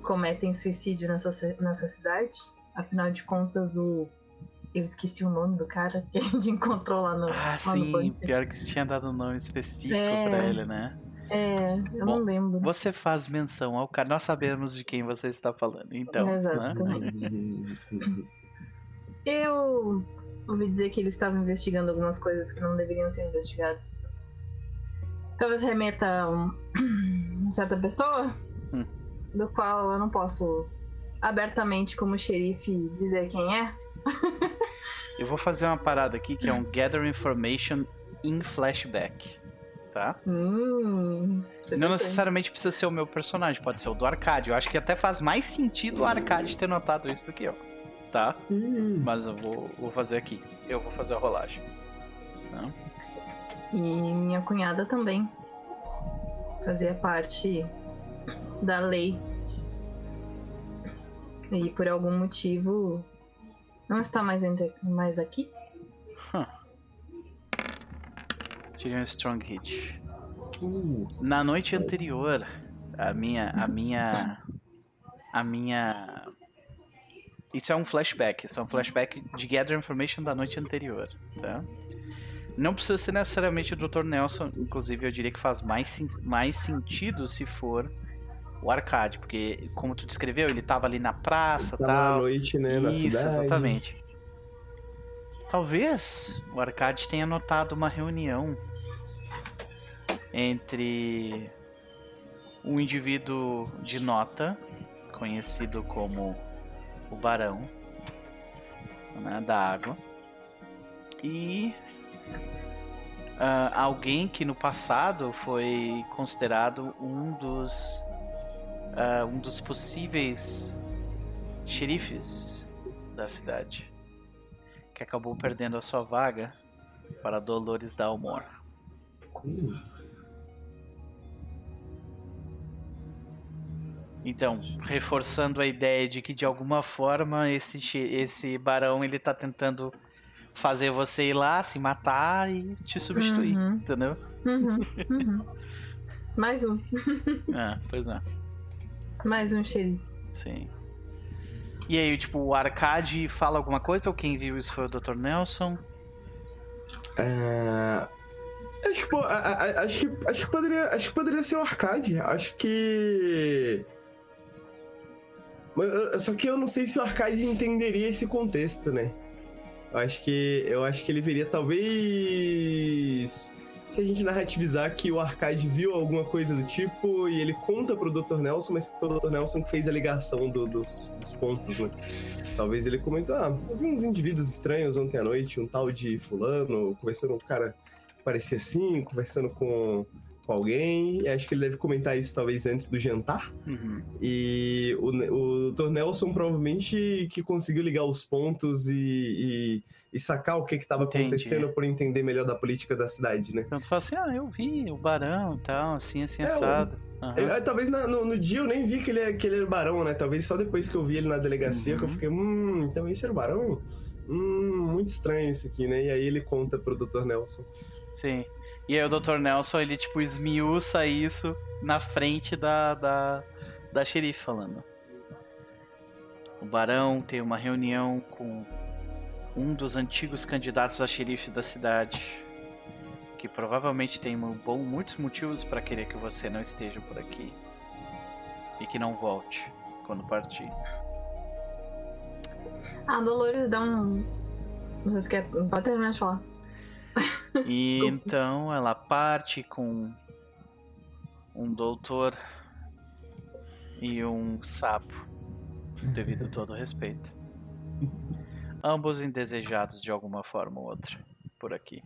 cometem suicídio nessa, nessa cidade. Afinal de contas, o. Eu esqueci o nome do cara que a gente encontrou lá no. Ah, lá sim, no pior que você tinha dado um nome específico é... pra ele, né? É, eu Bom, não lembro. Você faz menção ao cara, nós sabemos de quem você está falando, então. Né? Exatamente. Né? eu ouvi dizer que ele estava investigando algumas coisas que não deveriam ser investigadas. Talvez remeta a um, <clears throat> uma certa pessoa, hum. do qual eu não posso abertamente, como xerife, dizer quem é. <laughs> eu vou fazer uma parada aqui que é um Gather Information in Flashback tá? Hum, não necessariamente precisa ser o meu personagem, pode ser o do Arcade. Eu acho que até faz mais sentido o Arcade ter notado isso do que eu, tá? Hum. Mas eu vou, vou fazer aqui. Eu vou fazer a rolagem. Tá? E minha cunhada também fazia parte da lei. E por algum motivo não está mais, entre, mais aqui. Huh. Tirei um strong hit. Uh, Na noite anterior, a minha. A minha. A minha. Isso é um flashback. Isso é um flashback de Gather Information da noite anterior, tá? Não precisa ser necessariamente o Dr. Nelson, inclusive eu diria que faz mais, mais sentido se for o arcade, porque como tu descreveu, ele tava ali na praça, tal. Na noite, né, Isso, na cidade. exatamente. Talvez o arcade tenha notado uma reunião entre um indivíduo de nota, conhecido como o Barão né, da Água, e uh, alguém que no passado foi considerado um dos uh, um dos possíveis xerifes da cidade, que acabou perdendo a sua vaga para Dolores Dalmor. Uh. Então, reforçando a ideia de que de alguma forma esse, esse barão ele tá tentando fazer você ir lá, se matar e te substituir, uhum. entendeu? Uhum. Uhum. <laughs> Mais um. ah, pois é. Mais um xerife. Sim. E aí, tipo, o Arcade fala alguma coisa ou quem viu isso foi o Dr. Nelson? É... Acho que, pô, acho que, acho que poderia, acho que poderia ser o Arcade. Acho que só que eu não sei se o Arcade entenderia esse contexto, né? Eu acho que eu acho que ele veria talvez se a gente narrativizar que o Arcade viu alguma coisa do tipo e ele conta pro Dr. Nelson, mas foi o Dr. Nelson que fez a ligação do, dos, dos, pontos, né? Talvez ele comentou, ah, eu vi uns indivíduos estranhos ontem à noite, um tal de fulano, conversando com um cara que parecia assim, conversando com, com alguém. Acho que ele deve comentar isso talvez antes do jantar. Uhum. E o, o Dr. Nelson provavelmente que conseguiu ligar os pontos e, e e sacar o que estava acontecendo por entender melhor da política da cidade, né? Então tu fala assim, ah, eu vi o barão e tal, assim, assim, é, assado. Uhum. Eu, talvez na, no, no, dia eu nem vi que ele, é, que ele era barão, né? Talvez só depois que eu vi ele na delegacia uhum. que eu uhum. fiquei, hum, então esse era o barão? Hum, muito estranho isso aqui, né? E aí ele conta pro Dr. Nelson. Sim. E aí o Dr. Nelson, ele, tipo, esmiuça isso na frente da, da, da xerife falando. O barão tem uma reunião com um dos antigos candidatos a xerife da cidade, que provavelmente tem bom, muitos motivos para querer que você não esteja por aqui e que não volte quando partir. A ah, Dolores dá um. Vocês querem. Pode terminar de falar. E <laughs> então ela parte com um doutor e um sapo, devido todo o respeito <laughs> ambos indesejados de alguma forma ou outra por aqui.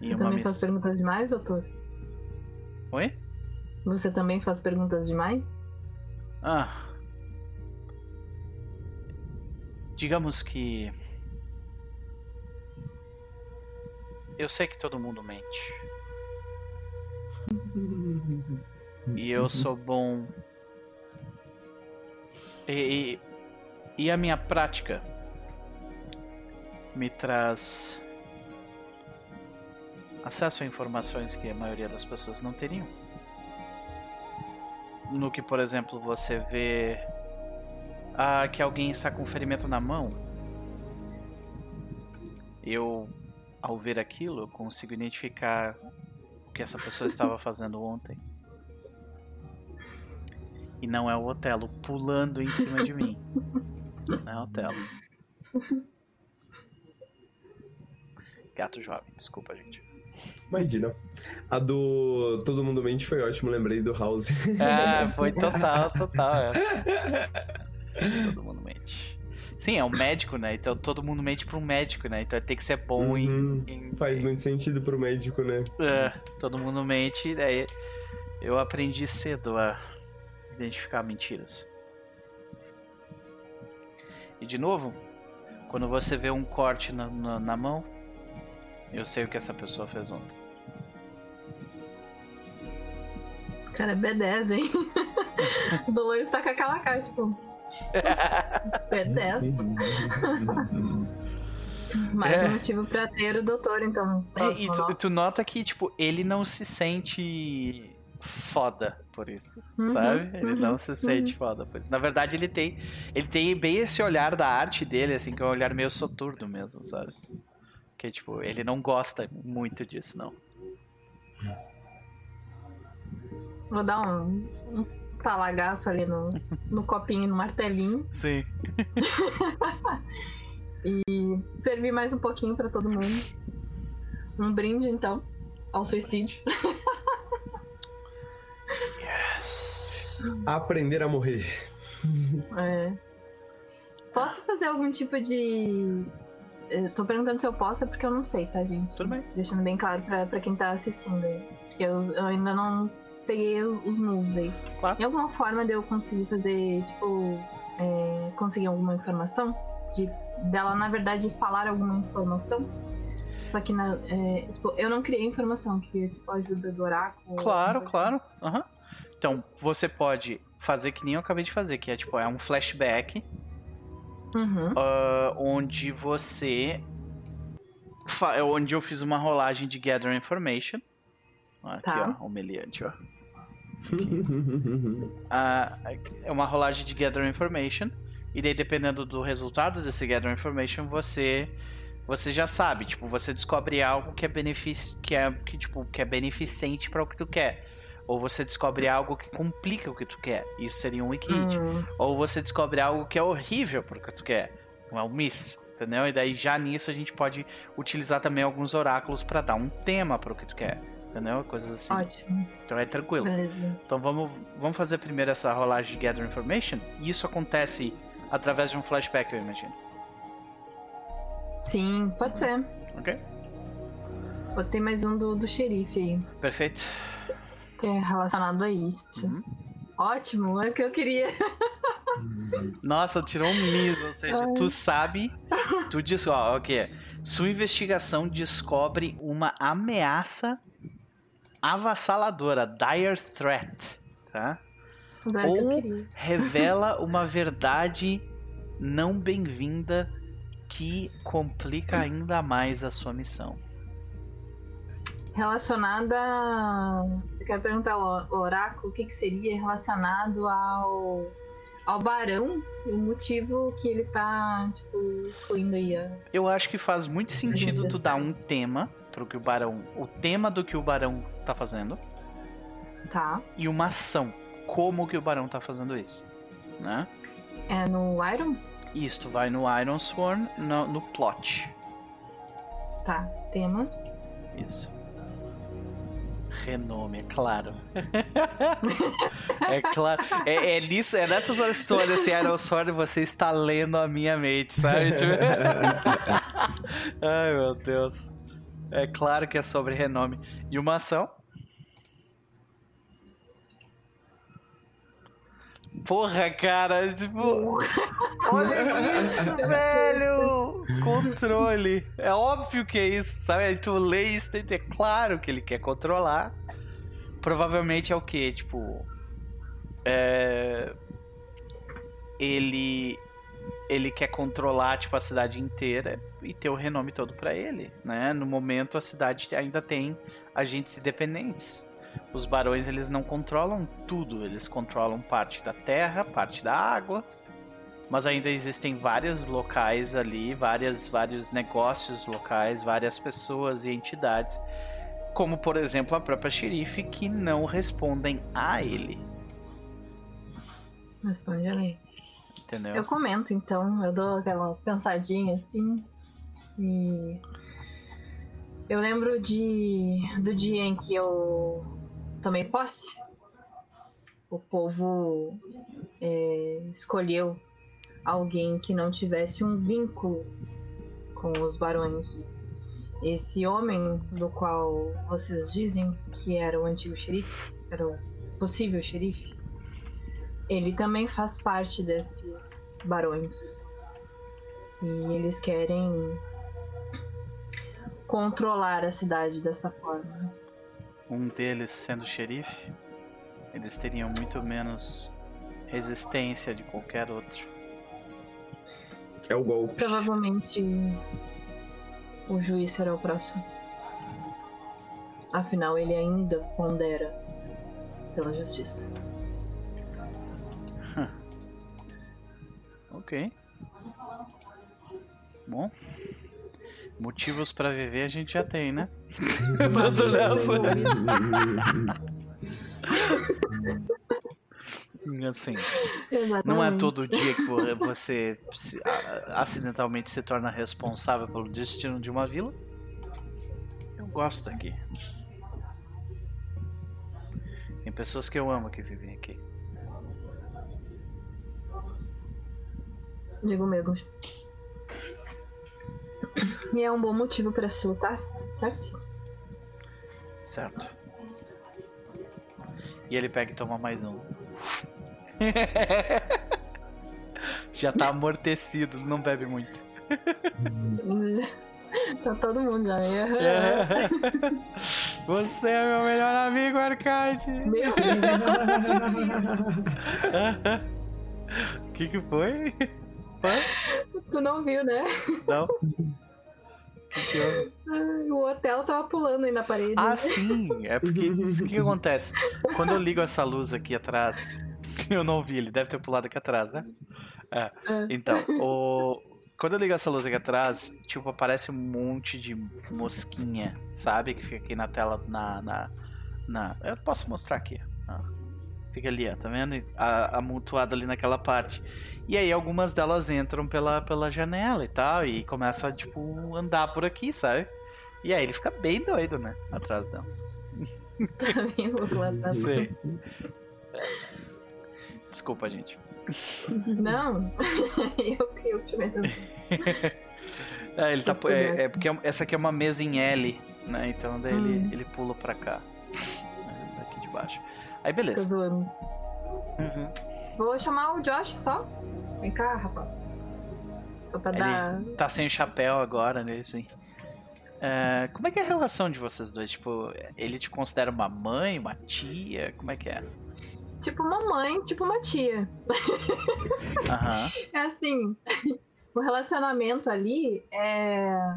Você também miss... faz perguntas demais, doutor? Oi? Você também faz perguntas demais? Ah. Digamos que. Eu sei que todo mundo mente. <laughs> e eu sou bom e, e, a minha prática me traz acesso a informações que a maioria das pessoas não teriam. No que, por exemplo, você vê ah, que alguém está com um ferimento na mão. Eu, ao ver aquilo, consigo identificar o que essa pessoa estava fazendo ontem. E não é o Otelo pulando em cima de mim. <laughs> Não é o Otelo. Gato jovem, desculpa, gente. Imagina. A do Todo Mundo Mente foi ótimo, lembrei do House. É, <laughs> foi total, total essa. Todo Mundo Mente. Sim, é um médico, né? Então todo mundo mente pra um médico, né? Então tem que ser bom uhum. em, em, Faz muito sentido pro médico, né? É, todo mundo mente. Daí eu aprendi cedo a identificar mentiras. E de novo, quando você vê um corte na, na, na mão, eu sei o que essa pessoa fez ontem. Cara, é B10, hein? <laughs> o Dolores tá com aquela cara, tipo. B10. <laughs> Mais é. um motivo pra ter o doutor, então. É, e tu, tu, nota que, tipo, ele não se sente foda por isso, uhum, sabe? Ele uhum, não se sente uhum. foda por isso. Na verdade, ele tem, ele tem bem esse olhar da arte dele, assim, que é um olhar meio soturno mesmo, sabe? Que, tipo, ele não gosta muito disso, não. Vou dar um, um talagaço ali no, no copinho, no martelinho. <laughs> Sim. <laughs> e servir mais um pouquinho para todo mundo. Um brinde, então, ao suicídio. <laughs> Aprender a morrer. É. Posso fazer algum tipo de. Eu tô perguntando se eu posso, é porque eu não sei, tá, gente? Tudo bem. Deixando bem claro pra, pra quem tá assistindo aí. Porque eu, eu ainda não peguei os, os moves aí. Claro. Em alguma forma de eu conseguir fazer, tipo. É, conseguir alguma informação? De, dela, na verdade, falar alguma informação? Só que na, é, tipo, eu não criei informação, que tipo, ajuda do oráculo. Claro, claro. Aham. Uhum. Então, você pode fazer que nem eu acabei de fazer, que é tipo, é um flashback. Uhum. Uh, onde você. É onde eu fiz uma rolagem de Gather Information. Aqui, tá. ó, humilhante, ó. uh, <laughs> é uma rolagem de Gather Information. E daí, dependendo do resultado desse Gather Information, você você já sabe, tipo, você descobre algo que é benefic... que é que tipo, que é beneficente para o que tu quer. Ou você descobre algo que complica o que tu quer. Isso seria um wiki. Hum. Ou você descobre algo que é horrível porque tu quer. Não é um miss. entendeu? E daí já nisso a gente pode utilizar também alguns oráculos para dar um tema para o que tu quer, entendeu? Coisas assim. Ótimo. Então é tranquilo. Beleza. Então vamos, vamos fazer primeiro essa rolagem de Gather Information. E isso acontece através de um flashback, eu imagino. Sim, pode ser. Ok. Botei mais um do, do xerife aí. Perfeito. É relacionado a isso. Uhum. Ótimo, é o que eu queria. Nossa, tirou um miso, ou seja, tu sabe, tu diz, ó, o que é? Sua investigação descobre uma ameaça avassaladora, dire threat, tá? Ou revela uma verdade não bem-vinda que complica ainda mais a sua missão. Relacionada. a- Eu quero perguntar ao oráculo o que, que seria relacionado ao. ao barão o motivo que ele tá, tipo, excluindo aí a. Eu acho que faz muito sentido tu dar um tema pro que o barão, o tema do que o barão tá fazendo Tá. e uma ação, como que o barão tá fazendo isso, né? É no Iron? Isto vai no Iron Sworn, no, no plot. Tá. Tema. Isso. Renome, é claro. <laughs> é claro. É, é nisso, é nessas olha esse Iron Sword você está lendo a minha mente, sabe? Tipo- <laughs> Ai, meu Deus. É claro que é sobre renome. E uma ação? Porra, cara, tipo. Olha isso, <laughs> velho! Controle. É óbvio que é isso, sabe? Aí tu lê isso, é claro que ele quer controlar. Provavelmente é o que? Tipo. É. Ele. Ele quer controlar, tipo, a cidade inteira e ter o renome todo pra ele, né? No momento, a cidade ainda tem agentes independentes. Os barões, eles não controlam tudo. Eles controlam parte da terra, parte da água, mas ainda existem vários locais ali, várias, vários negócios locais, várias pessoas e entidades, como por exemplo a própria xerife, que não respondem a ele. Responde ali. Entendeu? Eu comento, então, eu dou aquela pensadinha assim. E. Eu lembro de do dia em que eu tomei posse. O povo é, escolheu alguém que não tivesse um vínculo com os barões. Esse homem do qual vocês dizem que era o antigo xerife, era o possível xerife, ele também faz parte desses barões. E eles querem controlar a cidade dessa forma. Um deles sendo xerife, eles teriam muito menos resistência de qualquer outro. É o golpe. Provavelmente o juiz será o próximo. Afinal, ele ainda pondera pela justiça. Ok. Bom. Motivos pra viver a gente já tem, né? <laughs> Tudo nessa. <laughs> Assim, Exatamente. não é todo dia que vo- você acidentalmente se torna responsável pelo destino de uma vila. Eu gosto daqui. Tem pessoas que eu amo que vivem aqui. Digo mesmo. E é um bom motivo para se lutar, certo? Certo. E ele pega e toma mais um. <laughs> Já tá amortecido, não bebe muito. <laughs> tá todo mundo já. né? <laughs> Você é meu melhor amigo, Arcade. Meu O que que foi? Hã? tu não viu, né? Não. O O hotel tava pulando aí na parede. Ah, sim. É porque isso que acontece. Quando eu ligo essa luz aqui atrás, <laughs> eu não vi, ele deve ter pulado aqui atrás, né? É. É. Então, o... quando eu ligo essa luz aqui atrás, tipo, aparece um monte de mosquinha, sabe? Que fica aqui na tela, na. na, na- Eu posso mostrar aqui. ó. Fica ali, ó, tá vendo? A, amontoada ali naquela parte. E aí algumas delas entram pela, pela janela e tal, e começa a, tipo, andar por aqui, sabe? E aí ele fica bem doido, né? Atrás delas. <laughs> Tá bem louco lá atrás. Sim. Desculpa, gente. Não, <laughs> eu, eu te <laughs> é, ele tá, é, é, porque essa aqui é uma mesa em L, né? Então daí hum. ele, ele pula pra cá. Né? Daqui de baixo. Aí beleza. Tô zoando. Uhum. Vou chamar o Josh só. Vem cá, rapaz. Só pra ele dar. Tá sem chapéu agora, né? É, como é que é a relação de vocês dois? Tipo, ele te considera uma mãe, uma tia? Como é que é? Tipo uma mãe, tipo uma tia. Uhum. É assim, <laughs> o relacionamento ali é.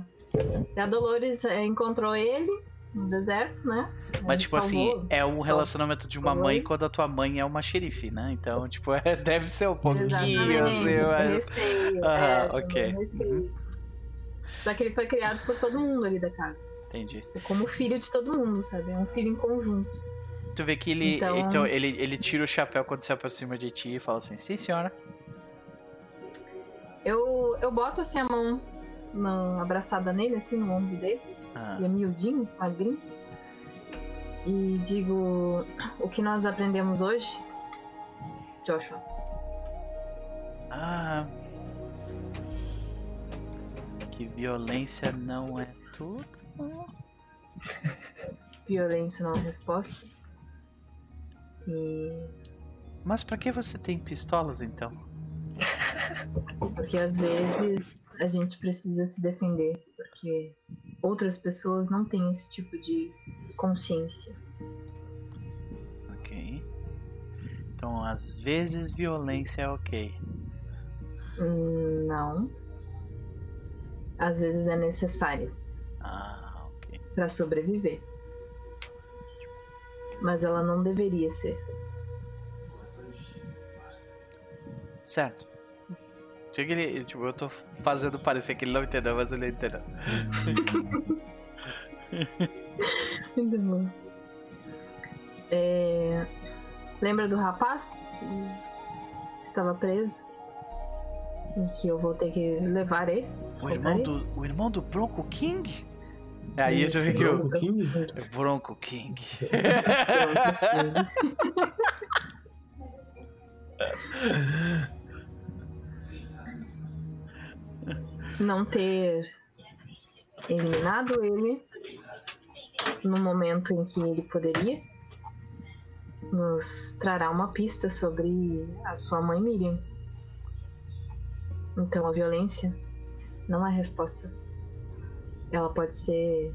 A Dolores é, encontrou ele no deserto, né? Mas, tipo assim, é o relacionamento de uma mãe quando a tua mãe é uma xerife, né? Então, tipo, é, <laughs> deve ser um pouquinho assim. Mas... Aham, é, ok. Uhum. Só que ele foi criado por todo mundo ali da casa. Entendi. É como filho de todo mundo, sabe? É um filho em conjunto. Tu vê que ele, então... então ele, ele tira o chapéu quando se aproxima de ti e fala assim, sim senhora. Eu, eu boto assim a mão na, abraçada nele, assim, no ombro dele. Ah. Ele é miudinho, magrinho. E digo o que nós aprendemos hoje, Joshua. Ah. Que violência não é tudo. <laughs> violência não é resposta. E... Mas para que você tem pistolas então? Porque às vezes a gente precisa se defender, porque outras pessoas não têm esse tipo de consciência. Ok. Então, às vezes violência é ok. Não. Às vezes é necessária. Ah, ok. Para sobreviver. Mas ela não deveria ser. Certo. Chega ele, tipo, eu tô fazendo parecer que ele não entendeu, mas ele entendeu. Muito bom. É... Lembra do rapaz que estava preso? E que eu vou ter que levar ele? O irmão, do, o irmão do Bronco King? Aí eu já vi que o. King? Bronco King. <laughs> <laughs> não ter eliminado ele no momento em que ele poderia, nos trará uma pista sobre a sua mãe Miriam. Então a violência não é a resposta. Ela pode ser.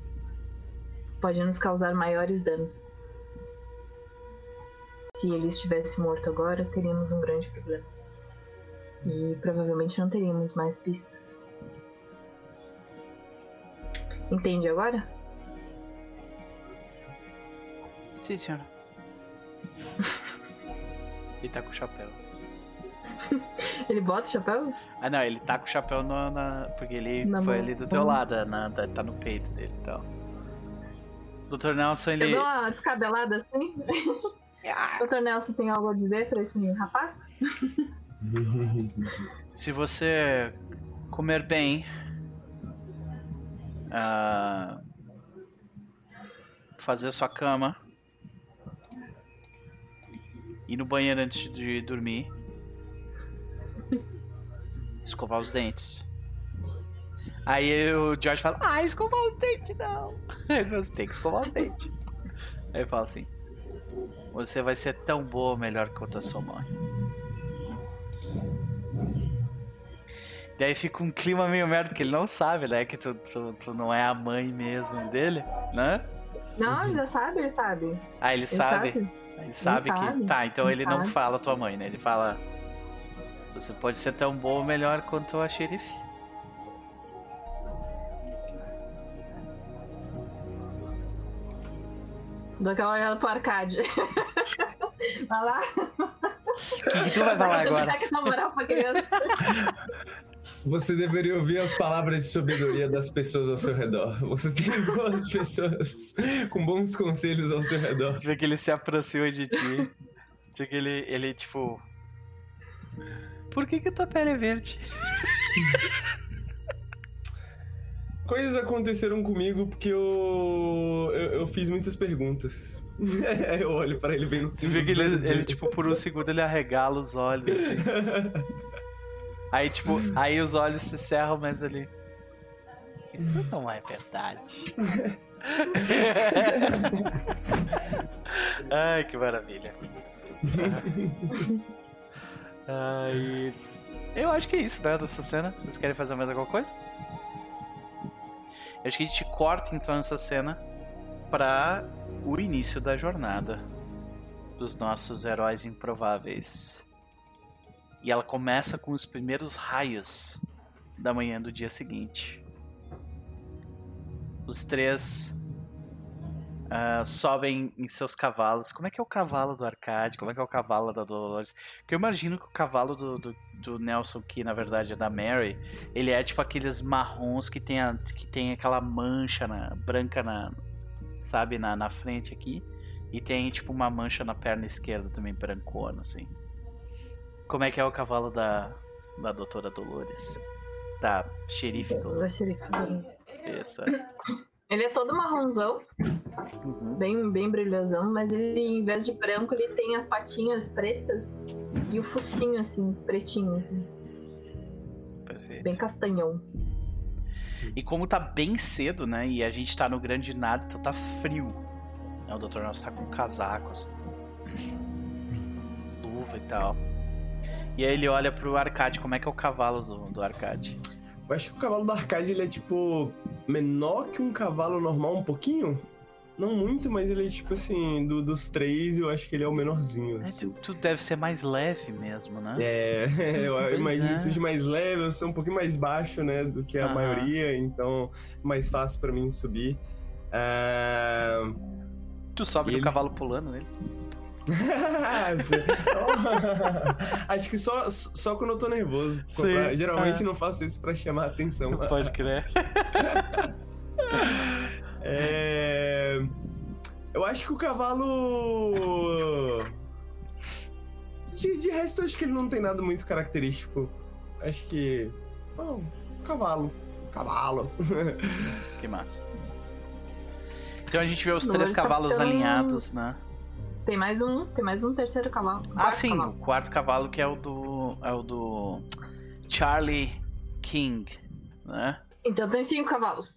pode nos causar maiores danos. Se ele estivesse morto agora, teríamos um grande problema. E provavelmente não teríamos mais pistas. Entende agora? Sim, senhora. ele <laughs> tá com o chapéu. <laughs> ele bota o chapéu? Ah, não, ele tá com o chapéu no, na. Porque ele na foi mão. ali do teu lado, na, tá no peito dele e tal. Doutor Nelson, ele. Eu dou uma descabelada assim. <laughs> Doutor Nelson tem algo a dizer pra esse rapaz? Se você comer bem, uh, fazer sua cama, ir no banheiro antes de dormir, <laughs> escovar os dentes. Aí o George fala: Ah, escovar os dentes não. <laughs> Você tem que escovar os dentes. Aí ele fala assim: Você vai ser tão boa melhor quanto a sua mãe. Daí fica um clima meio merda, porque ele não sabe, né? Que tu, tu, tu não é a mãe mesmo dele, né? Não, ele já sabe, ele sabe. Ah, ele, ele sabe? sabe? Ele sabe ele que. Sabe. Tá, então ele, ele não fala tua mãe, né? Ele fala. Você pode ser tão boa ou melhor quanto a xerife. Dou aquela olhada pro arcade. <laughs> vai lá. O que, que, tu vai falar agora? Na moral pra criança. Você deveria ouvir as palavras de sabedoria das pessoas ao seu redor. Você tem boas pessoas com bons conselhos ao seu redor. Você vê que ele se aproxima de ti. que ele, ele, tipo. Por que que tua pele é verde? Coisas aconteceram comigo porque eu, eu, eu fiz muitas perguntas. <laughs> eu olho pra ele bem no Você vê que ele, ele, tipo, por um segundo ele arregala os olhos, assim. <laughs> aí, tipo, aí os olhos se cerram, mas ele. Isso não é verdade. <laughs> Ai, que maravilha. Ai. Eu acho que é isso, né, dessa cena. Vocês querem fazer mais alguma coisa? Eu acho que a gente corta então essa cena para o início da jornada dos nossos heróis improváveis. E ela começa com os primeiros raios da manhã do dia seguinte. Os três uh, sobem em seus cavalos. Como é que é o cavalo do Arcade? Como é que é o cavalo da Dolores? Porque eu imagino que o cavalo do, do, do, Nelson, que na verdade é da Mary, ele é tipo aqueles marrons que tem, a, que tem aquela mancha na, branca na, sabe, na, na frente aqui. E tem tipo uma mancha na perna esquerda também, brancona, assim. Como é que é o cavalo da, da doutora Dolores? Da xerife Dolores. Da xerife Dolores. Isso. Ele é todo marronzão, uhum. bem, bem brilhosão, mas ele, em vez de branco, ele tem as patinhas pretas e o focinho, assim, pretinho, assim. Perfeito. Bem castanhão. E como tá bem cedo, né, e a gente tá no grande nada, então tá frio. Né, o Dr. Nelson tá com casacos, <laughs> luva e tal. E aí ele olha pro arcade, como é que é o cavalo do, do arcade? Eu acho que o cavalo do arcade ele é tipo menor que um cavalo normal um pouquinho. Não muito, mas ele é tipo assim, do, dos três eu acho que ele é o menorzinho. Assim. É, tu, tu, deve ser mais leve mesmo, né? É, <laughs> eu imagino é. que seja mais leve, eu sou um pouquinho mais baixo, né, do que a maioria, então mais fácil para mim subir. Uh... Tu sobe no cavalo pulando nele? <laughs> <laughs> Acho que só, só quando eu tô nervoso. Sim, geralmente é. não faço isso pra chamar a atenção. <laughs> Pode crer. é... Eu acho que o cavalo. De, de resto, acho que ele não tem nada muito característico. Acho que. Bom, cavalo. Cavalo. que massa. Então a gente vê os três cavalos alinhados, né? Tem mais um, tem mais um terceiro cavalo. ah, sim, cavalo. o quarto cavalo que é o do é o do Charlie King, né? Então tem cinco cavalos.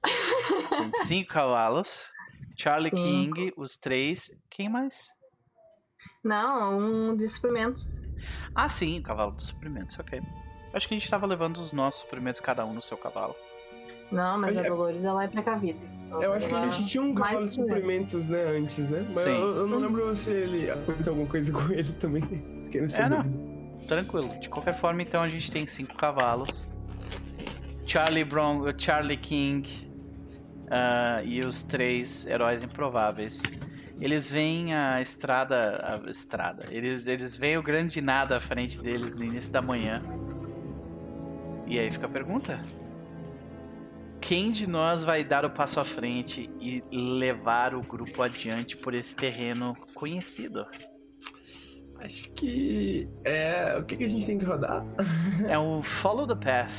Tem <laughs> cinco cavalos. Charlie cinco. King, os três. Quem mais? Não, um de suprimentos. Ah, sim, o cavalo de suprimentos, ok. Acho que a gente tava levando os nossos suprimentos, cada um no seu cavalo. Não, mas a Dolores ela é precavida. Eu acho que a gente tinha um cavalo de suprimentos, né, antes, né? Mas Sim. Eu, eu, não lembro se ele aconteceu alguma coisa com ele também. É, não. Tranquilo. De qualquer forma, então a gente tem cinco cavalos. Charlie Brown, Charlie King uh, e os três heróis improváveis. Eles veem a estrada, a estrada. Eles eles veem o grande nada à frente deles no início da manhã. E aí fica a pergunta: quem de nós vai dar o passo à frente e levar o grupo adiante por esse terreno conhecido? Acho que é o que, que a gente tem que rodar. <laughs> é o Follow the Path.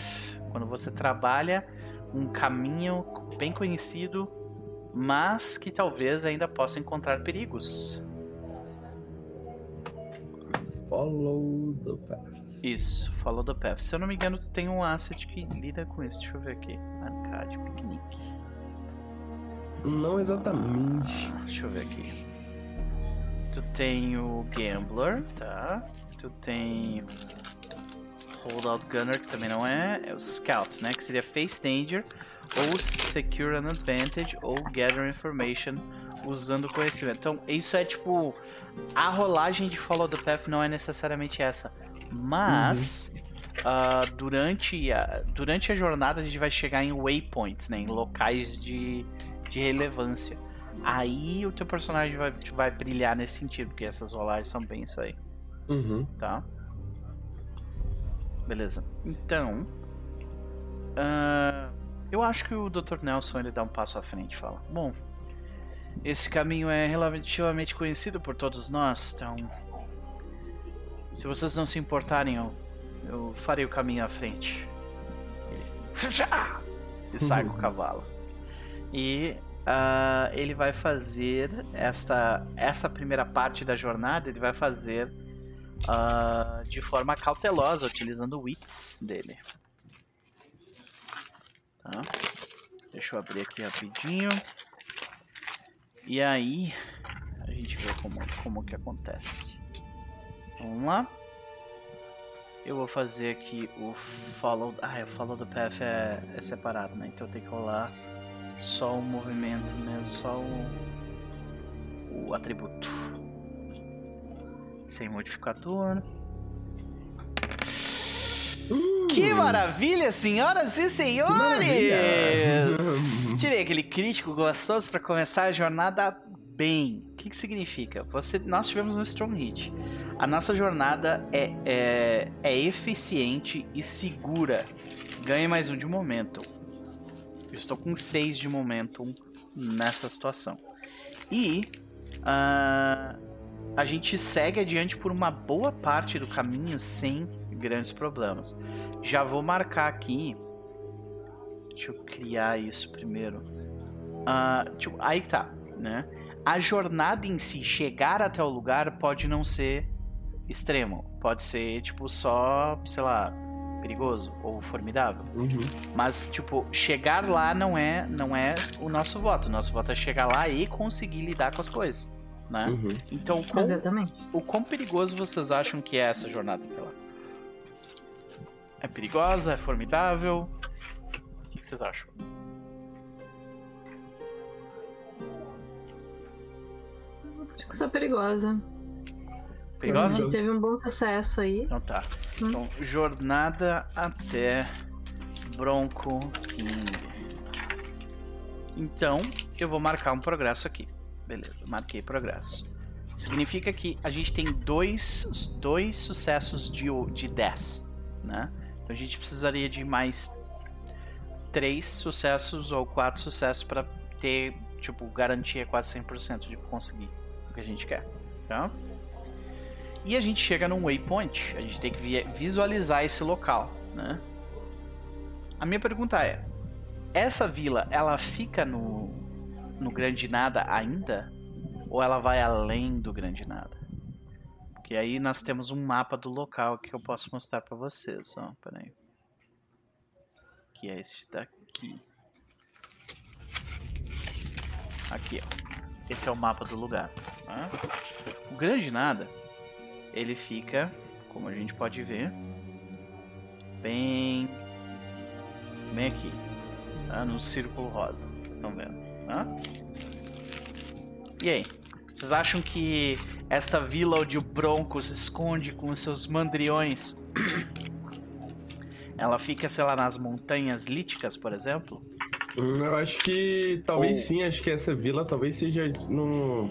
Quando você trabalha um caminho bem conhecido, mas que talvez ainda possa encontrar perigos. Follow the Path. Isso, Follow the Path. Se eu não me engano, tu tem um asset que lida com isso. Deixa eu ver aqui. Arcade, piquenique. Não exatamente. Ah, deixa eu ver aqui. Tu tem o Gambler, tá? Tu tem Holdout Gunner, que também não é. É o Scout, né? Que seria Face Danger, ou Secure an Advantage, ou Gather Information, usando conhecimento. Então, isso é tipo. A rolagem de Follow the Path não é necessariamente essa mas uhum. uh, durante, a, durante a jornada a gente vai chegar em waypoints, né? Em locais de, de relevância. Aí o teu personagem vai, vai brilhar nesse sentido, porque essas rolagens são bem isso aí. Uhum. Tá? Beleza. Então. Uh, eu acho que o Dr. Nelson ele dá um passo à frente e fala: Bom, esse caminho é relativamente conhecido por todos nós, então Se vocês não se importarem, eu, eu farei o caminho à frente. E sai com o <laughs> cavalo. E uh, ele vai fazer esta, essa primeira parte da jornada, ele vai fazer uh, de forma cautelosa, utilizando o wits dele. Tá? Deixa eu abrir aqui rapidinho. E aí, a gente vê como, como que acontece. Vamos lá. Eu vou fazer aqui o follow... Ah, o follow the path é, é separado, né? Então tem que rolar só o movimento mesmo, só o, o atributo. Sem modificador. Que maravilha, senhoras e senhores! <laughs> Tirei aquele crítico gostoso para começar a jornada bem. O que, que significa? Você, nós tivemos um strong hit. A nossa jornada é, é, é eficiente e segura. Ganhe mais um de momento. Eu estou com 6 de momentum nessa situação. E uh, a gente segue adiante por uma boa parte do caminho sem grandes problemas. Já vou marcar aqui. Deixa eu criar isso primeiro. Uh, tipo, aí tá, né? A jornada em si, chegar até o lugar, pode não ser extremo. Pode ser, tipo, só, sei lá, perigoso ou formidável. Uhum. Mas, tipo, chegar lá não é, não é o nosso voto. O nosso voto é chegar lá e conseguir lidar com as coisas. Né? Uhum. Então, o quão, o quão perigoso vocês acham que é essa jornada até lá? É perigosa? É formidável? O que vocês acham? Acho que só perigosa. Perigosa? A gente teve um bom sucesso aí. Então tá. Hum. Então, jornada até Bronco King. Então, eu vou marcar um progresso aqui. Beleza, marquei progresso. Significa que a gente tem dois, dois sucessos de, de 10, né? Então a gente precisaria de mais três sucessos ou quatro sucessos para ter, tipo, garantia quase 100% de conseguir que a gente quer, tá? E a gente chega num waypoint, a gente tem que visualizar esse local, né? A minha pergunta é, essa vila, ela fica no, no Grande Nada ainda? Ou ela vai além do Grande Nada? Porque aí nós temos um mapa do local que eu posso mostrar para vocês, ó, peraí. Que é esse daqui. Aqui, ó. Esse é o mapa do lugar. Tá? O Grande Nada ele fica, como a gente pode ver, bem, bem aqui, tá? no círculo rosa, vocês estão vendo, tá? E aí, vocês acham que esta vila onde o Bronco se esconde com os seus mandriões, <clears throat> ela fica, sei lá, nas montanhas líticas, por exemplo? Eu acho que talvez Ou... sim, acho que essa vila talvez seja no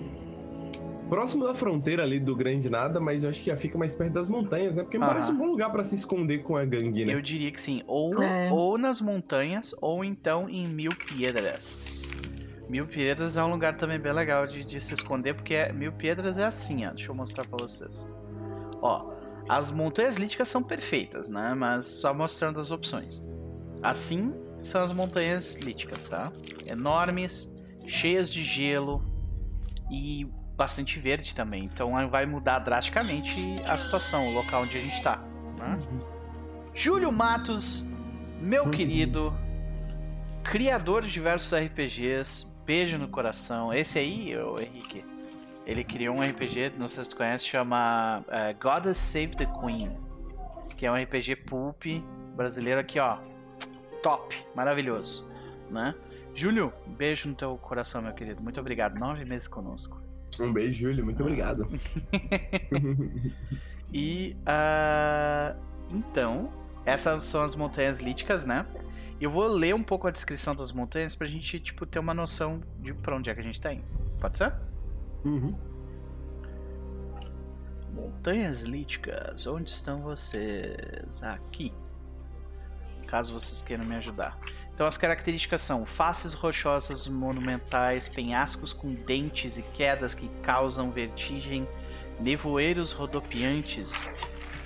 próximo da fronteira ali do Grande Nada, mas eu acho que já fica mais perto das montanhas, né? Porque me parece um bom lugar para se esconder com a gangue, né? Eu diria que sim. Ou, é. ou nas montanhas, ou então em Mil Piedras. Mil Piedras é um lugar também bem legal de, de se esconder, porque é, Mil Piedras é assim, ó. Deixa eu mostrar para vocês. Ó, as montanhas líticas são perfeitas, né? Mas só mostrando as opções. Assim são as montanhas líticas, tá? Enormes, cheias de gelo e bastante verde também. Então vai mudar drasticamente a situação, o local onde a gente está. Né? Uhum. Júlio Matos, meu uhum. querido, criador de diversos RPGs, beijo no coração. Esse aí, o Henrique, ele criou um RPG, não sei se tu conhece, chama uh, Goddess Save the Queen, que é um RPG pulp brasileiro aqui, ó, top, maravilhoso, né? Júlio, beijo no teu coração, meu querido. Muito obrigado. Nove meses conosco. Um beijo, Júlio. Muito obrigado. <laughs> e uh, então, essas são as montanhas líticas, né? Eu vou ler um pouco a descrição das montanhas pra gente, tipo, ter uma noção de pra onde é que a gente tá indo. Pode ser? Uhum. Montanhas líticas, onde estão vocês? Aqui. Caso vocês queiram me ajudar. Então as características são faces rochosas monumentais, penhascos com dentes e quedas que causam vertigem, nevoeiros rodopiantes,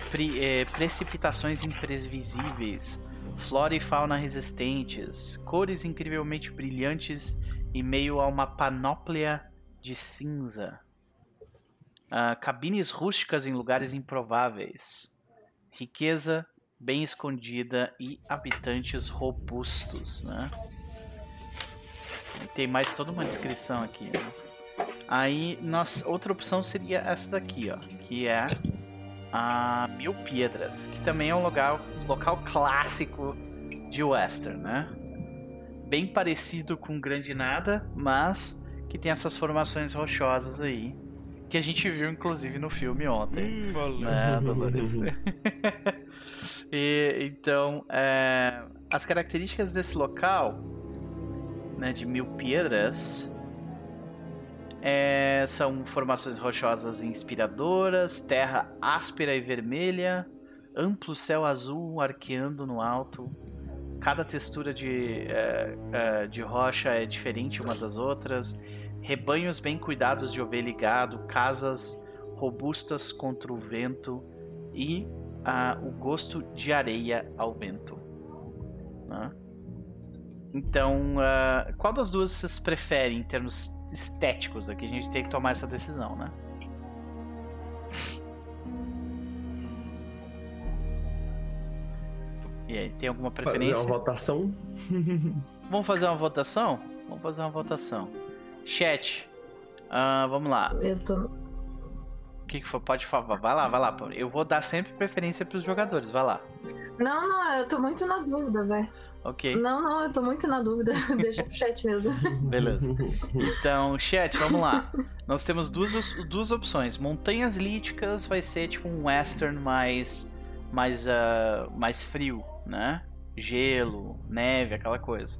pre, é, precipitações imprevisíveis, flora e fauna resistentes, cores incrivelmente brilhantes em meio a uma panóplia de cinza. Uh, cabines rústicas em lugares improváveis. Riqueza bem escondida e habitantes robustos, né? Tem mais toda uma descrição aqui, né? Aí, nós, outra opção seria essa daqui, ó, que é a Mil Piedras, que também é um local, local clássico de western, né? Bem parecido com Grande Nada, mas que tem essas formações rochosas aí, que a gente viu inclusive no filme ontem. Hum, né, Dolores? <laughs> e, então, é, as características desse local, né, de Mil Piedras, é, são formações rochosas inspiradoras, terra áspera e vermelha, amplo céu azul arqueando no alto. Cada textura de, é, é, de rocha é diferente uma das outras. Rebanhos bem cuidados de ovelha e gado, casas robustas contra o vento e ah, o gosto de areia ao vento. Né? Então, uh, qual das duas vocês preferem em termos estéticos aqui? A gente tem que tomar essa decisão, né? E aí, tem alguma preferência? Fazer uma votação? <laughs> vamos fazer uma votação? Vamos fazer uma votação. Chat, uh, vamos lá. Eu tô. O que, que foi? Pode falar, vai lá, vai lá. Eu vou dar sempre preferência para os jogadores, vai lá. Não, não, eu tô muito na dúvida, velho. Ok. Não, não, eu tô muito na dúvida. <laughs> Deixa pro chat mesmo. Beleza. <laughs> Então, chat, vamos lá. Nós temos duas, duas opções. Montanhas Líticas vai ser tipo um western mais, mais, uh, mais frio, né? Gelo, neve, aquela coisa.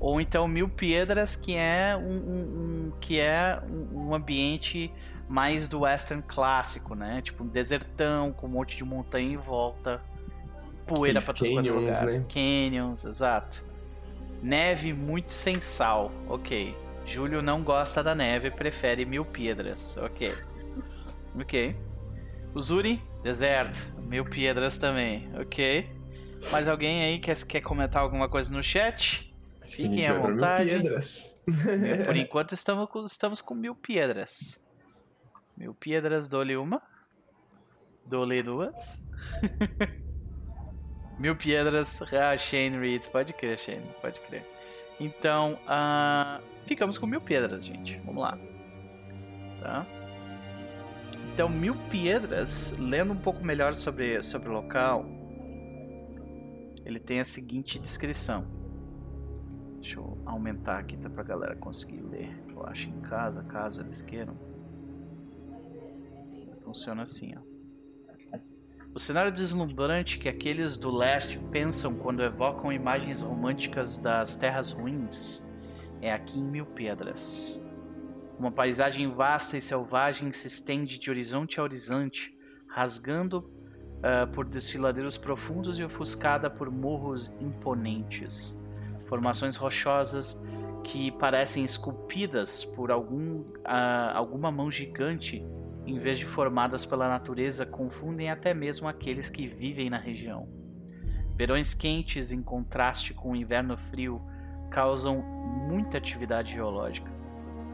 Ou então Mil Piedras, que é um, um, um que é um ambiente mais do western clássico, né? Tipo um desertão com um monte de montanha em volta poeira para todo quanto lugar. Né? Canyons, exato. Neve muito sem sal, ok. Júlio não gosta da neve, prefere mil pedras, ok. Ok. Uzuri, deserto, mil pedras também, ok. Mais alguém aí quer, quer comentar alguma coisa no chat? Fiquem à vontade. Mil pedras. Por <laughs> enquanto estamos com, estamos com mil pedras. Mil pedras, dou-lhe uma. Dou-lhe duas. <laughs> Mil Piedras, ah, Shane Reeds. Pode crer, Shane, pode crer. Então, uh, ficamos com Mil Piedras, gente. Vamos lá. Tá? Então, Mil Piedras, lendo um pouco melhor sobre, sobre o local, ele tem a seguinte descrição. Deixa eu aumentar aqui tá, pra galera conseguir ler. Eu acho em casa, caso eles queiram. Funciona assim, ó. O cenário deslumbrante que aqueles do leste pensam quando evocam imagens românticas das terras ruins é aqui em Mil Pedras. Uma paisagem vasta e selvagem se estende de horizonte a horizonte, rasgando uh, por desfiladeiros profundos e ofuscada por morros imponentes. Formações rochosas que parecem esculpidas por algum, uh, alguma mão gigante em vez de formadas pela natureza, confundem até mesmo aqueles que vivem na região. Verões quentes, em contraste com o inverno frio, causam muita atividade geológica.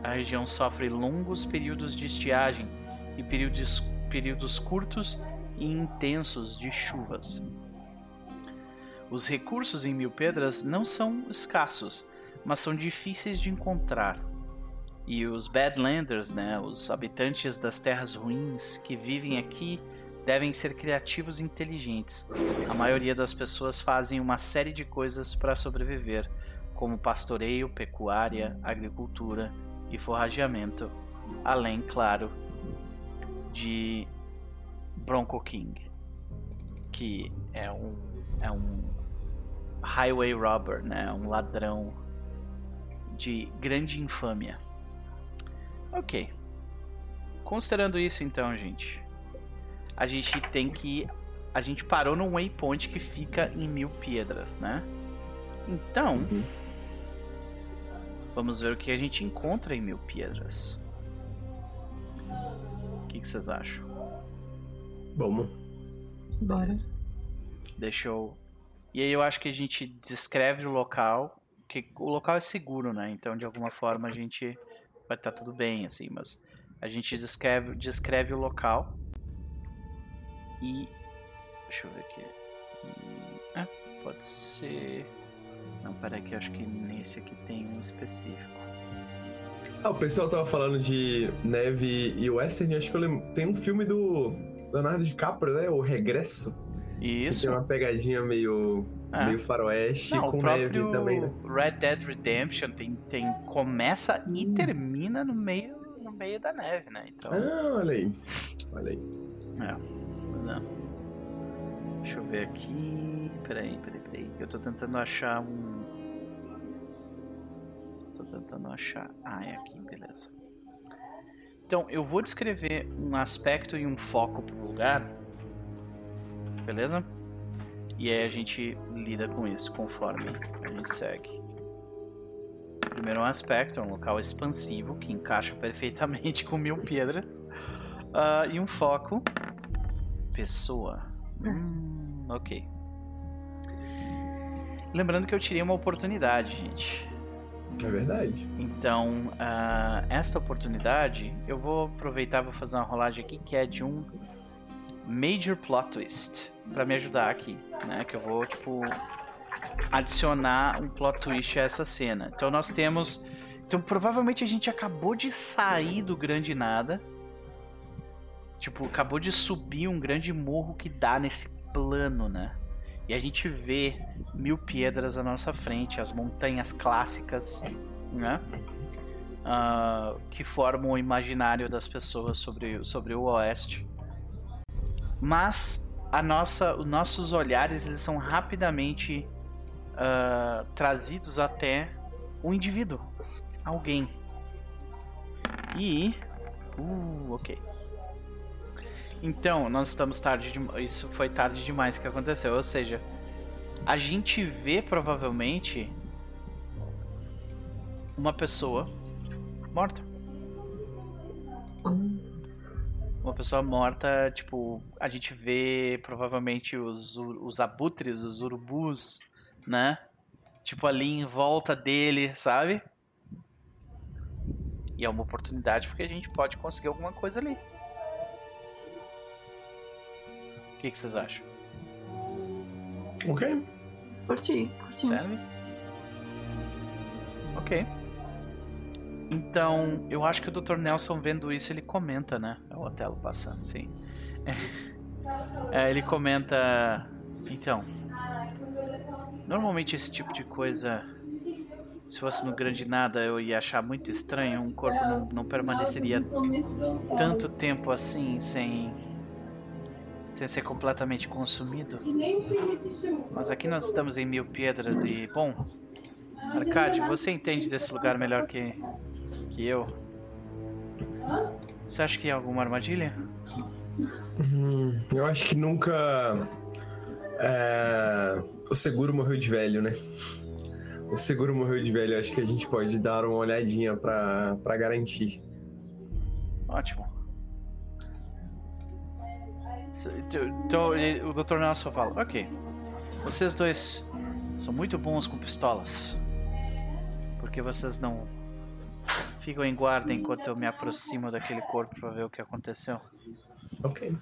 A região sofre longos períodos de estiagem e períodos, períodos curtos e intensos de chuvas. Os recursos em Mil Pedras não são escassos, mas são difíceis de encontrar. E os Badlanders, né, os habitantes das terras ruins que vivem aqui, devem ser criativos e inteligentes. A maioria das pessoas fazem uma série de coisas para sobreviver, como pastoreio, pecuária, agricultura e forrageamento, além, claro, de Bronco King, que é um é um highway robber, né, um ladrão de grande infâmia. Ok. Considerando isso então, gente, a gente tem que a gente parou num waypoint que fica em Mil Pedras, né? Então, uhum. vamos ver o que a gente encontra em Mil Pedras. O que, que vocês acham? Vamos. Bora. Deixa eu. E aí eu acho que a gente descreve o local, que o local é seguro, né? Então de alguma forma a gente vai estar tá tudo bem, assim, mas a gente descreve, descreve o local e. Deixa eu ver aqui. É, pode ser. Não, peraí que eu acho que nesse aqui tem um específico. Ah, o pessoal tava falando de neve e western, acho que eu lembro. Tem um filme do Leonardo DiCaprio, né? O Regresso. Isso. Que tem uma pegadinha meio, é. meio faroeste Não, com neve também, né? Red Dead Redemption tem, tem começa hum. e termina no meio, no meio da neve, né? Então... Ah, olha aí. Olha aí. É. Não. Deixa eu ver aqui. Peraí, peraí, peraí. Eu tô tentando achar um. Tô tentando achar. Ah, é aqui, beleza. Então, eu vou descrever um aspecto e um foco pro lugar. Beleza? E aí a gente lida com isso conforme a gente segue. Primeiro um aspecto, é um local expansivo que encaixa perfeitamente <laughs> com mil pedras. Uh, e um foco, pessoa. Hum, ok. Lembrando que eu tirei uma oportunidade, gente. É verdade. Então, uh, esta oportunidade, eu vou aproveitar e vou fazer uma rolagem aqui que é de um Major Plot Twist para me ajudar aqui, né? Que eu vou, tipo, adicionar um plot twist a essa cena. Então nós temos... Então provavelmente a gente acabou de sair do grande nada. Tipo, acabou de subir um grande morro que dá nesse plano, né? E a gente vê mil pedras à nossa frente, as montanhas clássicas, né? Uh, que formam o imaginário das pessoas sobre, sobre o Oeste. Mas a nossa, os nossos olhares eles são rapidamente uh, trazidos até o indivíduo, alguém. E, uh, ok. Então, nós estamos tarde de... Isso foi tarde demais que aconteceu. Ou seja, a gente vê provavelmente uma pessoa morta. Uma pessoa morta, tipo, a gente vê provavelmente os, os abutres, os urubus, né? Tipo, ali em volta dele, sabe? E é uma oportunidade porque a gente pode conseguir alguma coisa ali. O que, que vocês acham? Ok. Curti, curti. Serve? Ok. Então, eu acho que o Dr. Nelson vendo isso, ele comenta, né? É o Otelo passando, sim. <laughs> É, ele comenta. Então. Normalmente esse tipo de coisa. Se fosse no grande nada, eu ia achar muito estranho. Um corpo não, não permaneceria tanto tempo assim sem sem ser completamente consumido. Mas aqui nós estamos em Mil Pedras e, bom, Arcade, você entende desse lugar melhor que, que eu. Você acha que é alguma armadilha? Hum, eu acho que nunca. É... O seguro morreu de velho, né? O seguro morreu de velho. Acho que a gente pode dar uma olhadinha para garantir. Ótimo. Então o Dr. Nelson fala: Ok, vocês dois são muito bons com pistolas. Porque vocês não ficam em guarda enquanto eu me aproximo daquele corpo para ver o que aconteceu? Ok.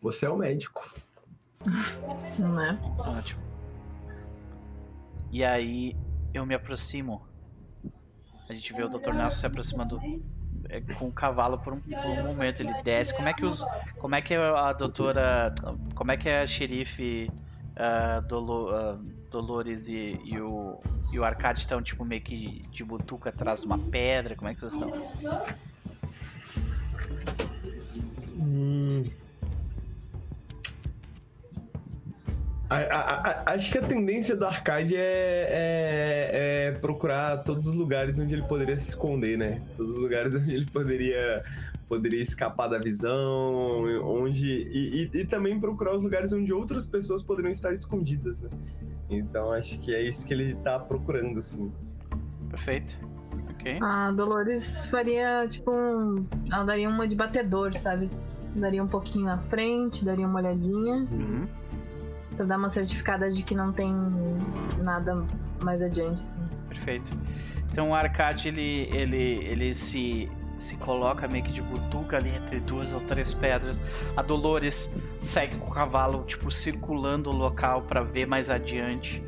Você é o médico. <laughs> Não é? Ótimo. E aí eu me aproximo. A gente vê o Dr. Nelson se aproximando é, com o cavalo por um, por um, momento. Ele desce. Como é que os. Como é que a doutora. Como é que a xerife uh, Dolo, uh, Dolores e, e, o. E o Arcade estão tipo meio que de butuca atrás de uma pedra? Como é que vocês estão? Hum. A, a, a, acho que a tendência do arcade é, é, é, procurar todos os lugares onde ele poderia se esconder, né? Todos os lugares <laughs> onde ele poderia, poderia escapar da visão, onde e, e, e também procurar os lugares onde outras pessoas poderiam estar escondidas, né? Então acho que é isso que ele tá procurando, assim. Perfeito. Ok. A Dolores faria, tipo, um... ela daria uma de batedor, sabe? daria um pouquinho na frente, daria uma olhadinha. Uhum. Pra dar uma certificada de que não tem nada mais adiante, assim. Perfeito. Então o Arcade ele, ele, ele se, se coloca meio que de butuca ali entre duas ou três pedras. A Dolores segue com o cavalo, tipo, circulando o local para ver mais adiante.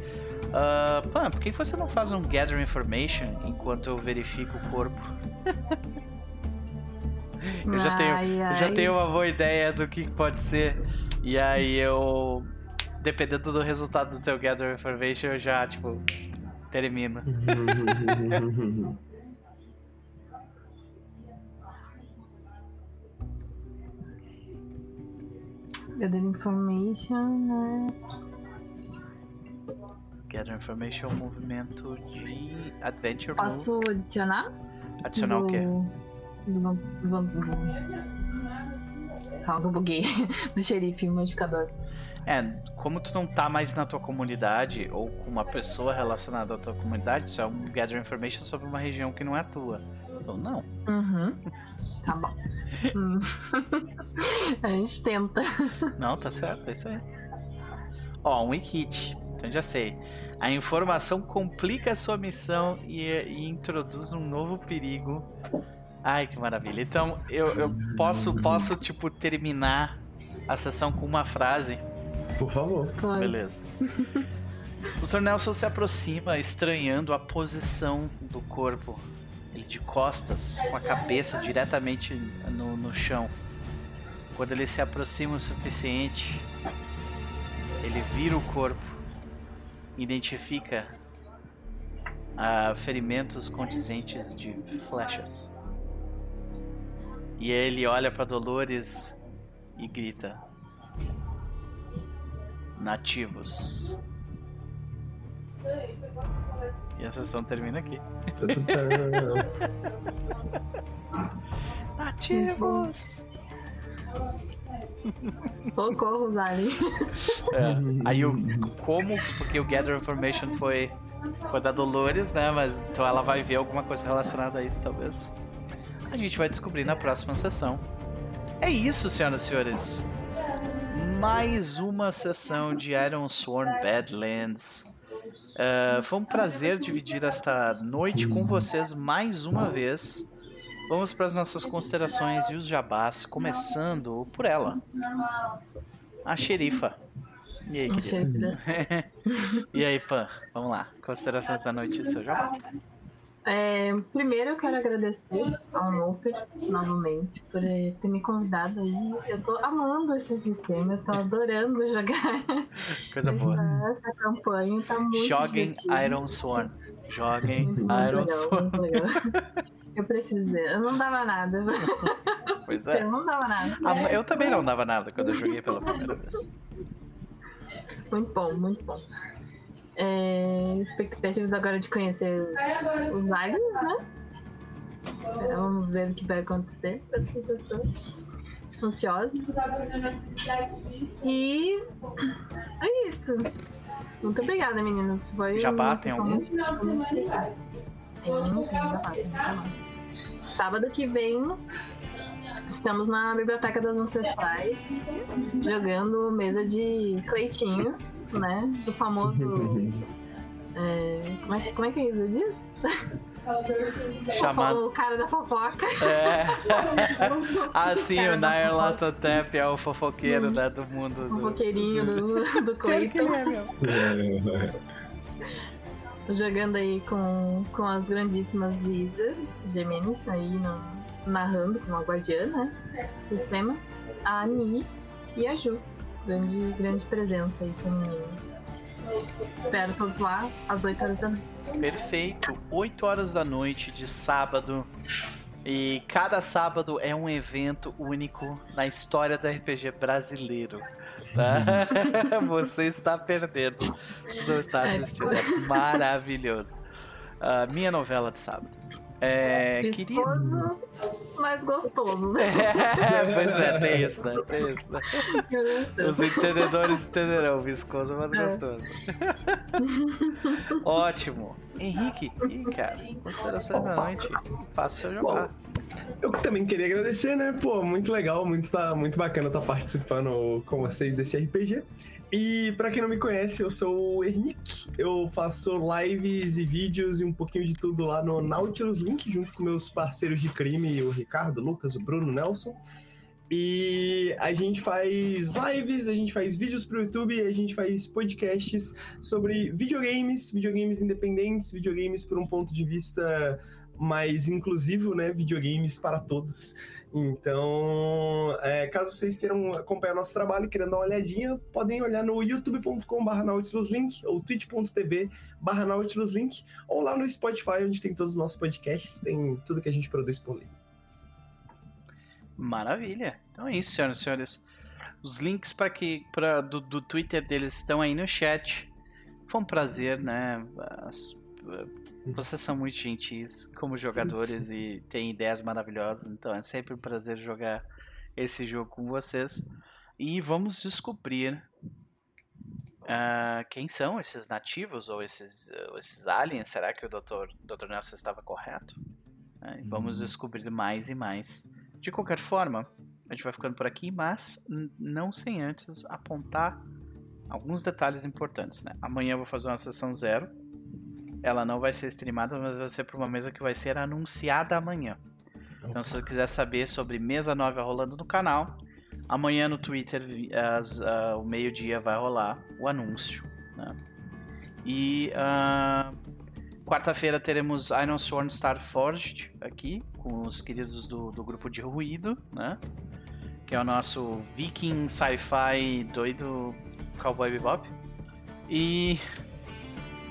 Uh, Pan, por que você não faz um Gather Information enquanto eu verifico o corpo? <laughs> eu, já tenho, Ai, eu já ai. tenho uma boa ideia do que pode ser. E aí eu. Dependendo do resultado do teu Gather Information, eu já, tipo, termino. <laughs> Gather information, né? Gather Information é um movimento de Adventure Move. Posso adicionar? Adicionar o quê? Do, do, vam- do, Calma, eu buguei. <laughs> Do xerife, o modificador. É, como tu não tá mais na tua comunidade ou com uma pessoa relacionada à tua comunidade, isso é um Gather Information sobre uma região que não é tua. Então, não. Uhum. Tá bom. Hum. <laughs> A gente tenta. Não, tá certo, é isso aí. Ó, um Wikit. Então já sei. A informação complica a sua missão e, e introduz um novo perigo. Ai, que maravilha. Então, eu, eu posso, posso, tipo, terminar a sessão com uma frase. Por favor. Pode. Beleza. O Dr. Nelson se aproxima, estranhando a posição do corpo. De costas, com a cabeça diretamente no, no chão. Quando ele se aproxima o suficiente, ele vira o corpo, identifica ah, ferimentos condizentes de flechas. E ele olha para Dolores e grita: Nativos. E a sessão termina aqui. <laughs> Nativos! Socorro, Zali. É, aí o como, porque o Gather Information foi, foi da Dolores, né? Mas então ela vai ver alguma coisa relacionada a isso, talvez. A gente vai descobrir na próxima sessão. É isso, senhoras e senhores. Mais uma sessão de Iron Sworn Badlands. É, foi um prazer dividir esta noite com vocês mais uma vez. Vamos para as nossas considerações e os jabás, começando por ela, a xerifa. E aí, querida? <laughs> e aí, Pan? Vamos lá. Considerações da noite e seu jabá. É, primeiro eu quero agradecer ao Noper novamente por eh, ter me convidado aí. Eu tô amando esse sistema, eu tô adorando jogar <laughs> Coisa boa. essa, campanha, tá muito Joguem divertido. Iron Sworn. Joguem Muito, muito Iron legal, Sworn. Eu precisei, eu não dava nada. <laughs> Pois é. Eu não dava nada. Ah, Eu também não dava nada quando eu joguei pela primeira vez. Muito bom, muito bom. É, expectativas agora de conhecer os, os aliens, né? É, vamos ver o que vai acontecer as pessoas. Ansiosos. E é isso. Muito obrigada, meninas. Foi Jabá, uma tem sessão algum? muito- muito jabá. Sábado que vem estamos na Biblioteca das Ancestrais jogando mesa de Cleitinho, né? Do famoso. <laughs> é, como, é, como é que ele diz? Chamado. O cara da fofoca. É. <laughs> Ah, sim, Cara o Nair. Latotep é o fofoqueiro né, do mundo do. fofoqueirinho do... do, do Cleiton. é, meu. Jogando aí com, com as grandíssimas Isa Geminis aí no- narrando com a guardiã, né? Sistema. A Ani e a Ju. Grande, grande presença aí feminina. Espero todos lá às 8 horas da noite. Perfeito. 8 horas da noite de sábado. E cada sábado é um evento único na história do RPG brasileiro. Tá? <laughs> Você está perdendo. Se não está assistindo. É maravilhoso. Ah, minha novela de sábado. É, queria. Vistoso, mas gostoso. né? <laughs> É, pois é, tem isso, né? Tem isso, né? Os entendedores entenderão, viscoso, mas É. gostoso. <laughs> Ótimo. Henrique, e cara, considerações da noite, faça o seu jabá. Eu também queria agradecer, né? Pô, muito legal, muito, tá, muito bacana estar tá participando com vocês desse RPG. E para quem não me conhece, eu sou o Ernick. Eu faço lives e vídeos e um pouquinho de tudo lá no Nautilus Link, junto com meus parceiros de crime, o Ricardo, o Lucas, o Bruno, o Nelson. E a gente faz lives, a gente faz vídeos pro YouTube, a gente faz podcasts sobre videogames, videogames independentes, videogames por um ponto de vista mais inclusivo, né? Videogames para todos. Então, é, caso vocês queiram acompanhar nosso trabalho, queiram dar uma olhadinha, podem olhar no youtube.com.br nautiluslink ou twitch.tv barra nautiluslink ou lá no Spotify, onde tem todos os nossos podcasts, tem tudo que a gente produz por ali. Maravilha. Então é isso, senhoras e senhores. Os links para que pra, do, do Twitter deles estão aí no chat. Foi um prazer, né? As, vocês são muito gentis como jogadores e têm ideias maravilhosas, então é sempre um prazer jogar esse jogo com vocês. E vamos descobrir uh, quem são esses nativos ou esses, uh, esses aliens. Será que o Dr. Dr. Nelson estava correto? Uh, vamos uhum. descobrir mais e mais. De qualquer forma, a gente vai ficando por aqui, mas não sem antes apontar alguns detalhes importantes. Né? Amanhã eu vou fazer uma sessão zero ela não vai ser streamada, mas vai ser para uma mesa que vai ser anunciada amanhã. Então, se você quiser saber sobre mesa nova rolando no canal, amanhã no Twitter, às, uh, o meio-dia, vai rolar o anúncio. Né? E uh, quarta-feira teremos Iron Sworn Starforged aqui, com os queridos do, do grupo de Ruído, né? que é o nosso Viking Sci-Fi doido Cowboy Bebop. E.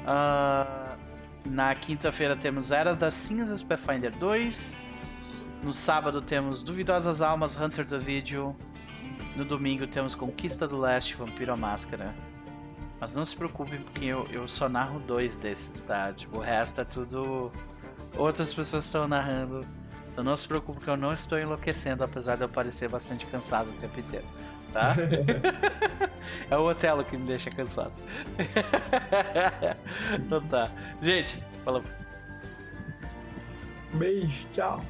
Uh, na quinta-feira temos Era das Cinzas Pathfinder 2. No sábado temos Duvidosas Almas Hunter the Video. No domingo temos Conquista do Leste Vampiro a Máscara. Mas não se preocupem porque eu, eu só narro dois desses, tá? Tipo, o resto é tudo. Outras pessoas estão narrando. Então não se preocupe que eu não estou enlouquecendo, apesar de eu parecer bastante cansado o tempo inteiro tá? <laughs> é o Otelo que me deixa cansado. <laughs> então tá. Gente, falou. Beijo, tchau.